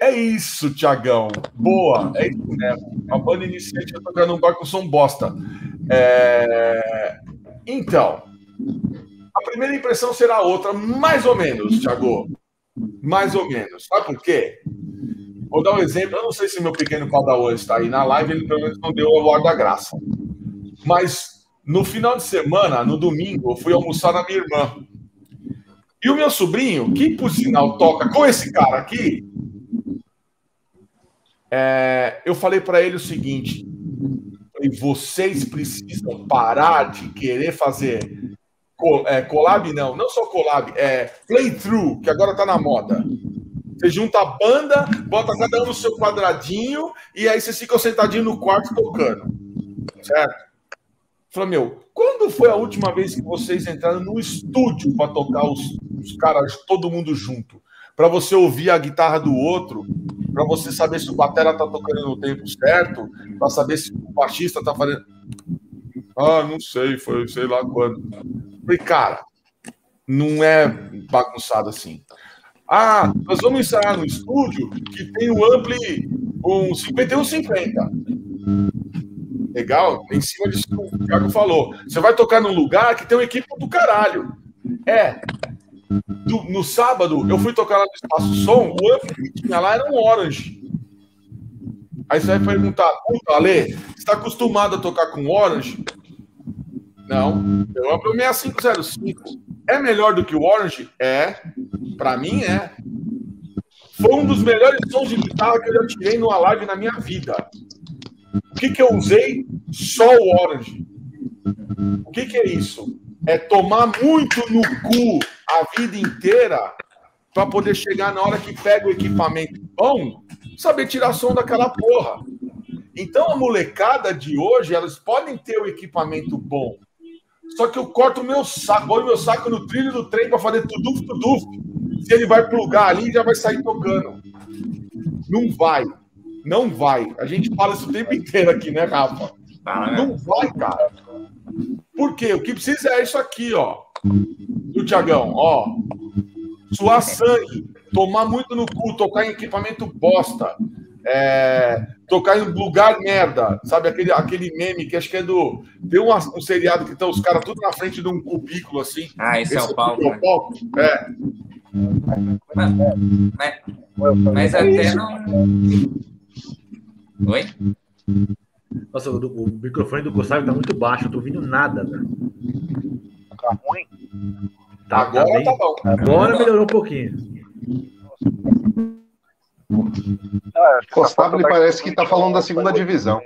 É isso, Tiagão. Boa, é isso mesmo. A banda iniciante tocando um bar com som bosta. É... Então, a primeira impressão será outra, mais ou menos, Thiago. Mais ou menos. Sabe por quê? Vou dar um exemplo. Eu não sei se meu pequeno Padawan está aí na live, ele pelo menos não deu o ar da graça. Mas no final de semana, no domingo, eu fui almoçar na minha irmã. E o meu sobrinho, que por sinal toca com esse cara aqui, é, eu falei para ele o seguinte: vocês precisam parar de querer fazer é, collab, não, não só collab, é playthrough, que agora está na moda. Você junta a banda, bota cada um no seu quadradinho e aí vocês ficam sentadinhos no quarto tocando. Certo? Falei, meu, quando foi a última vez que vocês entraram no estúdio para tocar os, os caras, todo mundo junto? Para você ouvir a guitarra do outro, para você saber se o batera tá tocando no tempo certo, para saber se o baixista tá fazendo. Ah, não sei, foi sei lá quando. Falei, cara, não é bagunçado assim. Ah, nós vamos ensaiar no estúdio que tem o ampli um 5150. Legal? Em cima disso que o Thiago falou. Você vai tocar num lugar que tem uma equipe do caralho. É. Do, no sábado, eu fui tocar lá no Espaço Som, o ampli que tinha lá era um Orange. Aí você vai perguntar, puta, Ale, você está acostumado a tocar com Orange? Não. Eu abro 6505. É melhor do que o Orange? É. Para mim é. Foi um dos melhores sons de guitarra que eu já tirei numa live na minha vida. O que, que eu usei? Só o Orange. O que, que é isso? É tomar muito no cu a vida inteira para poder chegar na hora que pega o equipamento bom, saber tirar som daquela porra. Então a molecada de hoje, elas podem ter o equipamento bom, só que eu corto o meu saco, põe o meu saco no trilho do trem para fazer tuduf, tuduf. Se ele vai plugar ali, já vai sair tocando. Não vai. Não vai. A gente fala isso o tempo inteiro aqui, né, Rafa? Ah, é. Não vai, cara. Por quê? O que precisa é isso aqui, ó. Do Tiagão, ó. Suar sangue, tomar muito no cu, tocar em equipamento bosta. É, tocar em lugar merda, sabe? Aquele, aquele meme que acho que é do. Tem um, um seriado que estão os caras tudo na frente de um cubículo assim. Ah, esse, esse é o palco. É palco. É. Mas, mas, até não. Oi? Nossa, o, o, microfone do Gustavo tá muito baixo, eu tô ouvindo nada, velho. Tá ruim? Tá, Agora tá, bem... tá bom. Agora melhorou um pouquinho. Ah, Costável tá parece que está falando da segunda divisão.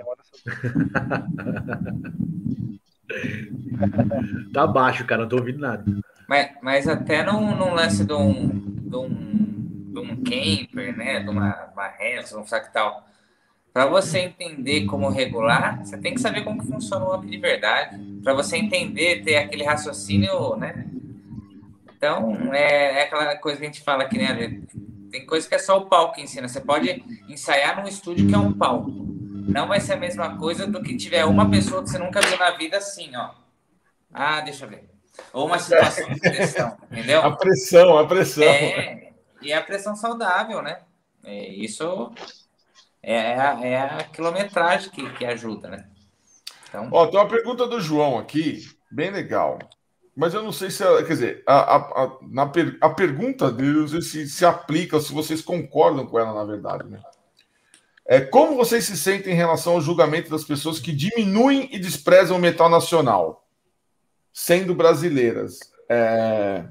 tá baixo, cara, não tô ouvindo nada. Mas, mas até num, num lance de um, de um, de um camper, né? De uma, uma Hanson, um fractal. Para você entender como regular, você tem que saber como que funciona o amp de verdade. Para você entender, ter aquele raciocínio, né? Então, é, é, aquela coisa que a gente fala aqui, né? Tem coisa que é só o palco que ensina. Você pode ensaiar num estúdio que é um palco. Não vai ser a mesma coisa do que tiver uma pessoa que você nunca viu na vida assim, ó. Ah, deixa eu ver. Ou uma situação de pressão, *laughs* entendeu? A pressão, a pressão. É, e a pressão saudável, né? É, isso é a, é a quilometragem que, que ajuda, né? Então... Ó, tem uma pergunta do João aqui, bem legal. Mas eu não sei se, quer dizer, a, a, a, na per, a pergunta dele se, se aplica, se vocês concordam com ela, na verdade, né? É, como vocês se sentem em relação ao julgamento das pessoas que diminuem e desprezam o metal nacional, sendo brasileiras? É...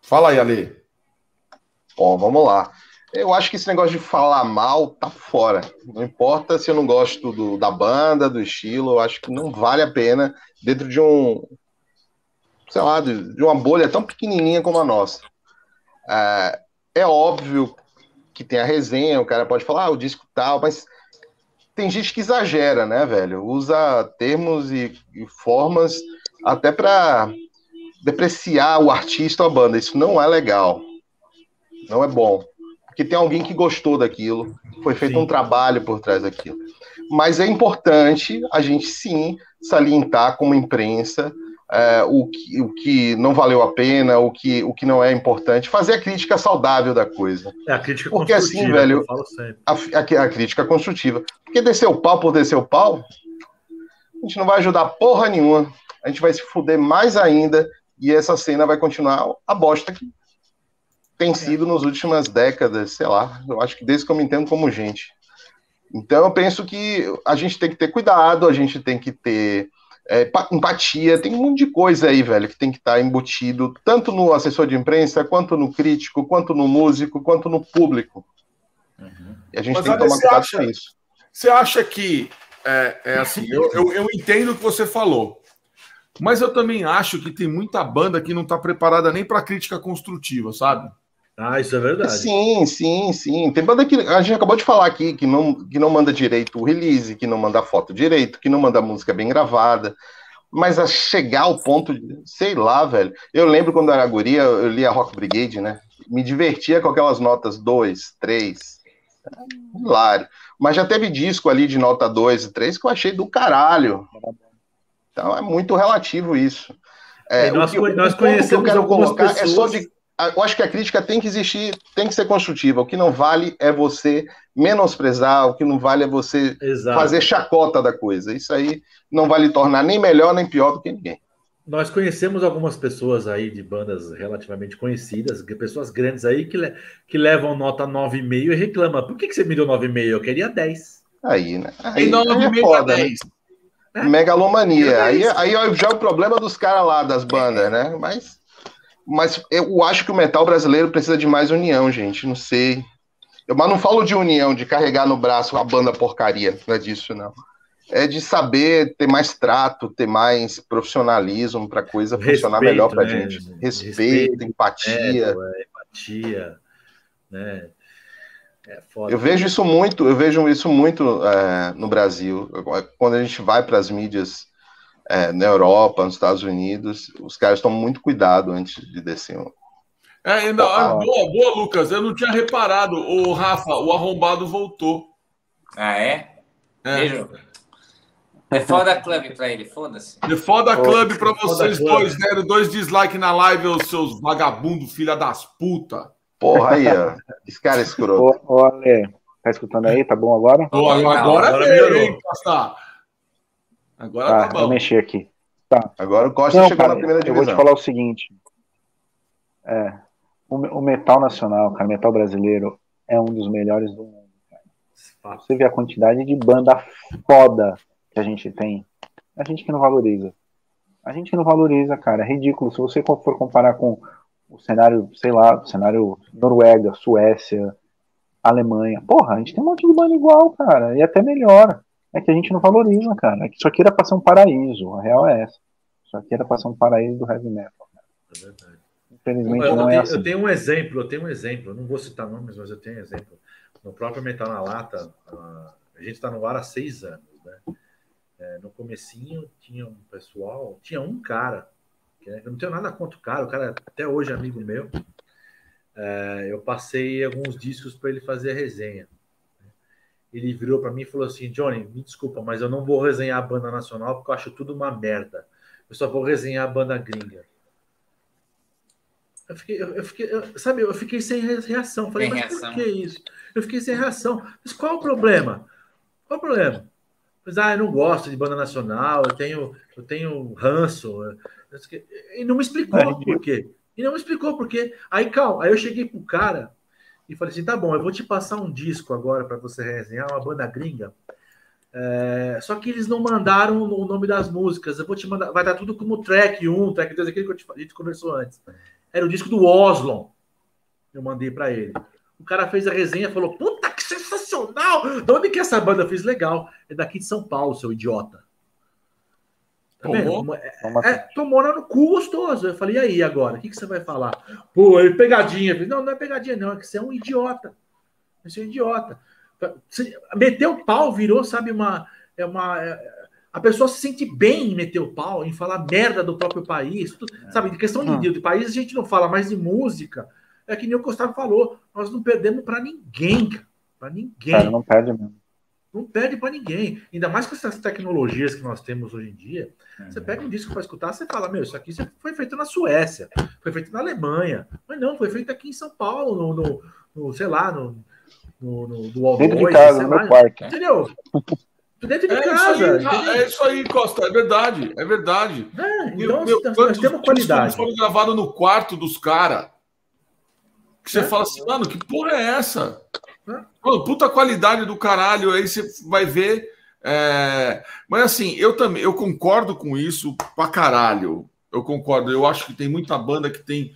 Fala aí, Ale. Bom, vamos lá. Eu acho que esse negócio de falar mal tá fora. Não importa se eu não gosto do, da banda, do estilo, eu acho que não vale a pena dentro de um, sei lá, de, de uma bolha tão pequenininha como a nossa. É, é, óbvio que tem a resenha, o cara pode falar, ah, o disco tal, mas tem gente que exagera, né, velho? Usa termos e, e formas até para depreciar o artista ou a banda. Isso não é legal. Não é bom. Porque tem alguém que gostou daquilo, foi feito sim. um trabalho por trás daquilo. Mas é importante a gente sim salientar como imprensa é, o, que, o que não valeu a pena, o que, o que não é importante, fazer a crítica saudável da coisa. É a crítica Porque assim, velho, a, a, a, crítica construtiva. Porque descer o pau por descer o pau, a gente não vai ajudar porra nenhuma. A gente vai se fuder mais ainda e essa cena vai continuar a bosta que tem sido nas últimas décadas, sei lá, eu acho que desde que eu me entendo como gente. Então eu penso que a gente tem que ter cuidado, a gente tem que ter é, empatia, tem um monte de coisa aí, velho, que tem que estar tá embutido, tanto no assessor de imprensa, quanto no crítico, quanto no músico, quanto no público. Uhum. E a gente Mas, tem que tomar cuidado acha, com isso. Você acha que, é, é assim, eu, eu, eu entendo o que você falou, mas eu também acho que tem muita banda que não está preparada nem para crítica construtiva, sabe? Ah, isso é verdade. Sim, sim, sim. Tem banda que a gente acabou de falar aqui que não, que não manda direito o release, que não manda foto direito, que não manda música bem gravada. Mas a chegar ao ponto de, sei lá, velho. Eu lembro quando era guria, eu lia Rock Brigade, né? Me divertia com aquelas notas 2, 3. Hilário. Mas já teve disco ali de nota 2 e 3 que eu achei do caralho. Então é muito relativo isso. É, nós, que, nós conhecemos que eu quero colocar pessoas... é só de eu acho que a crítica tem que existir, tem que ser construtiva. O que não vale é você menosprezar, o que não vale é você Exato. fazer chacota da coisa. Isso aí não vai lhe tornar nem melhor nem pior do que ninguém. Nós conhecemos algumas pessoas aí de bandas relativamente conhecidas, pessoas grandes aí que, le que levam nota 9,5 e reclamam. Por que, que você me deu 9,5? Eu queria 10. Aí, né? Aí, aí 9,5 é foda, 10. Né? É. Megalomania. Aí, aí já é o problema dos caras lá, das bandas, né? Mas mas eu acho que o metal brasileiro precisa de mais união, gente. Não sei. Eu, mas não falo de união, de carregar no braço a banda porcaria, não é disso, não. É de saber ter mais trato, ter mais profissionalismo para a coisa Respeito, funcionar melhor para a né? gente. Respeito, Respeito empatia. É, empatia, né? É eu vejo isso muito, eu vejo isso muito é, no Brasil. Quando a gente vai para as mídias é, na Europa, nos Estados Unidos, os caras tomam muito cuidado antes de descer. É, ainda, ah, boa, boa, Lucas. Eu não tinha reparado. O Rafa, o arrombado voltou. Ah, é? é. Beijo. É foda club pra ele, foda-se. É foda club pra vocês dois. Deram dois dislikes na live, os seus vagabundos, filha das puta. Porra aí, ó. Esse cara é escroto. Ô, ô Ale, tá escutando aí? Tá bom agora? Ô, agora, agora, agora melhorou, hein, Costa? Agora tá, tá bom. Vou mexer aqui. Tá. Agora o Costa Não, chegou cara, na primeira divisão. Eu vou te falar o seguinte. É, o, o, metal nacional, cara, metal brasileiro é um dos melhores do mundo. Cara. Você vê a quantidade de banda foda que a gente tem. A gente que não valoriza. A gente que não valoriza, cara. É ridículo. Se você for comparar com o cenário, sei lá, o cenário Noruega, Suécia, Alemanha. Porra, a gente tem um monte de banda igual, cara. E até melhor. É que a gente não valoriza, cara. É que isso aqui era pra ser um paraíso. A real é essa. Isso aqui era pra ser um paraíso do heavy metal. Cara. É verdade. Infelizmente eu, não eu é tenho, assim. Eu tenho um exemplo, eu tenho um exemplo. Eu não vou citar nomes, mas eu tenho um exemplo. No próprio Metal na Lata, a gente está no ar há seis anos, né? É, no comecinho tinha um pessoal, tinha um cara, que eu não tenho nada contra o cara, o cara até hoje é amigo meu. É, eu passei alguns discos para ele fazer a resenha ele virou para mim e falou assim: Johnny, me desculpa, mas eu não vou resenhar a banda nacional porque eu acho tudo uma merda. Eu só vou resenhar a banda gringa. Eu fiquei, eu, fiquei eu, sabe, eu fiquei sem reação. Falei, sem mas reação. por que isso? Eu fiquei sem reação. Mas qual o problema? Qual o problema? Mas, ah, eu não gosto de banda nacional, eu tenho, eu tenho ranço. E não me explicou é, por quê. E não me explicou por quê. Aí, calma, aí eu cheguei pro cara e falei assim: tá bom, eu vou te passar um disco agora para você resenhar, uma banda gringa. É, só que eles não mandaram o nome das músicas. Eu vou te mandar, vai estar tudo como track 1, track 2, aquilo que a gente conversou antes. Era o disco do Oslo. Eu mandei para ele. O cara fez a resenha falou: Puta que sensacional! De onde que essa banda fez legal? É daqui de São Paulo, seu idiota. Tá tomou? É, é, tomou no cu gostoso. Eu falei, e aí agora? O que, que você vai falar? Pô, ele pegadinha. Falei, não, não é pegadinha, não. É que você é um idiota. Você é um idiota. Você meteu o pau, virou, sabe, uma. É uma é, a pessoa se sente bem em meter o pau, em falar merda do próprio país. Tudo, é. Sabe, de questão de, de, de país a gente não fala mais de música. É que nem o Gustavo falou, nós não perdemos para ninguém, cara. Pra ninguém. Cara, não perde mesmo. Não perde para ninguém. Ainda mais com essas tecnologias que nós temos hoje em dia. Uhum. Você pega um disco para escutar, você fala, meu, isso aqui foi feito na Suécia, foi feito na Alemanha. Mas não, foi feito aqui em São Paulo, no, no, no sei lá, no, no, no do Dentro de casa, no meu quarto. Entendeu? *laughs* Dentro de é casa. Isso aí, é isso aí, Costa, é verdade, é verdade. É, então, meu, nós, nós temos qualidade. foram gravados no quarto dos caras. Que você é? fala assim, mano, que porra é essa? Mano, puta qualidade do caralho, aí você vai ver. É... Mas assim, eu também eu concordo com isso pra caralho. Eu concordo. Eu acho que tem muita banda que tem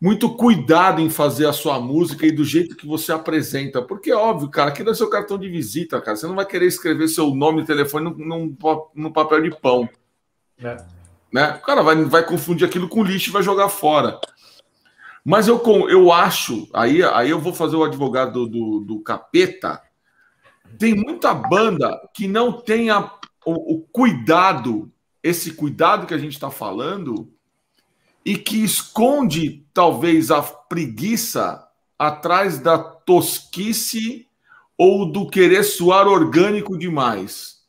muito cuidado em fazer a sua música e do jeito que você apresenta. Porque é óbvio, cara, aqui não é seu cartão de visita, cara. Você não vai querer escrever seu nome e telefone no, no, no papel de pão. É. Né? O cara vai, vai confundir aquilo com lixo e vai jogar fora. Mas eu, eu acho, aí, aí eu vou fazer o advogado do, do, capeta. Tem muita banda que não tem a, o, o cuidado, esse cuidado que a gente está falando, e que esconde talvez a preguiça atrás da tosquice ou do querer suar orgânico demais.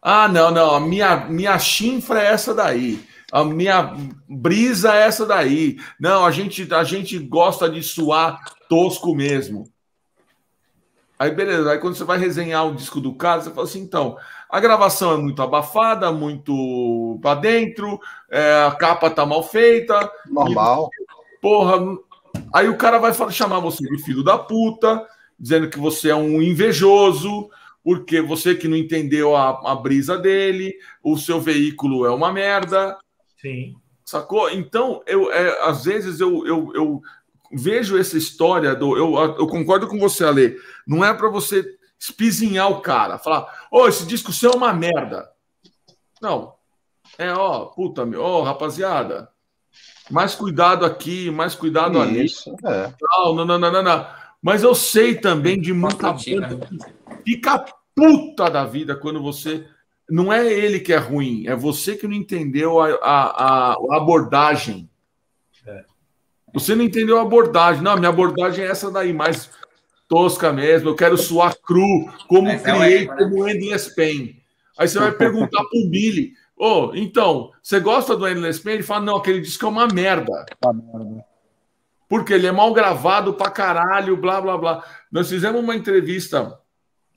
Ah, não, não, a minha, minha chinfra é essa daí. A minha brisa é essa daí. Não, a gente, a gente gosta de suar tosco mesmo. Aí, beleza. Aí, quando você vai resenhar o disco do cara, você fala assim: então, a gravação é muito abafada, muito para dentro, é, a capa tá mal feita. Normal. E, porra. Aí o cara vai chamar você de filho da puta, dizendo que você é um invejoso, porque você que não entendeu a, a brisa dele, o seu veículo é uma merda. Sim. Sacou? Então, eu, é, às vezes eu, eu, eu vejo essa história do. Eu, eu concordo com você, Ale. Não é para você espizinhar o cara, falar, ô, oh, esse disco seu é uma merda. Não. É, ó, puta, meu, ó, rapaziada, mais cuidado aqui, mais cuidado Isso, ali. É. Não, não, não, não, não, Mas eu sei também de muita banda fica puta da vida quando você. Não é ele que é ruim, é você que não entendeu a, a, a abordagem. É. Você não entendeu a abordagem. Não, minha abordagem é essa daí, mas tosca mesmo, eu quero suar cru, como Mas criei, é né? como Endless Pain. Aí você vai perguntar pro Billy, ô, oh, então, você gosta do Endless Pain? Ele fala, não, aquele disco é uma merda. Porque ele é mal gravado pra caralho, blá, blá, blá. Nós fizemos uma entrevista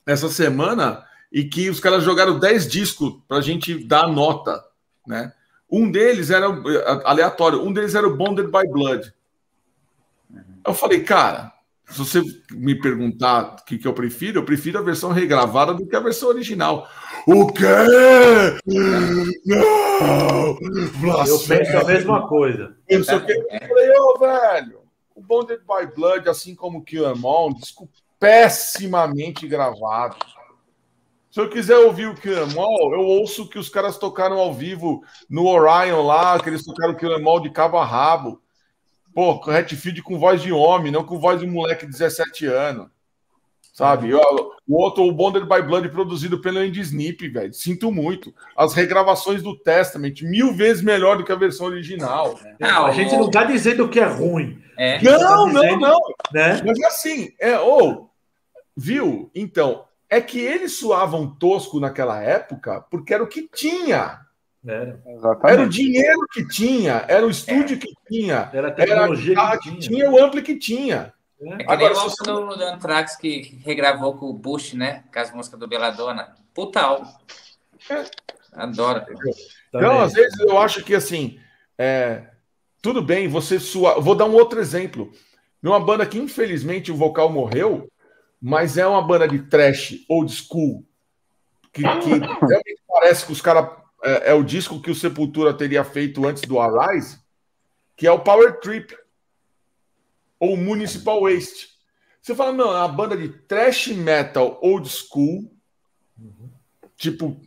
essa semana e que os caras jogaram 10 discos pra gente dar a nota, né? Um deles era aleatório, um deles era o Bonded by Blood. Eu falei, cara, se você me perguntar o que, que eu prefiro, eu prefiro a versão regravada do que a versão original. O quê? Não! Eu penso a mesma coisa. Eu, eu falei, ô, oh, velho, o Bonded by Blood, assim como o Kill Em All, disco pessimamente gravado. Se eu quiser ouvir o Kill Em All, eu ouço que os caras tocaram ao vivo no Orion lá, que eles tocaram o Kill Em All de cabo a rabo. Pô, Hatfield com voz de homem, não com voz de moleque de 17 anos. Sabe? O outro, o Bonded by Blood, produzido pelo Andy Snip, velho. Sinto muito. As regravações do Testament, mil vezes melhor do que a versão original. Não, a gente não tá dizendo que é ruim. É. Não, tá dizendo, não, não. Né? Mas assim, é, ou, viu? Então, é que eles suavam tosco naquela época porque era o que tinha. Era. era o dinheiro que tinha, era o estúdio é. que tinha, era a tecnologia era que, que, tinha. o ampli que tinha. É, é que Agora, nem o álbum do, do Anthrax que regravou com o Bush, né? Com as músicas do Belladonna. Puta álbum. É. Adoro. Então, às vezes eu acho que assim, é, tudo bem, você sua. Vou dar um outro exemplo. Uma banda que infelizmente o vocal morreu, mas é uma banda de trash old school que, que realmente parece que os caras é, é, o disco que o Sepultura teria feito antes do Arise, que é o Power Trip ou Municipal Waste. Você fala, não, é uma banda de thrash metal old school, uhum. tipo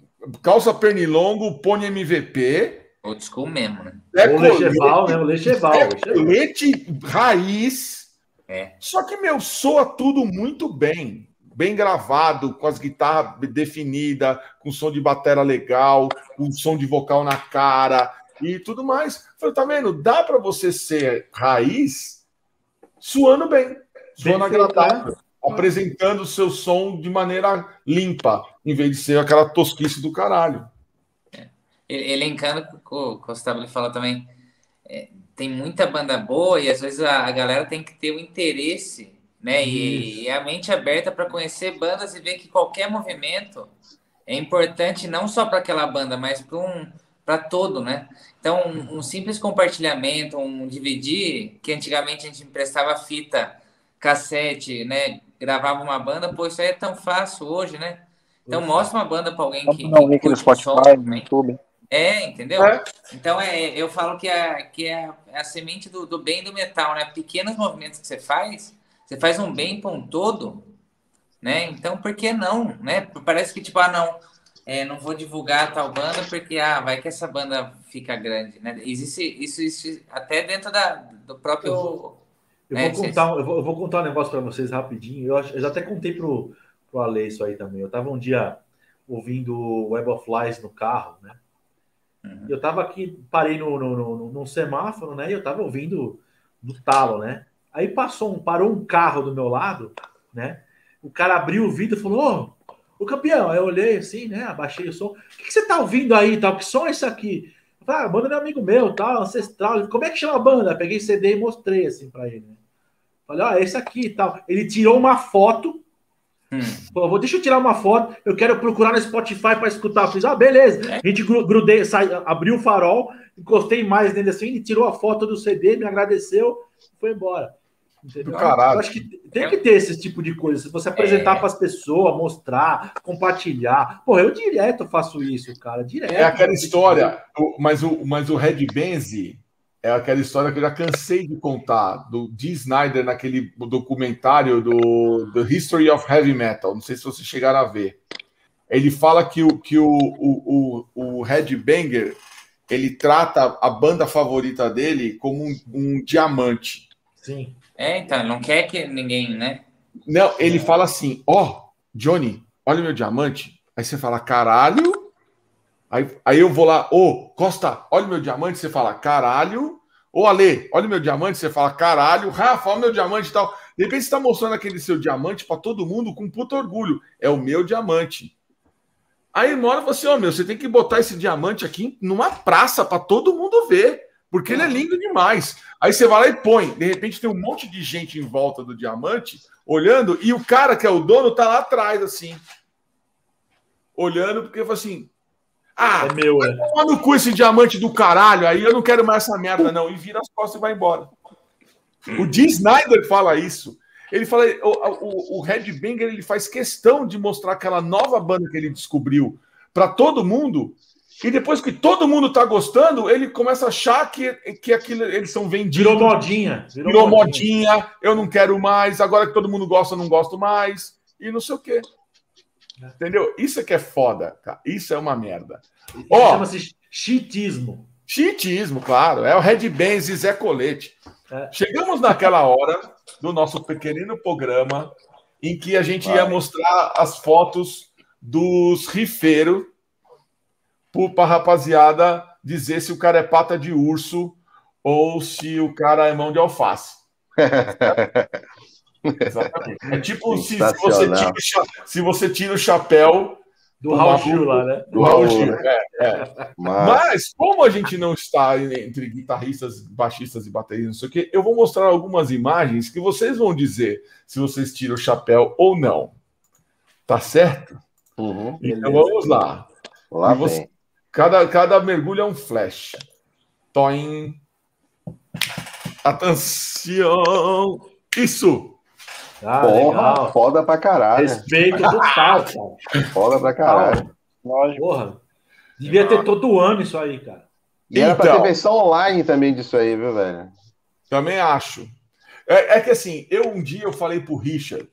calça pernilongo, pônei MVP. Old school mesmo, né? É o Lecheval, né? O Lecheval. Leite raiz. É. Só que, meu, soa tudo muito bem bem gravado, com as guitarras definidas, com som de bateria legal, com som de vocal na cara e tudo mais. Falei, tá vendo? Dá para você ser raiz suando bem, suando agradável, apresentando o seu som de maneira limpa, em vez de ser aquela tosquice do caralho. É. Elencando, o Gustavo fala também, é, tem muita banda boa e às vezes a, a galera tem que ter o interesse né? E, e, a mente aberta para conhecer bandas e ver que qualquer movimento é importante não só para aquela banda, mas para um para todo, né? Então, um, um, simples compartilhamento, um dividir, que antigamente a gente emprestava fita, cassete, né? Gravava uma banda, pô, isso aí é tão fácil hoje, né? Então, mostra uma banda para alguém que. Não, link no Spotify, no YouTube. É, entendeu? É. Então, é, eu falo que, é, que é a semente do, do bem do metal, né? Pequenos movimentos que você faz você faz um bem para um todo, né? Então, por que não, né? Parece que, tipo, ah, não, é, não vou divulgar tal banda porque ah, vai que essa banda fica grande, né? Existe isso, isso até dentro da, do próprio. Eu vou, eu né, vou contar, eu vou, eu vou, contar um negócio para vocês rapidinho. Eu, eu, já até contei pro, pro Ale isso aí também. Eu tava um dia ouvindo Web of Flies no carro, né? Uhum. Eu tava aqui, parei no, no, no, no, semáforo, né? E eu tava ouvindo no talo, né? Aí passou um, parou um carro do meu lado, né? O cara abriu o vidro e falou: Ô, o campeão, eu olhei assim, né? Abaixei o som. O que, que você tá ouvindo aí, tal? Que som é esse aqui? Eu falei, ah, banda é meu amigo meu, tal, ancestral. Como é que chama a banda? peguei CD e mostrei assim para ele. Né? Falei, ó, ah, esse aqui e tal. Ele tirou uma foto. Hum. Deixa eu tirar uma foto. Eu quero procurar no Spotify para escutar. Eu fiz, ah, beleza. É. A gente grudei, sai, abriu o farol, encostei mais nele assim, ele tirou a foto do CD, me agradeceu, foi embora. Entendeu? Caralho. Eu acho que tem que ter esse tipo de coisa. Se você apresentar é. para as pessoas, mostrar, compartilhar. Pô, eu direto faço isso, cara. Direto. É aquela história, mas o, mas o Red Benzi é aquela história que eu já cansei de contar, do Dee Snyder naquele documentário do The History of Heavy Metal. Não sei se vocês chegaram a ver. Ele fala que o, que o, o, o, o Red Banger ele trata a banda favorita dele como um, um diamante. Sim. É, então, não quer que ninguém, né? Não, ele fala assim: ó, oh, Johnny, olha o meu diamante. Aí você fala, caralho. Aí, aí eu vou lá, ô, oh, Costa, olha o meu diamante. Você fala, caralho. Ô, Ale, olha o meu diamante. Você fala, caralho. Rafa, olha o meu diamante e tal. De repente você tá mostrando aquele seu diamante para todo mundo com puto orgulho. É o meu diamante. Aí uma hora você, ó, oh, meu, você tem que botar esse diamante aqui numa praça para todo mundo ver. Porque ele é lindo demais. Aí você vai lá e põe. De repente tem um monte de gente em volta do diamante, olhando, e o cara que é o dono tá lá atrás, assim. Olhando, porque fala assim. Ah, é meu, é. no cu esse diamante do caralho, aí eu não quero mais essa merda, não. E vira as costas e vai embora. O Dee Snyder fala isso. Ele fala, o, o, o Red Banger ele faz questão de mostrar aquela nova banda que ele descobriu para todo mundo e depois que todo mundo tá gostando, ele começa a achar que, que aquilo, eles são vendidos. Virou modinha. Virou, virou modinha. modinha. eu não quero mais, agora que todo mundo gosta, eu não gosto mais. E não sei o quê. Entendeu? Isso é que é foda, cara. Isso é uma merda. Ó, Chama-se chitismo. Chitismo, claro. É o Red Benz e Zé Colete. É. Chegamos naquela hora do nosso pequenino programa em que a gente Vai. ia mostrar as fotos dos rifeiros para a rapaziada dizer se o cara é pata de urso ou se o cara é mão de alface. *laughs* Exatamente. É tipo se, se, você tira, se você tira o chapéu do Raul Gil lá, né? Do Raul Gil, é, é. Mas... Mas... como a gente não está entre guitarristas, baixistas e bateristas, não sei o quê, eu vou mostrar algumas imagens que vocês vão dizer se vocês tiram o chapéu ou não. Tá certo? Uhum, então vamos lá. Lá você, Cada, cada mergulho é um flash. Toin. Atenção. Isso. Ah, Porra, legal. foda pra caralho. Respeito total, cara. Foda pra caralho. Lógico. Porra. Devia ter todo ano isso aí, cara. E era então, pra ter versão online também disso aí, viu, velho? Também acho. É, é, que assim, eu um dia eu falei pro Richard,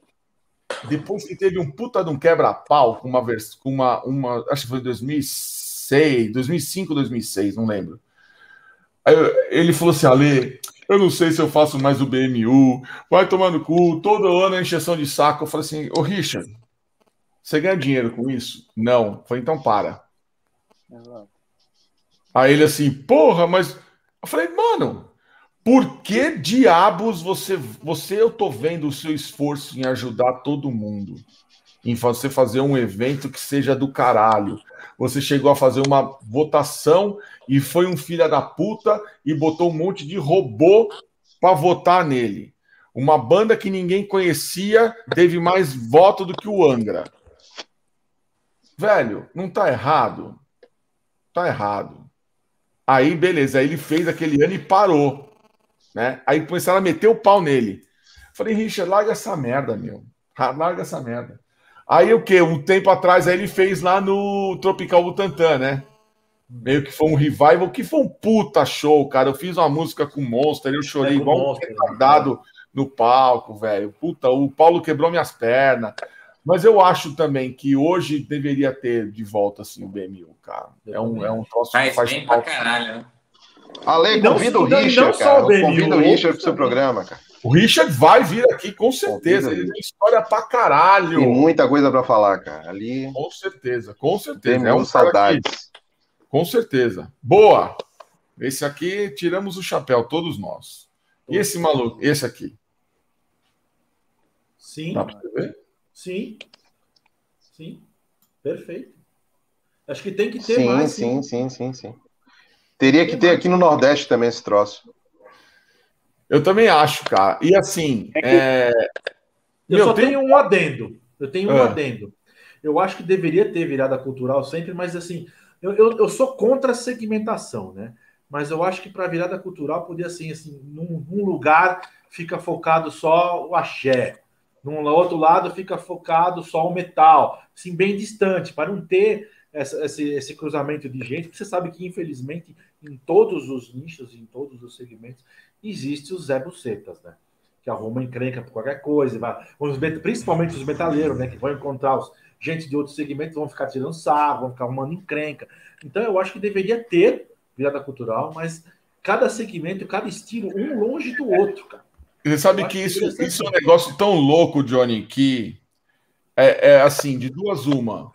depois que teve um puta de um quebra-pau com uma versão, com uma, uma, acho que foi em 2006, 2006, 2005, 2006, não lembro. Aí ele falou assim: Ale, eu não sei se eu faço mais o BMU, vai tomar no cu, todo ano é encheção de saco. Eu falei assim: Ô Richard, você ganha dinheiro com isso? Não. Eu falei: então para. Exato. Aí ele assim: porra, mas. Eu falei: mano, por que diabos você, você eu tô vendo o seu esforço em ajudar todo mundo? Em você fazer um evento que seja do caralho você chegou a fazer uma votação e foi um filho da puta e botou um monte de robô para votar nele. Uma banda que ninguém conhecia teve mais voto do que o Angra. Velho, não tá errado? Tá errado. Aí, beleza, aí ele fez aquele ano e parou. Né? Aí começaram a meter o pau nele. Falei, Richard, larga essa merda, meu. Larga essa merda. Aí o que? Um tempo atrás aí ele fez lá no Tropical Butantan, né? Meio que foi um revival, que foi um puta show, cara. Eu fiz uma música com o Monster, eu chorei é igual um retardado né? no palco, velho. Puta, o Paulo quebrou minhas pernas. Mas eu acho também que hoje deveria ter de volta assim, o BMU, cara. É um, é um troço faz que faz bem pra caralho. Né? Ale, convida o Richard, cara. Convida o Richard pro seu programa, cara. O Richard vai vir aqui, com certeza. Ele tem história pra caralho. Tem muita coisa pra falar, cara. Ali. Com certeza, com certeza. Tem é um saudades. Que... Com certeza. Boa! Esse aqui, tiramos o chapéu, todos nós. E esse maluco? Esse aqui. Sim. Dá pra ver? Sim. Sim. Perfeito. Acho que tem que ter sim, mais. Sim, sim, sim, sim, sim. Teria que ter aqui no Nordeste também esse troço. Eu também acho, cara. E assim. É... Eu Meu, só tenho um adendo. Eu tenho um ah. adendo. Eu acho que deveria ter virada cultural sempre, mas assim, eu, eu, eu sou contra a segmentação, né? Mas eu acho que para virada cultural podia assim, assim, num, num lugar fica focado só o axé, num outro lado fica focado só o metal, assim, bem distante, para não ter essa, esse, esse cruzamento de gente, porque você sabe que, infelizmente, em todos os nichos, em todos os segmentos, existe os Zé Bucetas, né? Que arrumam encrenca por qualquer coisa, vai, principalmente os metaleiros, né? Que vão encontrar os, gente de outros segmentos, vão ficar tirando sarro, vão ficar arrumando encrenca. Então, eu acho que deveria ter virada cultural, mas cada segmento, cada estilo, um longe do outro, cara. Você sabe que isso, isso é um negócio tão louco, Johnny, que é, é assim, de duas uma.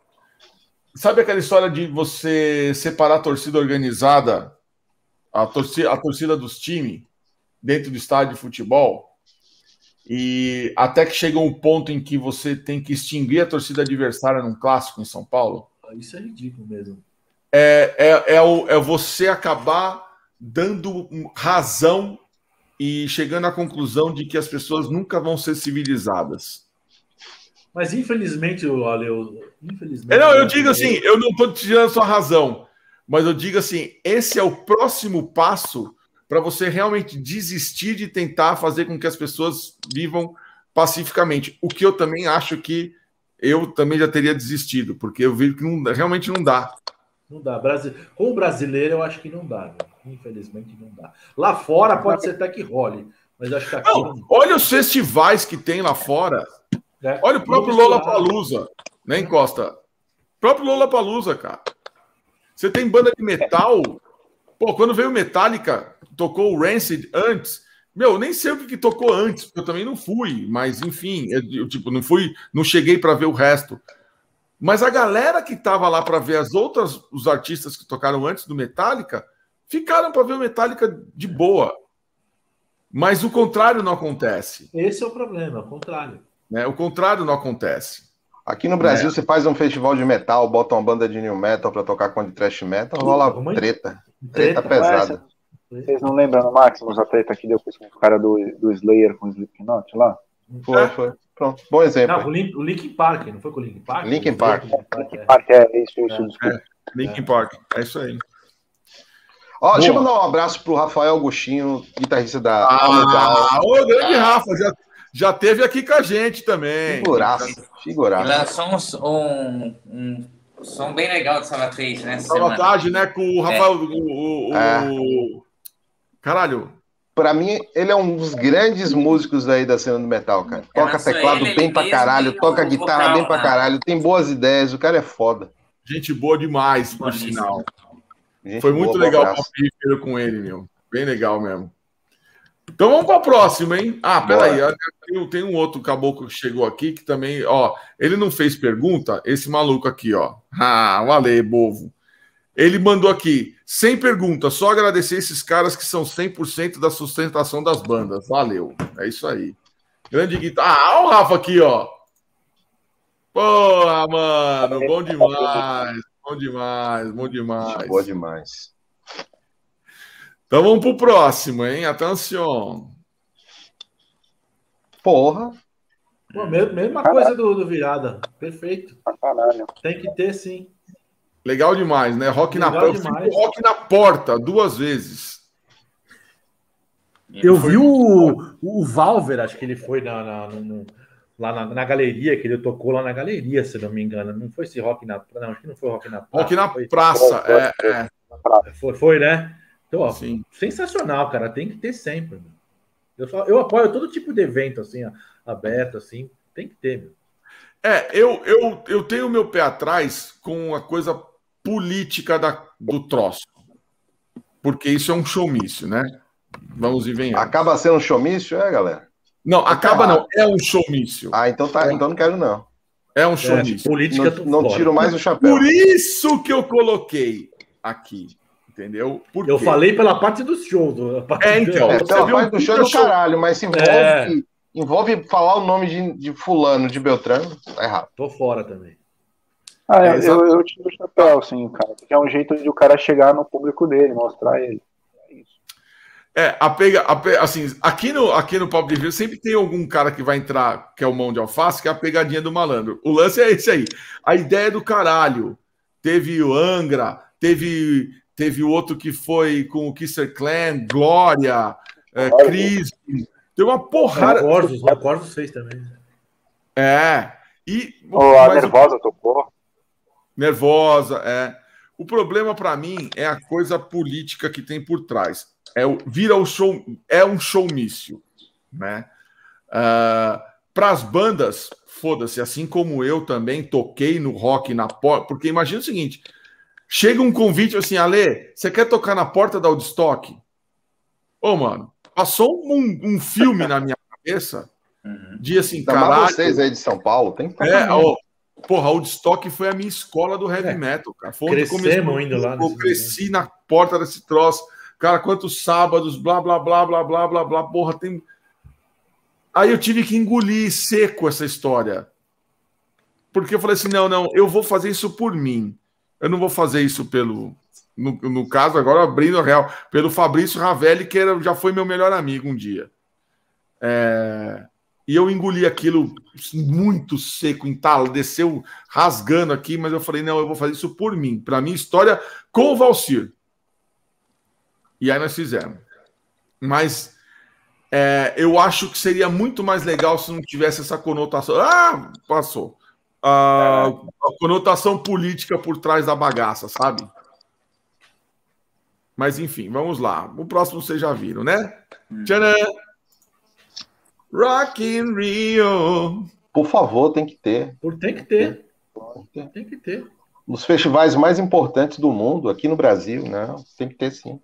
Sabe aquela história de você separar a torcida organizada, a torcida, a torcida dos times, dentro do estádio de futebol? E até que chega um ponto em que você tem que extinguir a torcida adversária num clássico em São Paulo? Isso é ridículo mesmo. É, é, é, o, é você acabar dando razão e chegando à conclusão de que as pessoas nunca vão ser civilizadas. Mas infelizmente, olha, eu, infelizmente. Não, eu digo assim, eu não estou tirando sua razão, mas eu digo assim, esse é o próximo passo para você realmente desistir de tentar fazer com que as pessoas vivam pacificamente. O que eu também acho que eu também já teria desistido, porque eu vejo que não, realmente não dá. Não dá. Com o brasileiro, eu acho que não dá. Infelizmente, não dá. Lá fora pode ser até que role, mas acho que aqui. Não, não... Olha os festivais que tem lá fora. É. Olha o próprio Lola Palusa, né, Encosta? O próprio Lola Palusa, cara. Você tem banda de metal. Pô, quando veio Metallica, tocou o Rancid antes. Meu, nem sei o que, que tocou antes, porque eu também não fui, mas enfim, eu, eu tipo, não fui, não cheguei para ver o resto. Mas a galera que estava lá para ver as outras, os artistas que tocaram antes do Metallica, ficaram para ver o Metallica de boa. Mas o contrário não acontece. Esse é o problema, o contrário. Né? O contrário não acontece. Aqui no Brasil, é. você faz um festival de metal, bota uma banda de new metal para tocar com de trash metal, rola treta. Treta, treta pesada. Vocês não lembram no Maximus a treta que deu com o cara do, do Slayer com o Slipknot lá? Foi, é. foi. Pronto, bom exemplo. Não, o, Link, o Linkin Park, não foi com o Linkin Park? Linkin Park. Linkin Park, é, Park, é isso, isso, é. é. Linkin Park, é isso aí. Ó, deixa eu mandar um abraço pro Rafael Agostinho, guitarrista da Ah, ô, grande Rafa, já, já teve aqui com a gente também. Figuraça, figuraça. Lançou um, um, um som bem legal de Salvatage, né? Salvatage, né? Com o Rafael. É. O, o, é. o, Caralho. Pra mim, ele é um dos grandes músicos aí da cena do metal, cara. Toca teclado ele, bem ele pra caralho, toca guitarra vocal, bem pra né? caralho, tem boas ideias, o cara é foda. Gente boa demais, por sinal. Gente Foi muito boa, legal o com ele, meu. Bem legal mesmo. Então vamos para a próxima, hein? Ah, peraí, tem, tem um outro caboclo que chegou aqui que também, ó, ele não fez pergunta, esse maluco aqui, ó. Ah, o Ale, bovo. Ele mandou aqui, sem pergunta, só agradecer esses caras que são 100% da sustentação das bandas. Valeu. É isso aí. Grande guitarra. Ah, o Rafa aqui, ó. Porra, mano, bom demais. Bom demais, bom demais. Boa demais. Então vamos pro próximo, hein? Atenção. Porra. Pô, mesma coisa do, do virada. Perfeito. Tem que ter, sim. Legal demais, né? Rock Legal na porta. Rock na porta, duas vezes. Eu vi o, o Valver, acho que ele foi na, na no, lá na, na, galeria, que ele tocou lá na galeria, se não me engano. Não foi esse rock na Não, acho que não foi rock na praça. Rock na foi, praça, foi, é, é. Foi, foi, né? Então, ó, Sim. sensacional, cara. Tem que ter sempre. Eu, só, eu apoio todo tipo de evento, assim, aberto, assim. Tem que ter, meu. É, eu, eu, eu tenho meu pé atrás com a coisa política da, do troço. Porque isso é um showmício, né? Vamos e venhamos. Acaba sendo um showmício, é, galera? Não, acaba não, é um showmício. Ah, então tá, então não quero não. É um showmício. É, política não, não tiro mais o chapéu. Por isso que eu coloquei aqui. Entendeu? Por eu falei pela parte do show. Do, parte é, então. É, pela parte do show do caralho, mas se envolve, é. envolve falar o nome de, de fulano, de Beltrano, tá errado. Tô fora também. Ah, é, eu, eu tiro o chapéu, assim, cara. Porque é um jeito de o cara chegar no público dele, mostrar ele. É isso. É, a pega, a, assim, aqui no, aqui no Pop de Rio sempre tem algum cara que vai entrar, que é o mão de alface, que é a pegadinha do malandro. O lance é esse aí. A ideia é do caralho. Teve o Angra, teve, teve o outro que foi com o Kisser Clan, Glória, é, Cris. Tem uma porrada. Recordos, Recordos fez também. É. E, oh, a Nervosa tocou. Nervosa, é. O problema para mim é a coisa política que tem por trás. É o, vira o show, é um showmício, né? Uh, ah, para as bandas, foda-se, assim como eu também toquei no rock na porta, porque imagina o seguinte: chega um convite assim, Ale, você quer tocar na porta da Woodstock? Ô, mano, passou um, um filme na minha cabeça uhum. de assim, caralho. vocês aí de São Paulo, tem que é, ó, Porra, a Woodstock foi a minha escola do heavy é. metal, cara. Foi Crescemos indo lá. Eu cresci na porta desse troço. Cara, quantos sábados, blá, blá, blá, blá, blá, blá, blá. Porra, tem. Aí eu tive que engolir seco essa história. Porque eu falei assim: não, não, eu vou fazer isso por mim. Eu não vou fazer isso pelo. No, no caso, agora abrindo a real, pelo Fabrício Ravelli, que era, já foi meu melhor amigo um dia. É... E eu engoli aquilo muito seco, entalo, desceu rasgando aqui, mas eu falei: não, eu vou fazer isso por mim, para minha história com o Valcir. E aí nós fizemos. Mas é, eu acho que seria muito mais legal se não tivesse essa conotação. Ah, passou. A, a conotação política por trás da bagaça, sabe? Mas enfim, vamos lá. O próximo vocês já viram, né? Hum. Tcharam! Rock in Rio. Por favor, tem que ter. Por tem que ter. Tem que ter. Nos festivais mais importantes do mundo, aqui no Brasil, né? Tem que ter sim.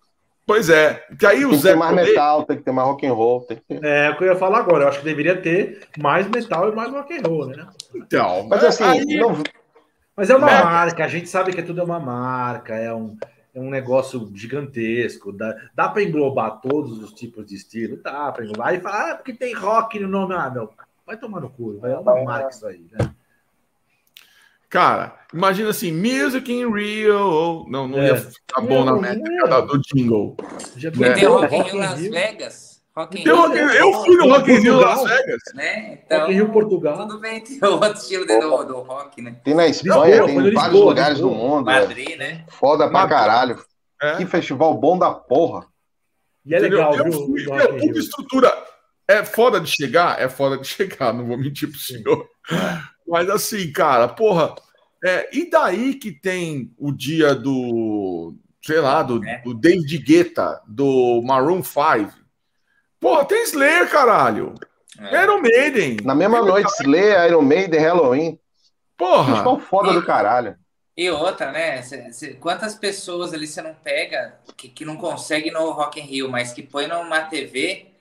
Pois é, que aí o tem Zé que ter mais metal, tem que ter mais rock and roll, tem que ter. É, o que eu ia falar agora, eu acho que deveria ter mais metal e mais rock and roll, né? Então, mas assim, aí... não... mas é uma é. marca, a gente sabe que tudo é uma marca, é um é um negócio gigantesco. Dá, dá para englobar todos os tipos de estilo? Dá para englobar. E falar, ah, porque tem rock no nome. Ah, não. Vai tomar no cu. Vai, é uma marca isso aí, né? Cara, imagina assim, Music in Rio. Não, não é. ia ficar bom na métrica do jingle. Já né? tem Rock in Rio Las Vegas. Rock Rio, Rock, eu fui no Rock in Rio Las Vegas. Né? Então, Rock in Rio Portugal. Tudo bem, tem outro estilo do, do rock, né? Tem na Espanha, tem em vários lugares do mundo. Madrid, é. né? Foda pra caralho. É. Que festival bom da porra. E é legal, eu, viu? Fui, eu, tudo estrutura. É foda de chegar? É foda de chegar, não vou mentir pro senhor. Mas assim, cara, porra. É, e daí que tem o dia do, sei lá, do, é. do David Guetta, do Maroon 5 Porra, tem Slayer, caralho. É. Iron Maiden. Na mesma noite, Slayer, Iron Maiden, Halloween. Porra. Estão foda e, do caralho. E outra, né? Cê, cê, quantas pessoas ali você não pega que, que não consegue no Rock in Rio, mas que põe numa TV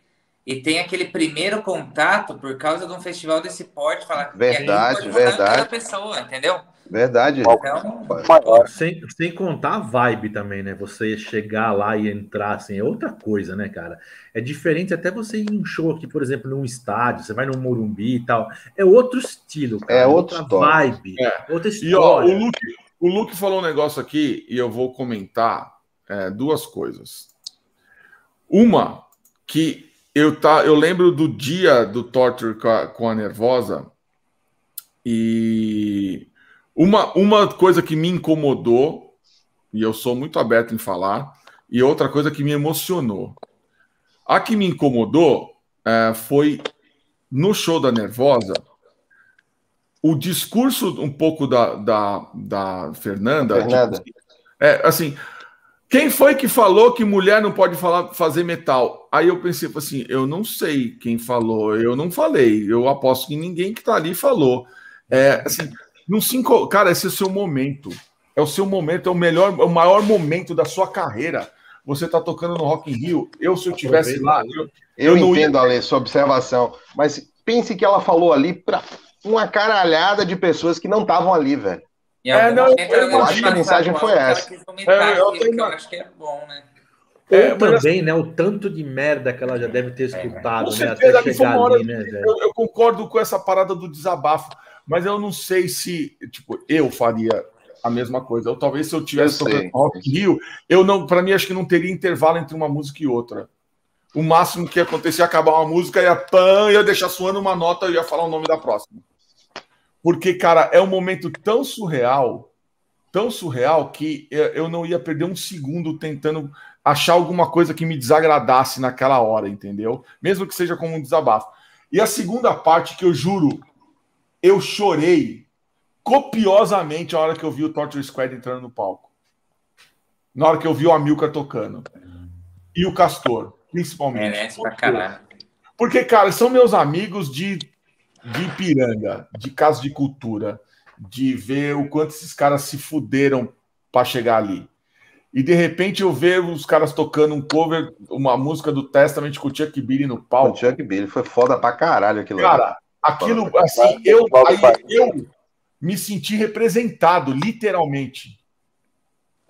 e tem aquele primeiro contato por causa de um festival desse porte, falar verdade, verdade. Cada pessoa, entendeu? Verdade. Então, sem, sem contar a vibe também, né? Você chegar lá e entrar assim, é outra coisa, né, cara? É diferente até você ir em um show aqui, por exemplo, num estádio, você vai no Morumbi e tal. É outro estilo, cara. É outra vibe. É. Outra história. E ó, o Luke, o Luke falou um negócio aqui e eu vou comentar é, duas coisas. Uma, que eu, tá, eu lembro do dia do Torture com a, com a Nervosa e uma, uma coisa que me incomodou, e eu sou muito aberto em falar, e outra coisa que me emocionou. A que me incomodou é, foi no show da Nervosa, o discurso um pouco da, da, da Fernanda. Fernanda. Tipo, é, assim, quem foi que falou que mulher não pode falar, fazer metal? Aí eu pensei assim, eu não sei quem falou, eu não falei, eu aposto que ninguém que está ali falou. É, assim, não se Cara, esse é o seu momento. É o seu momento, é o melhor, é o maior momento da sua carreira. Você tá tocando no Rock in Rio. Eu, se eu tivesse lá. Eu, eu, eu entendo, ia... Ale, sua observação. Mas pense que ela falou ali para uma caralhada de pessoas que não estavam ali, velho. É, não, eu, eu acho que a mensagem foi essa. É, eu, tenho... eu acho que é bom, né? É, Ou também, né? O tanto de merda que ela já deve ter escutado, é, né? Até chegar ali, né, eu, eu, concordo com essa parada do desabafo, mas eu não sei se, tipo, eu faria a mesma coisa. Ou talvez se eu tivesse eu tocando Rock Rio, eu não, para mim acho que não teria intervalo entre uma música e outra. O máximo que ia acontecer é acabar uma música ia pan, ia deixar suando uma nota e ia falar o nome da próxima. Porque, cara, é um momento tão surreal, tão surreal que eu não ia perder um segundo tentando achar alguma coisa que me desagradasse naquela hora, entendeu? Mesmo que seja como um desabafo. E a segunda parte que eu juro, eu chorei copiosamente a hora que eu vi o Torture Squad entrando no palco. Na hora que eu vi o Amilcar tocando. E o Castor, principalmente. Merece pra caralho. Porque, cara, são meus amigos de, de Ipiranga, de casa de cultura, de ver o quanto esses caras se fuderam para chegar ali. E de repente eu vejo os caras tocando um cover, uma música do Testament com o Chuck Billy no palco. O Chuck Billy foi foda pra caralho aquilo. Cara, aquilo, assim, eu, aí, eu me senti representado, literalmente.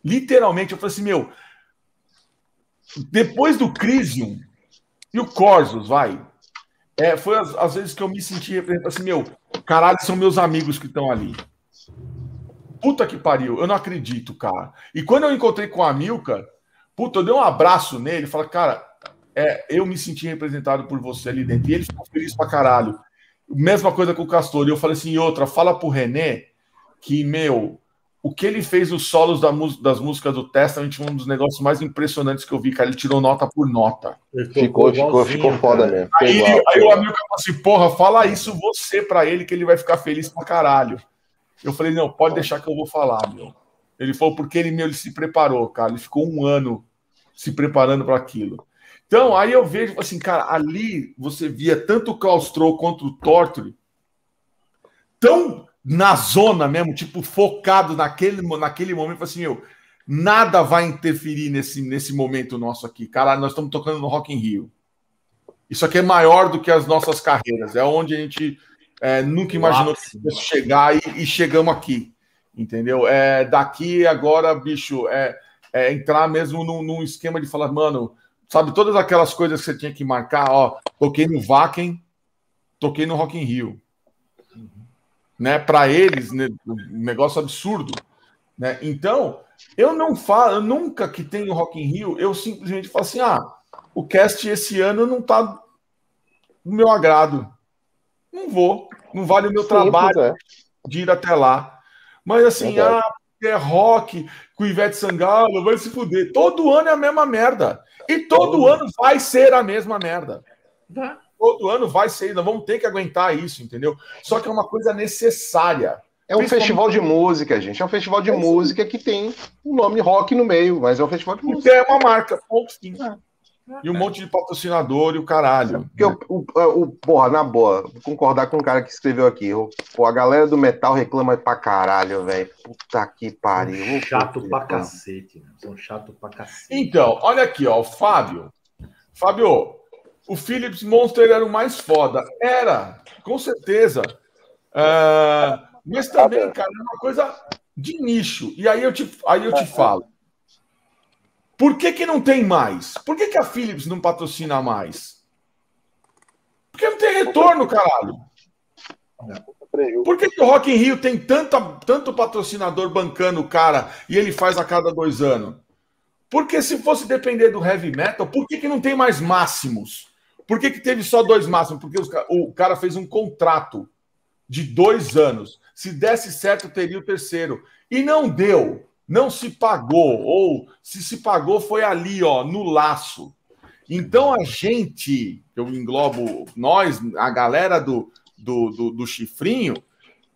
Literalmente, eu falei assim, meu, depois do Crisium e o Corsos, vai, é, foi as, as, vezes que eu me senti representado, assim, meu, caralho, são meus amigos que estão ali. Puta que pariu, eu não acredito, cara. E quando eu encontrei com a Milka, puta, eu dei um abraço nele falei, cara, é, eu me senti representado por você ali dentro. E ele ficou feliz pra caralho. Mesma coisa com o Castor. E eu falei assim, e outra, fala pro René que, meu, o que ele fez os solos da das músicas do Testament um dos negócios mais impressionantes que eu vi, cara. Ele tirou nota por nota. Ficou, ficou, ficou foda mesmo. Aí, aí o amigo falou assim: porra, fala isso você pra ele que ele vai ficar feliz pra caralho. Eu falei, não, pode deixar que eu vou falar, meu. Ele falou, porque ele, meu, ele se preparou, cara. Ele ficou um ano se preparando para aquilo. Então, aí eu vejo, assim, cara, ali você via tanto o Claustro quanto o Torture tão na zona mesmo, tipo, focado naquele, naquele momento, assim, meu, nada vai interferir nesse, nesse momento nosso aqui. Cara, nós estamos tocando no Rock in Rio. Isso aqui é maior do que as nossas carreiras. É onde a gente é, nunca imaginou que chegar e, e, chegamos aqui. Entendeu? É, daqui agora, bicho, é, é entrar mesmo num, num, esquema de falar, mano, sabe, todas aquelas coisas que você tinha que marcar, ó, toquei no Vaken, toquei no Rock in Rio. Né, para eles, né, um negócio absurdo. Né? Então, eu não falo, eu nunca que tenho Rock in Rio, eu simplesmente falo assim: ah, o cast esse ano não tá do meu agrado. Não vou. Não vale o meu Simples, trabalho é. de ir até lá. Mas assim, ah, é rock, com Ivete Sangalo, vai se fuder. Todo ano é a mesma merda. E todo ano vai ser a mesma merda. Vai. Todo ano vai ser, nós vamos ter que aguentar isso, entendeu? Só que é uma coisa necessária. É um festival de música, gente. É um festival de é música que tem o um nome rock no meio, mas é um festival de música. É uma marca, ponto sim. É. E um monte de patrocinador e o caralho. Porque né? o, o, o, porra, na boa, vou concordar com o cara que escreveu aqui. O, pô, a galera do metal reclama pra caralho, velho. Puta que pariu. São chato pra cacete, né? São chato pra cacete. Então, olha aqui, ó, o Fábio. Fábio, o Philips Monster era o mais foda. Era, com certeza. Uh, mas também, cara, é uma coisa de nicho. E aí eu te, aí eu te falo. Por que, que não tem mais? Por que, que a Philips não patrocina mais? Porque não tem retorno, caralho. Por que, que o Rock in Rio tem tanta, tanto patrocinador bancando o cara e ele faz a cada dois anos? Porque se fosse depender do heavy metal, por que, que não tem mais máximos? Por que, que teve só dois máximos? Porque os, o cara fez um contrato de dois anos. Se desse certo, teria o terceiro. E não deu não se pagou, ou se se pagou foi ali, ó, no laço. Então a gente, eu englobo nós, a galera do, do, do, do chifrinho,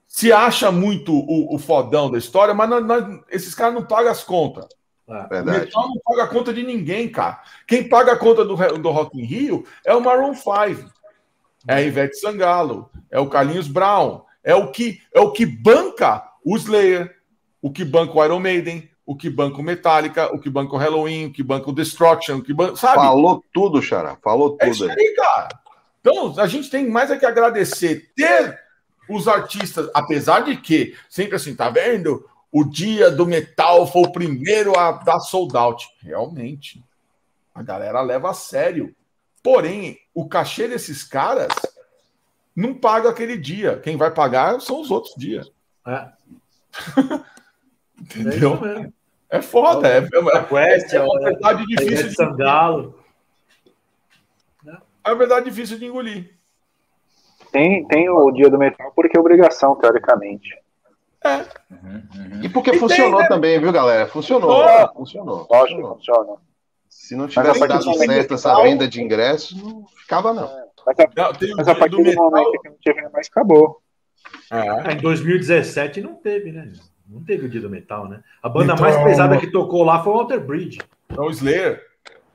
se acha muito o, o, fodão da história, mas nós, nós, esses caras não pagam as contas. É, o metal não paga a conta de ninguém, cara. Quem paga a conta do, do Rock in Rio é o Maroon 5, é a Ivete Sangalo, é o Carlinhos Brown, é É o que é o que banca o Slayer, o que banca o Iron Maiden, o que banca o Metallica, o que banca o Halloween, o que banca o Destruction, o que banca, sabe? Falou tudo, Xará. Falou tudo. É isso aí, cara. Então, a gente tem mais é que agradecer ter os artistas, apesar de que, sempre assim, tá vendo? O dia do metal foi o primeiro a dar sold out. Realmente. A galera leva a sério. Porém, o cachê desses caras não paga aquele dia. Quem vai pagar são os outros dias. É. *laughs* Entendeu? É é foda, é, é, é uma verdade difícil de sangalo. É uma verdade difícil de engolir. Tem, tem o dia do metal porque é obrigação, teoricamente. É. Uhum, uhum. E porque e funcionou tem, né? também, viu, galera? Funcionou. Oh, funcionou. Lógico, funciona. Se não tivesse dado certo essa venda de ingressos, não ficava, não. É, mas a, não, mas a partir do, do momento que não teve mais, acabou. É. Em 2017 não teve, né? Não teve o dia do metal, né? A banda então, mais pesada que tocou lá foi o Walter Bridge. Não, o Slayer.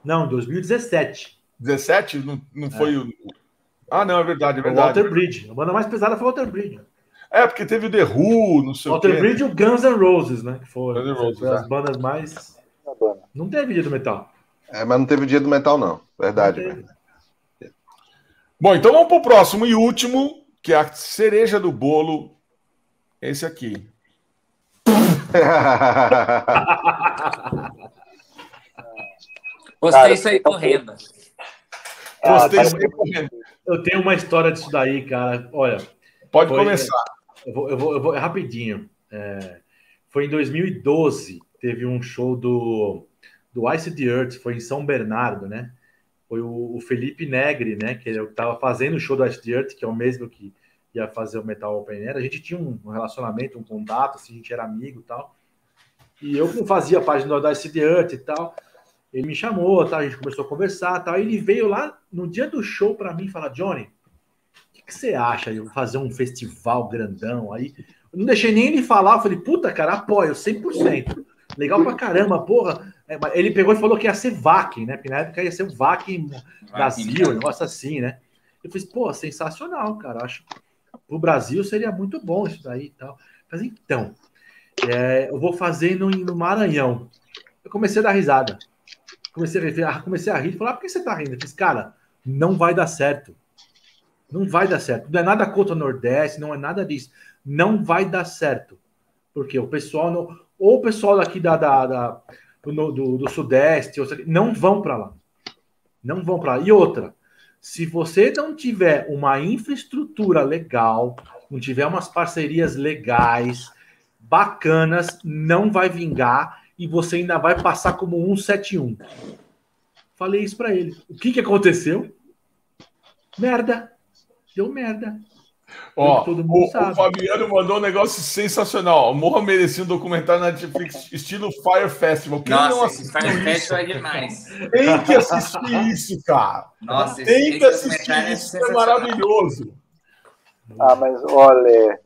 Não, 2017. 17? Não, não foi é. o. Ah, não, é verdade, é verdade. O Walter Bridge. A banda mais pesada foi o Walter Bridge. É, porque teve o The Who, não sei Walter o quê. Bridge e o Guns N' Roses, né? Que foram Roses, as é. bandas mais. Não teve dia do metal. É, mas não teve dia do metal, não. Verdade. Não Bom, então vamos para o próximo e último, que é a cereja do bolo. Esse aqui. *laughs* Postei isso aí correndo. Postei isso aí correndo. Eu tenho uma história disso daí, cara. Olha. Pode foi, começar. Eu vou, eu vou, eu vou é rapidinho. É, foi em 2012, teve um show do, do Ice the Earth, foi em São Bernardo, né? Foi o, o Felipe Negri, né? Que estava fazendo o show do Ice the Earth, que é o mesmo que ia fazer o Metal Open Air. A gente tinha um relacionamento, um contato, assim, a gente era amigo e tal. E eu não fazia página do the Earth e tal. Ele me chamou, tá? a gente começou a conversar tal. Ele veio lá no dia do show para mim falar: Johnny, o que, que, você acha de fazer um festival grandão aí? Eu não deixei nem ele falar, eu falei: puta, cara, apoio 100%. Legal pra caramba, porra. É, ele pegou e falou que ia ser VAC, né? Porque na época ia ser o VAC Brasil, um negócio assim, né? Eu falei: pô, sensacional, cara. Acho para o Brasil seria muito bom isso daí e tal. Mas então, é, eu vou fazer no, no, Maranhão. Eu comecei a dar risada. Comecei a, comecei a rir falar: ah, por que você tá rindo? Eu disse, cara, não vai dar certo. Não vai dar certo. Não é nada contra o Nordeste, não é nada disso. Não vai dar certo. Porque o pessoal, não, ou o pessoal daqui da, da, da do, do, do, Sudeste, não vão para lá. Não vão para lá. E outra, se você não tiver uma infraestrutura legal, não tiver umas parcerias legais, bacanas, não vai vingar e você ainda vai passar como 171. Falei isso para ele. O que, que aconteceu? Merda. Deu merda. Ó, o, o Fabiano mandou um negócio sensacional. Morra merecia um documentário na Netflix *laughs* estilo Fire Festival. Quem Nossa, não assistiu Fire isso? Festival é demais. Tem que assistir isso, cara. Nossa, Tem esse, que assistir é isso, é maravilhoso. Ah, mas olha,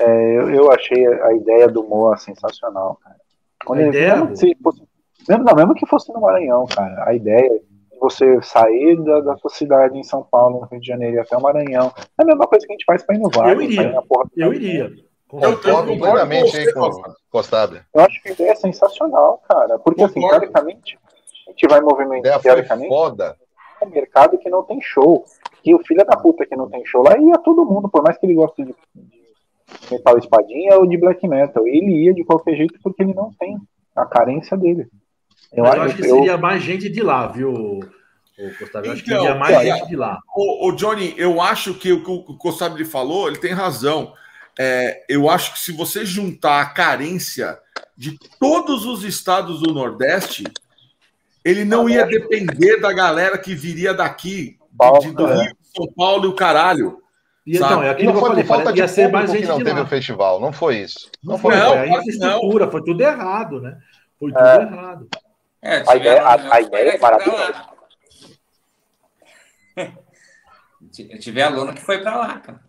é, eu, eu, achei a ideia do Moa sensacional, cara. Quando a ele, ideia? Mesmo, que fosse, mesmo, não, mesmo que fosse no Maranhão, cara, a ideia você sair da, da sua cidade em São Paulo, no Rio de Janeiro e até o Maranhão. É a mesma coisa que a gente faz para inovar. Eu iria. Eu iria. Eu concordo plenamente aí com Costada. Eu acho que a ideia é sensacional, cara. Porque, assim, teoricamente, a gente vai movimentar, teoricamente, foda. um mercado que não tem show. E o filho da puta que não tem show lá ia todo mundo, por mais que ele goste de, de metal espadinha ou de black metal. Ele ia de qualquer jeito porque ele não tem a carência dele. Eu, eu acho que eu... seria mais gente de lá, viu, Gustavo? Eu acho que seria então, mais gente de lá. O, o, Johnny, eu acho que o que o Gustavo falou, ele tem razão. É, eu acho que se você juntar a carência de todos os estados do Nordeste, ele não ia depender da galera que viria daqui, de, do é. Rio, São Paulo e o caralho. E, então, é aquilo não que eu falei, falta de ia ser mais gente que não teve o festival, não foi isso. Não, não foi, não, foi a infraestrutura, foi tudo errado, né? Foi tudo é. errado. É, a ideia, a, a ideia é maravilhosa. *laughs* Eu tive aluno que foi para lá, cara.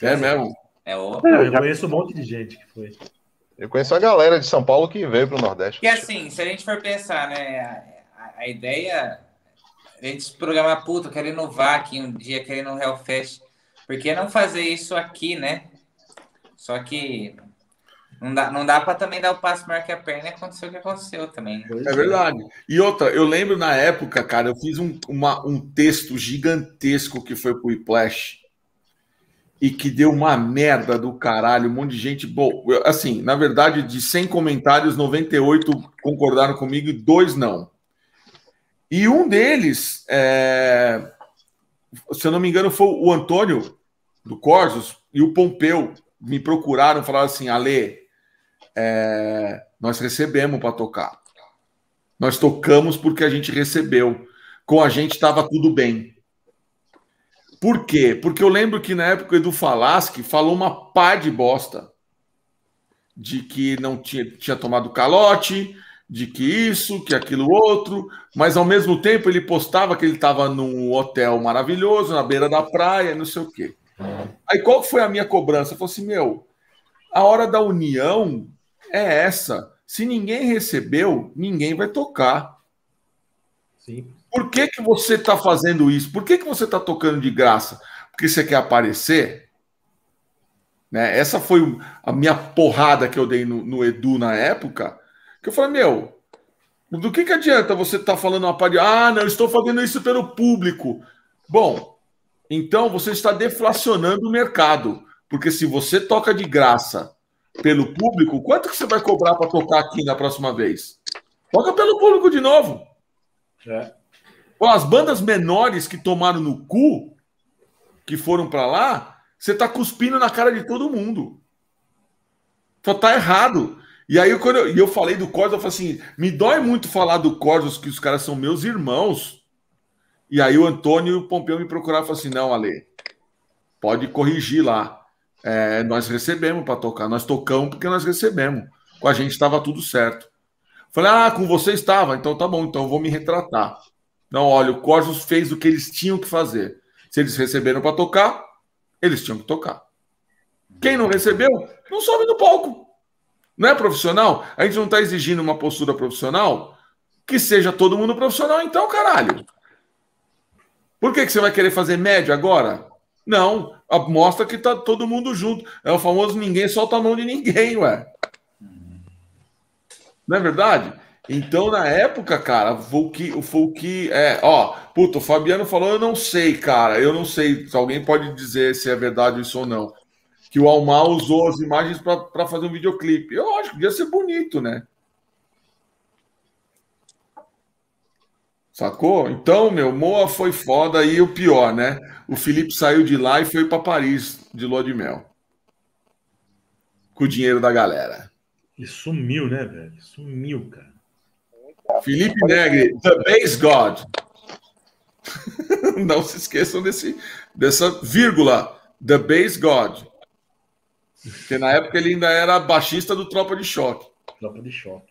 É mesmo? É o... É, eu conheço um monte de gente que foi. Eu conheço a galera de São Paulo que veio para o Nordeste. E assim, se a gente for pensar, né, a, a ideia, a gente se programar, puta, quero inovar aqui um dia, ir no Hellfest, por que não fazer isso aqui, né? Só que não dá, não dá para também dar o passo maior que a perna e aconteceu o que aconteceu também. É verdade. E outra, eu lembro na época, cara, eu fiz um, uma, um texto gigantesco que foi pro Whiplash e que deu uma merda do caralho, um monte de gente. Bom, assim, na verdade, de 100 comentários, 98 concordaram comigo e dois não. E um deles, é... se eu não me engano, foi o Antônio do Corsos e o Pompeu me procuraram, falaram assim: Ale, é, nós recebemos para tocar. Nós tocamos porque a gente recebeu. Com a gente estava tudo bem. Por quê? Porque eu lembro que na época o Edu Falaschi falou uma pá de bosta. De que não tinha, tinha tomado calote, de que isso, que aquilo outro, mas ao mesmo tempo ele postava que ele estava num hotel maravilhoso, na beira da praia, não sei o quê. Aí qual foi a minha cobrança? Eu falei assim, meu, a hora da união é essa. Se ninguém recebeu, ninguém vai tocar. Sim. Por que, que você está fazendo isso? Por que, que você está tocando de graça? Porque você quer aparecer? Né? Essa foi a minha porrada que eu dei no, no Edu na época. Que eu falei, meu, do que, que adianta você estar tá falando uma parte? Ah, não, estou fazendo isso pelo público. Bom, então você está deflacionando o mercado. Porque se você toca de graça pelo público, quanto que você vai cobrar para tocar aqui na próxima vez? Toca pelo público de novo. É. as bandas menores que tomaram no cu, que foram para lá, você tá cuspindo na cara de todo mundo. Só tá errado. E aí, quando eu, e eu falei do Corsos, eu falei assim: me dói muito falar do Corsos, que os caras são meus irmãos. E aí o Antônio e o Pompeu me procuraram e falaram assim: não, Ale, pode corrigir lá. É, nós recebemos para tocar, nós tocamos porque nós recebemos. Com a gente estava tudo certo. Falei, ah, com você estava, então tá bom, então vou me retratar. Não, olha, o Corsos fez o que eles tinham que fazer. Se eles receberam para tocar, eles tinham que tocar. Quem não recebeu, não sobe no palco. Não é profissional? A gente não está exigindo uma postura profissional? Que seja todo mundo profissional, então, caralho. Por que, que você vai querer fazer médio agora? Não, mostra que tá todo mundo junto. É o famoso ninguém solta a mão de ninguém, ué. Não é verdade? Então, na época, cara, foi o que, foi o que é, ó, puto, o Fabiano falou, eu não sei, cara, eu não sei, se alguém pode dizer se é verdade isso ou não, que o Almar usou as imagens para fazer um videoclipe. Eu acho que podia ser bonito, né? Sacou? Então, meu, Moa foi foda e o pior, né? O Felipe saiu de lá e foi para Paris de lua de mel. Com o dinheiro da galera. E sumiu, né, velho? Sumiu, cara. Felipe Negri, The Bass God. *laughs* Não se esqueçam desse, dessa vírgula, The Bass God. Porque na época ele ainda era baixista do Tropa de Choque. Tropa de Choque.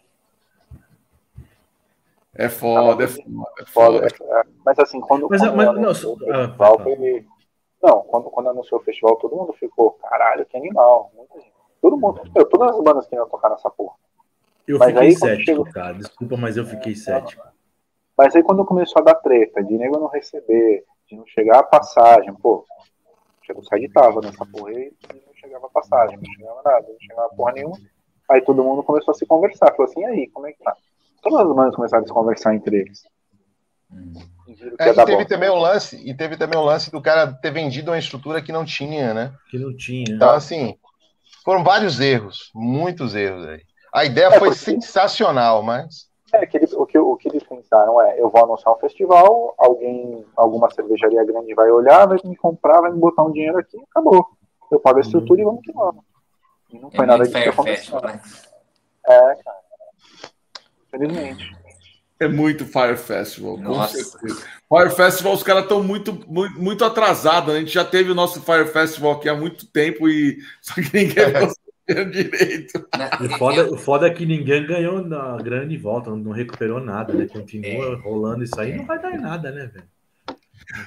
É foda, é foda, é foda. É, mas assim, quando, mas, quando mas, anunciou não, o ah, festival, ah, foi... Não, quando, quando anunciou o festival, todo mundo ficou, caralho, que animal. Todo mundo, todas as bandas que iam tocar nessa porra. Eu mas fiquei aí, cético, chegou... cara. Desculpa, mas eu fiquei é, cético. Mas aí quando começou a dar treta, de nego não receber, de não chegar a passagem, pô, chegou site tava nessa porra e não chegava a passagem, não chegava nada, não chegava porra nenhuma. Aí todo mundo começou a se conversar, falou assim, e aí, como é que tá? Todas as bandas começaram a se conversar entre eles. Hum. É, e teve também o lance, e teve também o lance do cara ter vendido uma estrutura que não tinha, né? Que não tinha. Então, assim, foram vários erros, muitos erros aí. A ideia é, foi porque... sensacional, mas. É, que o, que, o que eles pensaram é: eu vou anunciar um festival, alguém, alguma cervejaria grande vai olhar, vai me comprar, vai me botar um dinheiro aqui e acabou. Eu pago a estrutura uhum. e vamos que vamos. E não é foi nada disso que aconteceu. Né? É, cara. Infelizmente. É muito Fire Festival, Nossa. com certeza. Fire Festival, os caras estão muito, muito, muito atrasados. Né? A gente já teve o nosso Fire Festival aqui há muito tempo e *laughs* só que ninguém conseguiu direito. O foda, o foda é que ninguém ganhou na grande volta, não recuperou nada, né? Continua é. rolando isso aí, não vai dar em nada, né, velho?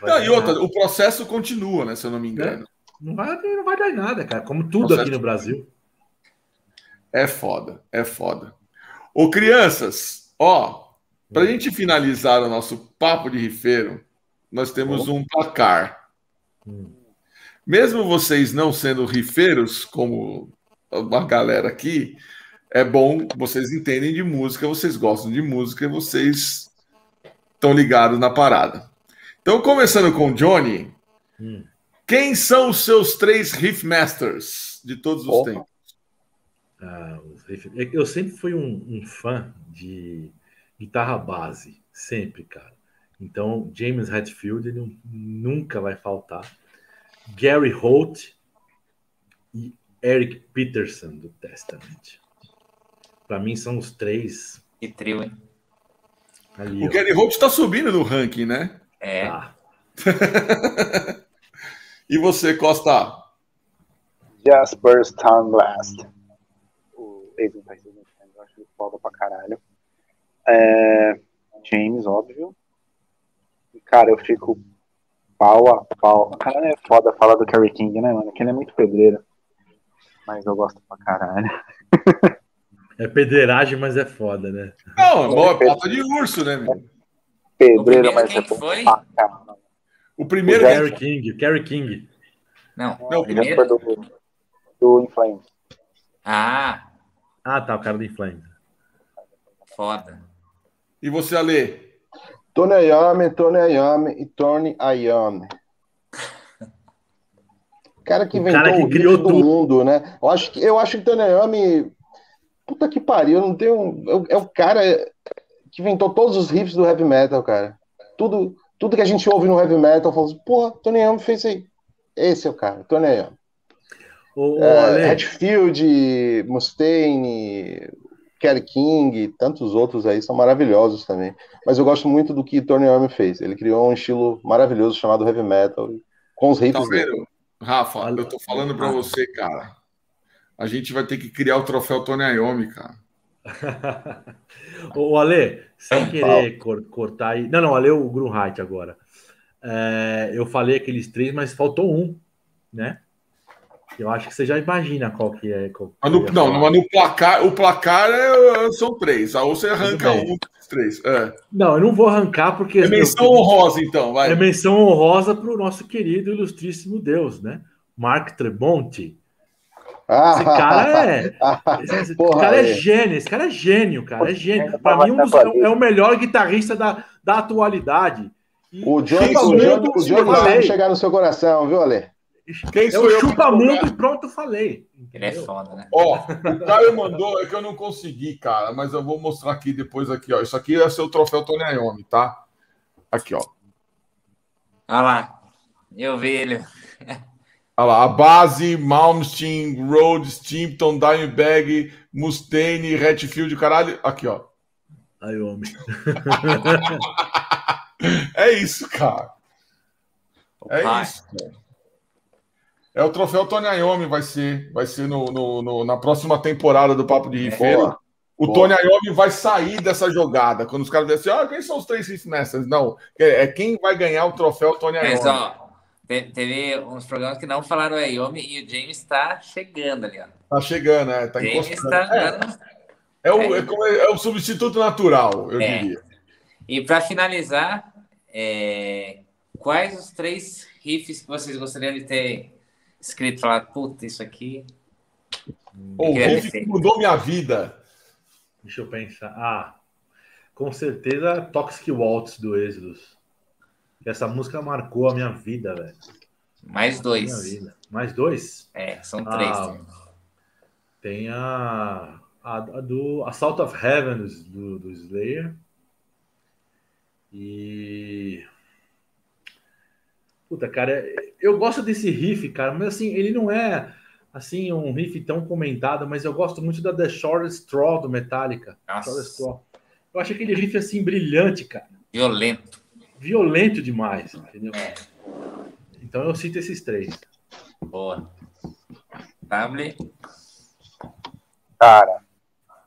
Não, não e outra, nada. o processo continua, né? Se eu não me engano. É. Não vai, não vai dar em nada, cara. Como tudo aqui no Brasil. É foda, é foda. Ô, crianças, ó, para a gente finalizar o nosso papo de rifeiro, nós temos um placar. mesmo vocês não sendo rifeiros, como uma galera aqui, é bom, vocês entendem de música, vocês gostam de música, vocês estão ligados na parada. Então, começando com o Johnny, hum. quem são os seus três riff masters de todos os Opa. tempos? Ah, eu sempre fui um, um, fã de guitarra base, sempre, cara. Então, James Hetfield ele nunca vai faltar. Gary Holt e Eric Peterson do Testament. Para mim são os três. Que trio, hein? Ali, o ó. Gary Holt está subindo no ranking, né? É. Tá. *laughs* e você, Costa? Jasper Blast. O ex eu acho ele foda pra caralho. É... James, óbvio. E, cara, eu fico pau a pau. Cara, é foda falar do Kerry King, né, mano? Que ele é muito pedreiro. Mas eu gosto pra caralho. É pedreiragem, mas é foda, né? Não, é pata de urso, né, meu? Pedreiro, mas é foi? O primeiro o Kerry King, Kerry King. Não, Não o primeiro foi do, do Inflames. Ah. Ah, tá, o cara do Inflames. Foda. E você, Ale? Tony Ayame, Tony Ayame e Tony Ayame. O cara que inventou o, cara que o criou do tudo. mundo, né? Eu acho que, eu acho que Tony Ayame... Puta que pariu, não tem um... É o cara que inventou todos os riffs do heavy metal, cara. Tudo, tudo que a gente ouve no heavy metal, fala assim, porra, Tony Ayame fez isso aí. Esse é o cara, Tony Ayame. O, é, Hatfield, Mustaine, Kelly King, tantos outros aí são maravilhosos também. Mas eu gosto muito do que Tony Iommi fez. Ele criou um estilo maravilhoso chamado heavy metal, com os riffs. Tá vendo? Rafa, eu tô falando para você, cara. A gente vai ter que criar o troféu Tony Iommi, cara. *laughs* o Ale, sem querer cor cortar aí. Não, não, Ale o Grunheit agora. É, eu falei aqueles três, mas faltou um, né? Eu acho que você já imagina qual que é. Qual mas no, não, mas no placar, o placar é, são três. Aí você arranca um dos três. É. Não, eu não vou arrancar porque. É menção eu, honrosa, então. Vai. É menção honrosa para o nosso querido ilustríssimo Deus, né? Mark Trebonte. Ah, esse cara é. *laughs* Esse, Porra, cara é, é gênio, esse cara é gênio, cara. É gênio. Para mim, um dos, é o melhor guitarrista da, da atualidade. E o Johnny, o Johnny, o chegar no seu coração, viu, Ale? Quem sou eu? Chupa mundo e pronto, falei. Ele é foda, né? Ó, o Caio mandou, é que eu não consegui, cara, mas eu vou mostrar aqui depois aqui, ó. Isso aqui é seu troféu Tony Iommi, tá? Aqui, ó. Olha lá. Eu vi ele. Olha lá, a base, Malmsteen, Rhodes, Timpton, Dimebag, Mustaine, Redfield, caralho. Aqui, ó. Iommi. *laughs* é isso, cara. É isso, cara. É o troféu Tony Iommi vai ser, vai ser no, no, no, na próxima temporada do Papo de Rifeiro. O Boa. Tony Iommi vai sair dessa jogada. Quando os caras dizem assim, ah, quem são os três Riff Masters? Não, é, é, quem vai ganhar o troféu Tony Iommi. Mas, ó, teve uns programas que não falaram Iommi e o James está chegando ali, ó. Tá chegando, é. Tá James encostando. Tá é, é, o, é, é, o substituto natural, eu é. diria. E para finalizar, é, quais os três riffs que vocês gostariam de ter escrito falar, puta, isso aqui. O riff que mudou minha vida. Deixa eu pensar. Ah, com certeza Toxic Waltz do Exodus. Essa música marcou a minha vida, velho. Mais dois. Mais dois? É, são três. Ah, tem a, a, a, do Assault of Heaven do, do Slayer. E Puta, cara, eu gosto desse riff, cara, mas assim, ele não é assim um riff tão comentado, mas eu gosto muito da The Short Straw do Metallica. Straw. Eu acho aquele riff assim brilhante, cara. Violento. Violento demais, entendeu? É. Então eu cito esses três. Boa. W. Cara,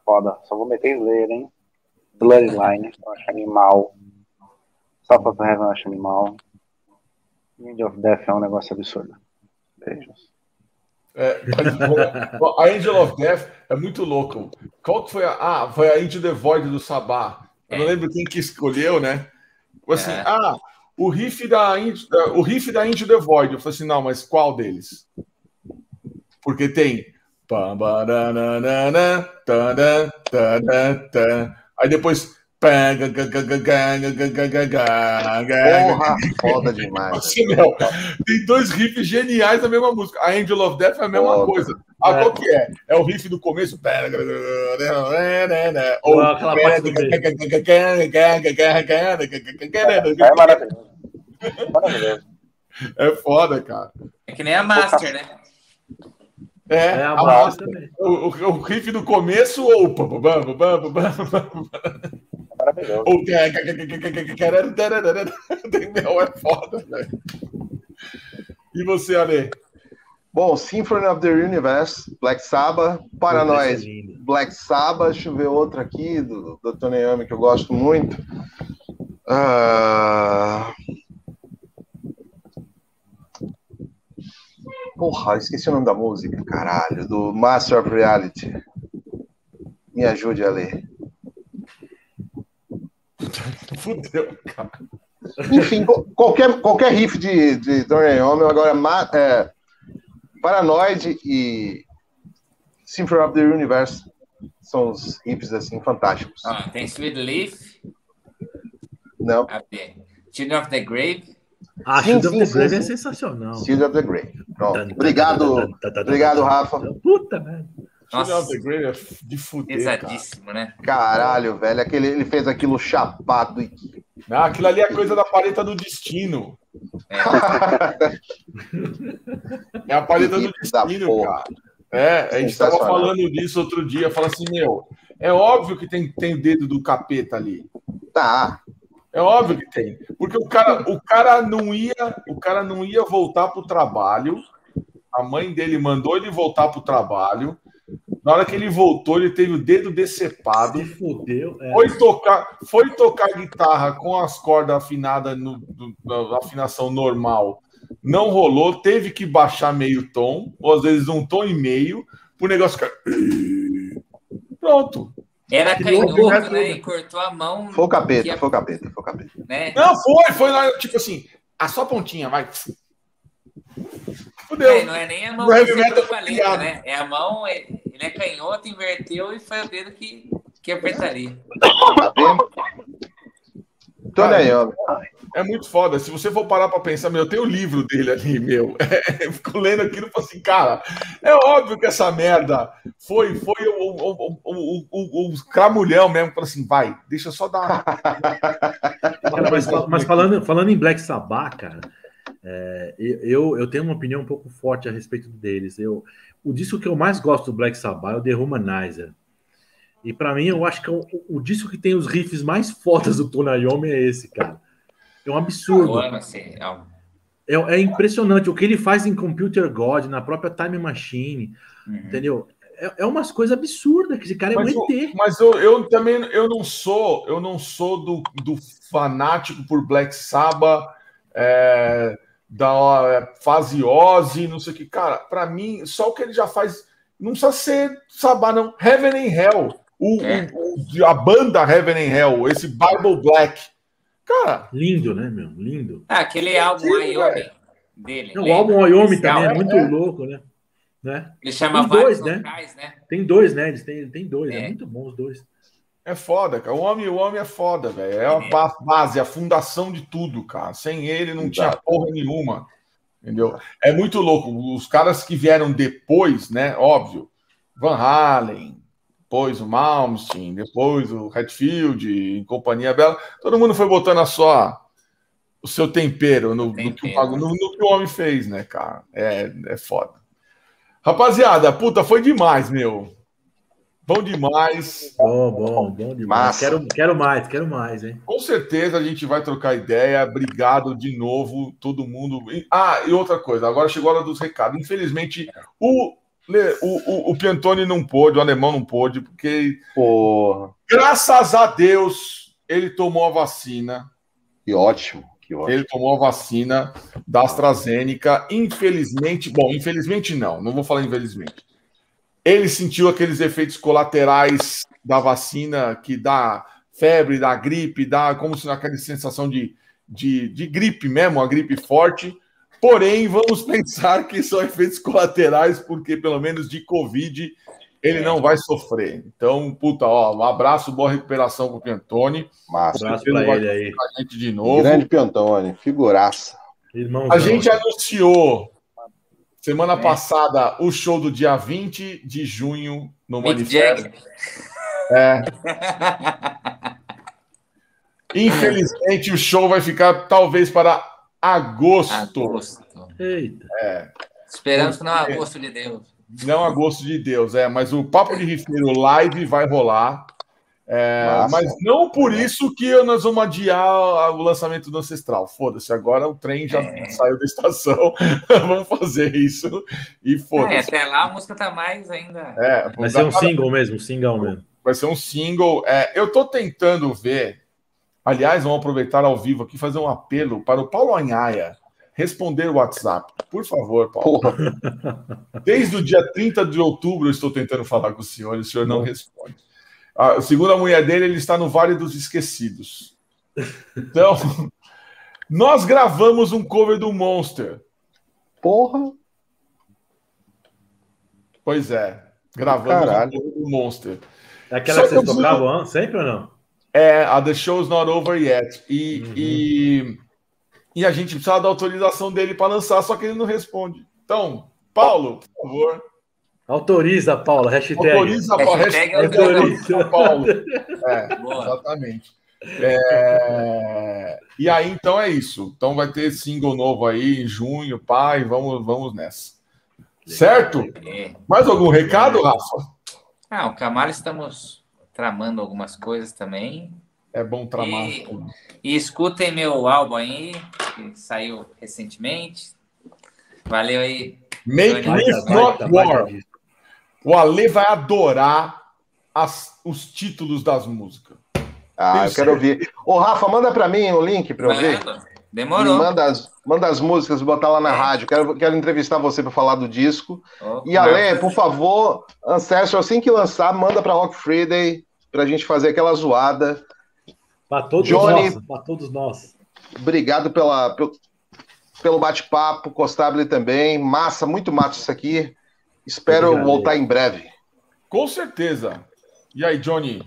foda. Só vou meter Slayer, hein? Bloodline, eu acho animal. Só pra Heaven eu acho animal. Angel of Death é um negócio absurdo. Beijos. É, a Angel of Death é muito louco. Qual que foi a. Ah, foi a Angel the Void do Sabá. Eu não lembro quem que escolheu, né? Assim, é. ah, o riff da, o riff da Into the Void. Eu falei assim, não, mas qual deles? Porque tem. Aí depois. Porra, foda demais. Tem dois riffs geniais da mesma música. A Angel of Death é a mesma foda. coisa. Ah, é. qual que é? É o riff do começo. Ou aquela parte É maravilhoso. Maravilhoso. É foda, cara. É que nem a Master, né? É, é a, a Master. O, o, o, riff do começo ou. Maravilhoso. Ou. Meu, é foda, velho. E você, Ale? Bom, Symphony of the Universe, Black Sabbath, Paranoid, Black Sabbath, deixa eu ver outra aqui do, do Tony Iommi que eu gosto muito. Uh... Porra, esqueci o nome da música, caralho, do Master of Reality. Me ajude a ler. *laughs* Fudeu, cara. Enfim, qualquer, qualquer riff de, de Tony Iommi, agora é, Paranoid e Symphony of the Universe são os hips assim fantásticos. Ah, tem Sweet Leaf. Não. Children of the Grave. Ah, Children of the Grave é sensacional. Children of the Grave. Pronto. Obrigado, obrigado, Rafa. Puta merda. Of the Grave é de fuder, Pesadíssimo, cara. né? Caralho, velho. Aquele, ele fez aquilo chapado. Não, aquilo ali é coisa da paleta do destino. É, *laughs* é a paleta do destino, cara. É, a gente estava falando disso outro dia. Fala assim, meu, é óbvio que tem, tem dedo do capeta ali. Tá. É óbvio que tem. Porque o cara, o cara não ia, o cara não ia voltar para o trabalho. A mãe dele mandou ele voltar para o trabalho. Na hora que ele voltou, ele teve o dedo decepado. Se fudeu. É. Foi, tocar, foi tocar guitarra com as cordas afinadas no, na afinação normal. Não rolou, teve que baixar meio tom, ou às vezes um tom e meio, o negócio ficar. *clears throat* Pronto. Era canhoto, né? E cortou a mão. Foi o capeta, foi o capeta, foi o capeta. Né? Não, foi, foi lá, tipo assim, a sua pontinha, vai. Fudeu. É, não é nem a mão que paleta, né? É a mão, ele é canhoto, inverteu e foi o dedo que, que apertaria. Ó. É muito foda. Se você for parar para pensar, meu, tem o livro dele ali, meu. *laughs* É, eu fico lendo aquilo e falo assim, cara, é óbvio que essa merda foi, foi o, o, o, o, o cramulhão mesmo. Falou assim, vai, deixa eu só dar. *laughs* Cara, mas, mas falando, falando em Black Sabbath, cara, é, eu, eu tenho uma opinião um pouco forte a respeito deles. Eu, o disco que eu mais gosto do Black Sabbath é o The Humanizer. E para mim, eu acho que é o, o, disco que tem os riffs mais fodas do Tony Iommi é esse, cara. É um absurdo. Assim, é, é, impressionante o que ele faz em Computer God, na própria Time Machine, uhum. entendeu? É, é umas coisas absurdas que esse cara é mas, um ET. Mas eu, eu também eu não sou eu não sou do, do fanático por Black Sabbath. É, da é, fase Ozzy, não sei o que. Cara, para mim, só o que ele já faz. Não precisa ser sabá, não. Heaven and Hell. O, é. o, a banda Heaven and Hell, esse Bible Black. Cara. Lindo, né, meu? Lindo. Ah, aquele álbum Wyoming dele. Não, o álbum Wyoming também é, muito é. louco, né? né? Ele chama tem dois, né? Locais, né? Tem dois, né? Eles têm, tem dois, é. é muito bom os dois. É foda, cara. O homem, o homem é foda, velho. É a base, a fundação de tudo, cara. Sem ele não tinha porra nenhuma. Entendeu? É muito louco. Os caras que vieram depois, né? Óbvio. Van Halen, depois o Malmsteen, depois o Redfield, em companhia bela. Todo mundo foi botando a sua, o seu tempero no, que, no, no, que, o homem fez, né, cara? É, é foda. Rapaziada, puta, foi demais, meu. Bom demais. Bom, bom, bom demais. Quero, quero mais, quero mais, hein? Com certeza a gente vai trocar ideia. Obrigado de novo, todo mundo. Ah, e outra coisa, agora chegou a hora dos recados. Infelizmente, o, o, o, o Piantoni não pôde, o alemão não pôde, porque. Porra. Graças a Deus, ele tomou a vacina. Que ótimo. Que ótimo. Ele tomou a vacina da AstraZeneca. Infelizmente, bom, infelizmente não, não vou falar infelizmente ele sentiu aqueles efeitos colaterais da vacina que dá febre, dá gripe, dá como se aquela sensação de, de, de gripe mesmo, uma gripe forte. Porém, vamos *laughs* pensar que são efeitos colaterais, porque pelo menos de Covid ele não vai sofrer. Então, puta, ó, um abraço, boa recuperação pro Piantoni. Massa. Um abraço pra ele aí. A gente de novo. Grande Piantoni, figuraça. Irmãozão. A gente anunciou semana passada o show do dia 20 de junho no Mick Manifesto. Jagger. É, infelizmente, o show vai ficar talvez para agosto. Agosto. Eita. Esperamos que não é agosto de Deus. Não agosto de Deus, é, mas o Papo de Rifeiro Live vai rolar. É, mas não por isso que nós vamos adiar o lançamento do Ancestral. Foda-se, agora o trem já É. saiu da estação. *laughs* vamos fazer isso e É, foda-se. até lá a música tá mais ainda. É, Vai ser um single mesmo, um single mesmo. Vai ser um single. É, eu tô tentando ver. Aliás, vamos aproveitar ao vivo aqui e fazer um apelo para o Paulo Anhaia responder o WhatsApp. Por favor, Paulo. Porra, Desde o dia 30 de outubro eu estou tentando falar com o senhor e o senhor não responde. Ah, segundo a mulher dele, ele está no Vale dos Esquecidos. Então, *laughs* nós gravamos um cover do Monster. porra. Pois é, gravamos Caralho. um cover do Monster. É aquela Só que vocês tocavam antes, sempre ou não? É, a The Show's Not Over Yet. E, Uhum. e, e a gente precisava da autorização dele para lançar, só que ele não responde. Então, Paulo, por favor, Autoriza, Paula. Hashtag. autoriza a Hashtag autoriza Paulo. *laughs* É, Boa. exatamente. É, E aí, então é isso. Então vai ter single novo aí em junho, pai, vamos, vamos nessa. Certo? É. Mais algum recado, Rafa? Ah, o Camaro estamos tramando algumas coisas também. É bom tramar. E- E escutem meu álbum aí, que saiu recentemente. Valeu aí. Make Baita, Not baita, baita War. O Ale vai adorar as- os títulos das músicas. Ah, Tenho eu quero ouvir. Ô, Rafa, manda pra mim o link pra eu Me Demorou. manda as, manda as músicas, botar lá na É. rádio. Quero, quero entrevistar você para falar do disco. Ô, E Ale, por favor, Ancestral, assim que lançar, manda para Rock Friday pra gente fazer aquela zoada. Pra todos Johnny- nós. Pra todos nós. Obrigado pela, pelo, pelo bate-papo, Costable também. Massa, muito massa isso aqui. Espero Obrigado. voltar em breve. Com certeza. E aí, Johnny?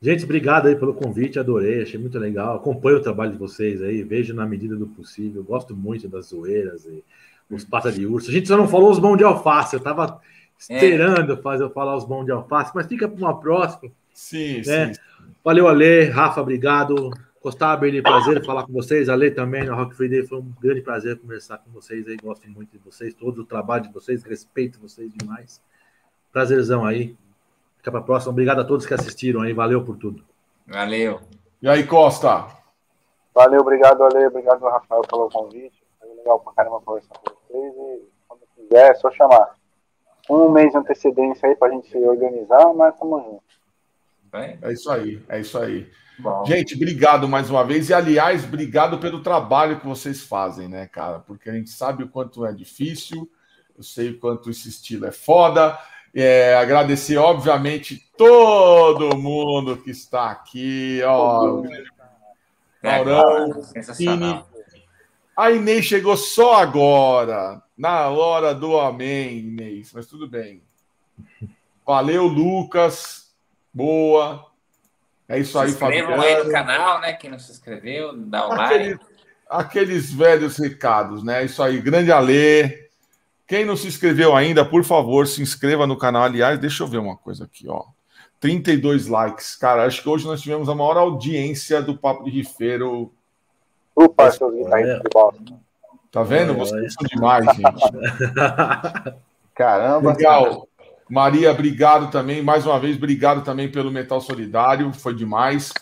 Gente, obrigado aí pelo convite, adorei, achei muito legal. Acompanho o trabalho de vocês aí, vejo na medida do possível, gosto muito das zoeiras e os pata de urso. A gente só não falou os mãos de alface, eu tava esperando fazer eu falar os mãos de alface, mas fica para uma próxima. Sim, É. sim. Valeu, Ale, Rafa, obrigado. Costabile, prazer falar com vocês. Ale também na Rock Friday, foi um grande prazer conversar com vocês aí. Gosto muito de vocês, todo o trabalho de vocês, respeito vocês demais. Prazerzão aí. Fica para a próxima. Obrigado a todos que assistiram aí, valeu por tudo. Valeu. E aí, Costa? Valeu, obrigado, Ale, obrigado, Rafael, pelo convite. Foi legal pra caramba conversar com vocês e quando quiser, é só chamar. Um mês de antecedência aí pra gente se organizar, mas tamo junto. É isso aí, é isso aí. Bom. Gente, obrigado mais uma vez. E, aliás, obrigado pelo trabalho que vocês fazem, né, cara? Porque a gente sabe o quanto é difícil, eu sei o quanto esse estilo é foda. É, agradecer, obviamente, todo mundo que está aqui. Ó, Maurão, Sensacional. a Inês chegou só agora, na hora do amém, Inês, mas tudo bem. Valeu, Lucas. Boa. É isso Se aí, inscrevam Fabiano. aí no canal, né? Quem não se inscreveu, dá o Aquele- like. aqueles velhos recados, né? Isso aí, grande Alê. Quem não se inscreveu ainda, por favor, se inscreva no canal. Aliás, deixa eu ver uma coisa aqui, ó. 32 likes. Cara, acho que hoje nós tivemos a maior audiência do Papo de Rifeiro. Opa, seus guitarristas de bosta. Tá vendo? Olha, Vocês são demais, gente. *laughs* Caramba. Legal. Maria, obrigado também. Mais uma vez, obrigado também pelo Metal Solidário. Foi demais.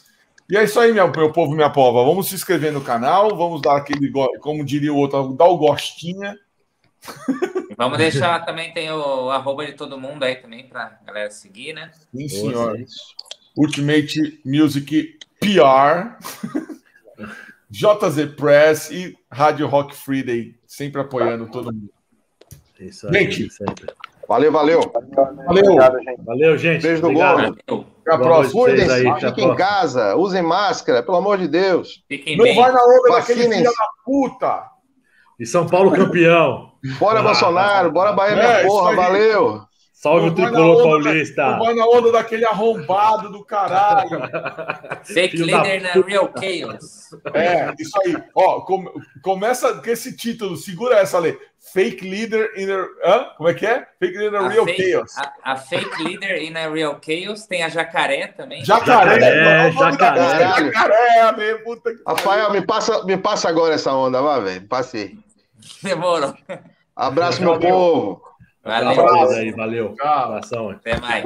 E é isso aí, meu, meu povo, minha pova. Vamos se inscrever no canal. Vamos dar aquele, como diria o outro, dar o gostinha. *laughs* Vamos deixar também, tem o arroba de todo mundo aí também pra galera seguir, né? Sim, senhor. Ultimate Music PR, *laughs* JZ Press e Rádio Rock Friday, sempre apoiando todo mundo. Isso aí, Gente. sempre. Valeu, valeu. Valeu, Ale. Valeu. Obrigado, gente. Valeu, gente. Beijo do gordo. Valeu. Até a próxima. Cuidem-se, fiquem em casa, usem máscara, pelo amor de Deus. Fiquem Não bem. vai na onda daquele filho da puta. E São Paulo campeão. Bora, ah, Bolsonaro, bora Bahia, minha é, porra, valeu. Salve o tricolor paulista. Da, vai na onda daquele arrombado do caralho. *laughs* Fake leader na Real Chaos. É, isso aí. Ó, com, começa com esse título, segura essa ali. Fake leader in a. Hã? Como é que é? Fake leader in a Real fake, Chaos. A, a, fake leader in a Real Chaos tem a jacaré também. Jacaré, jacaré. jacaré. jacaré mesmo, puta que Rafael, me passa, me passa agora essa onda, vai, velho. Passei. Demorou. Abraço, meu povo. Valeu. Valeu. Aí, valeu. Tchau. Até mais.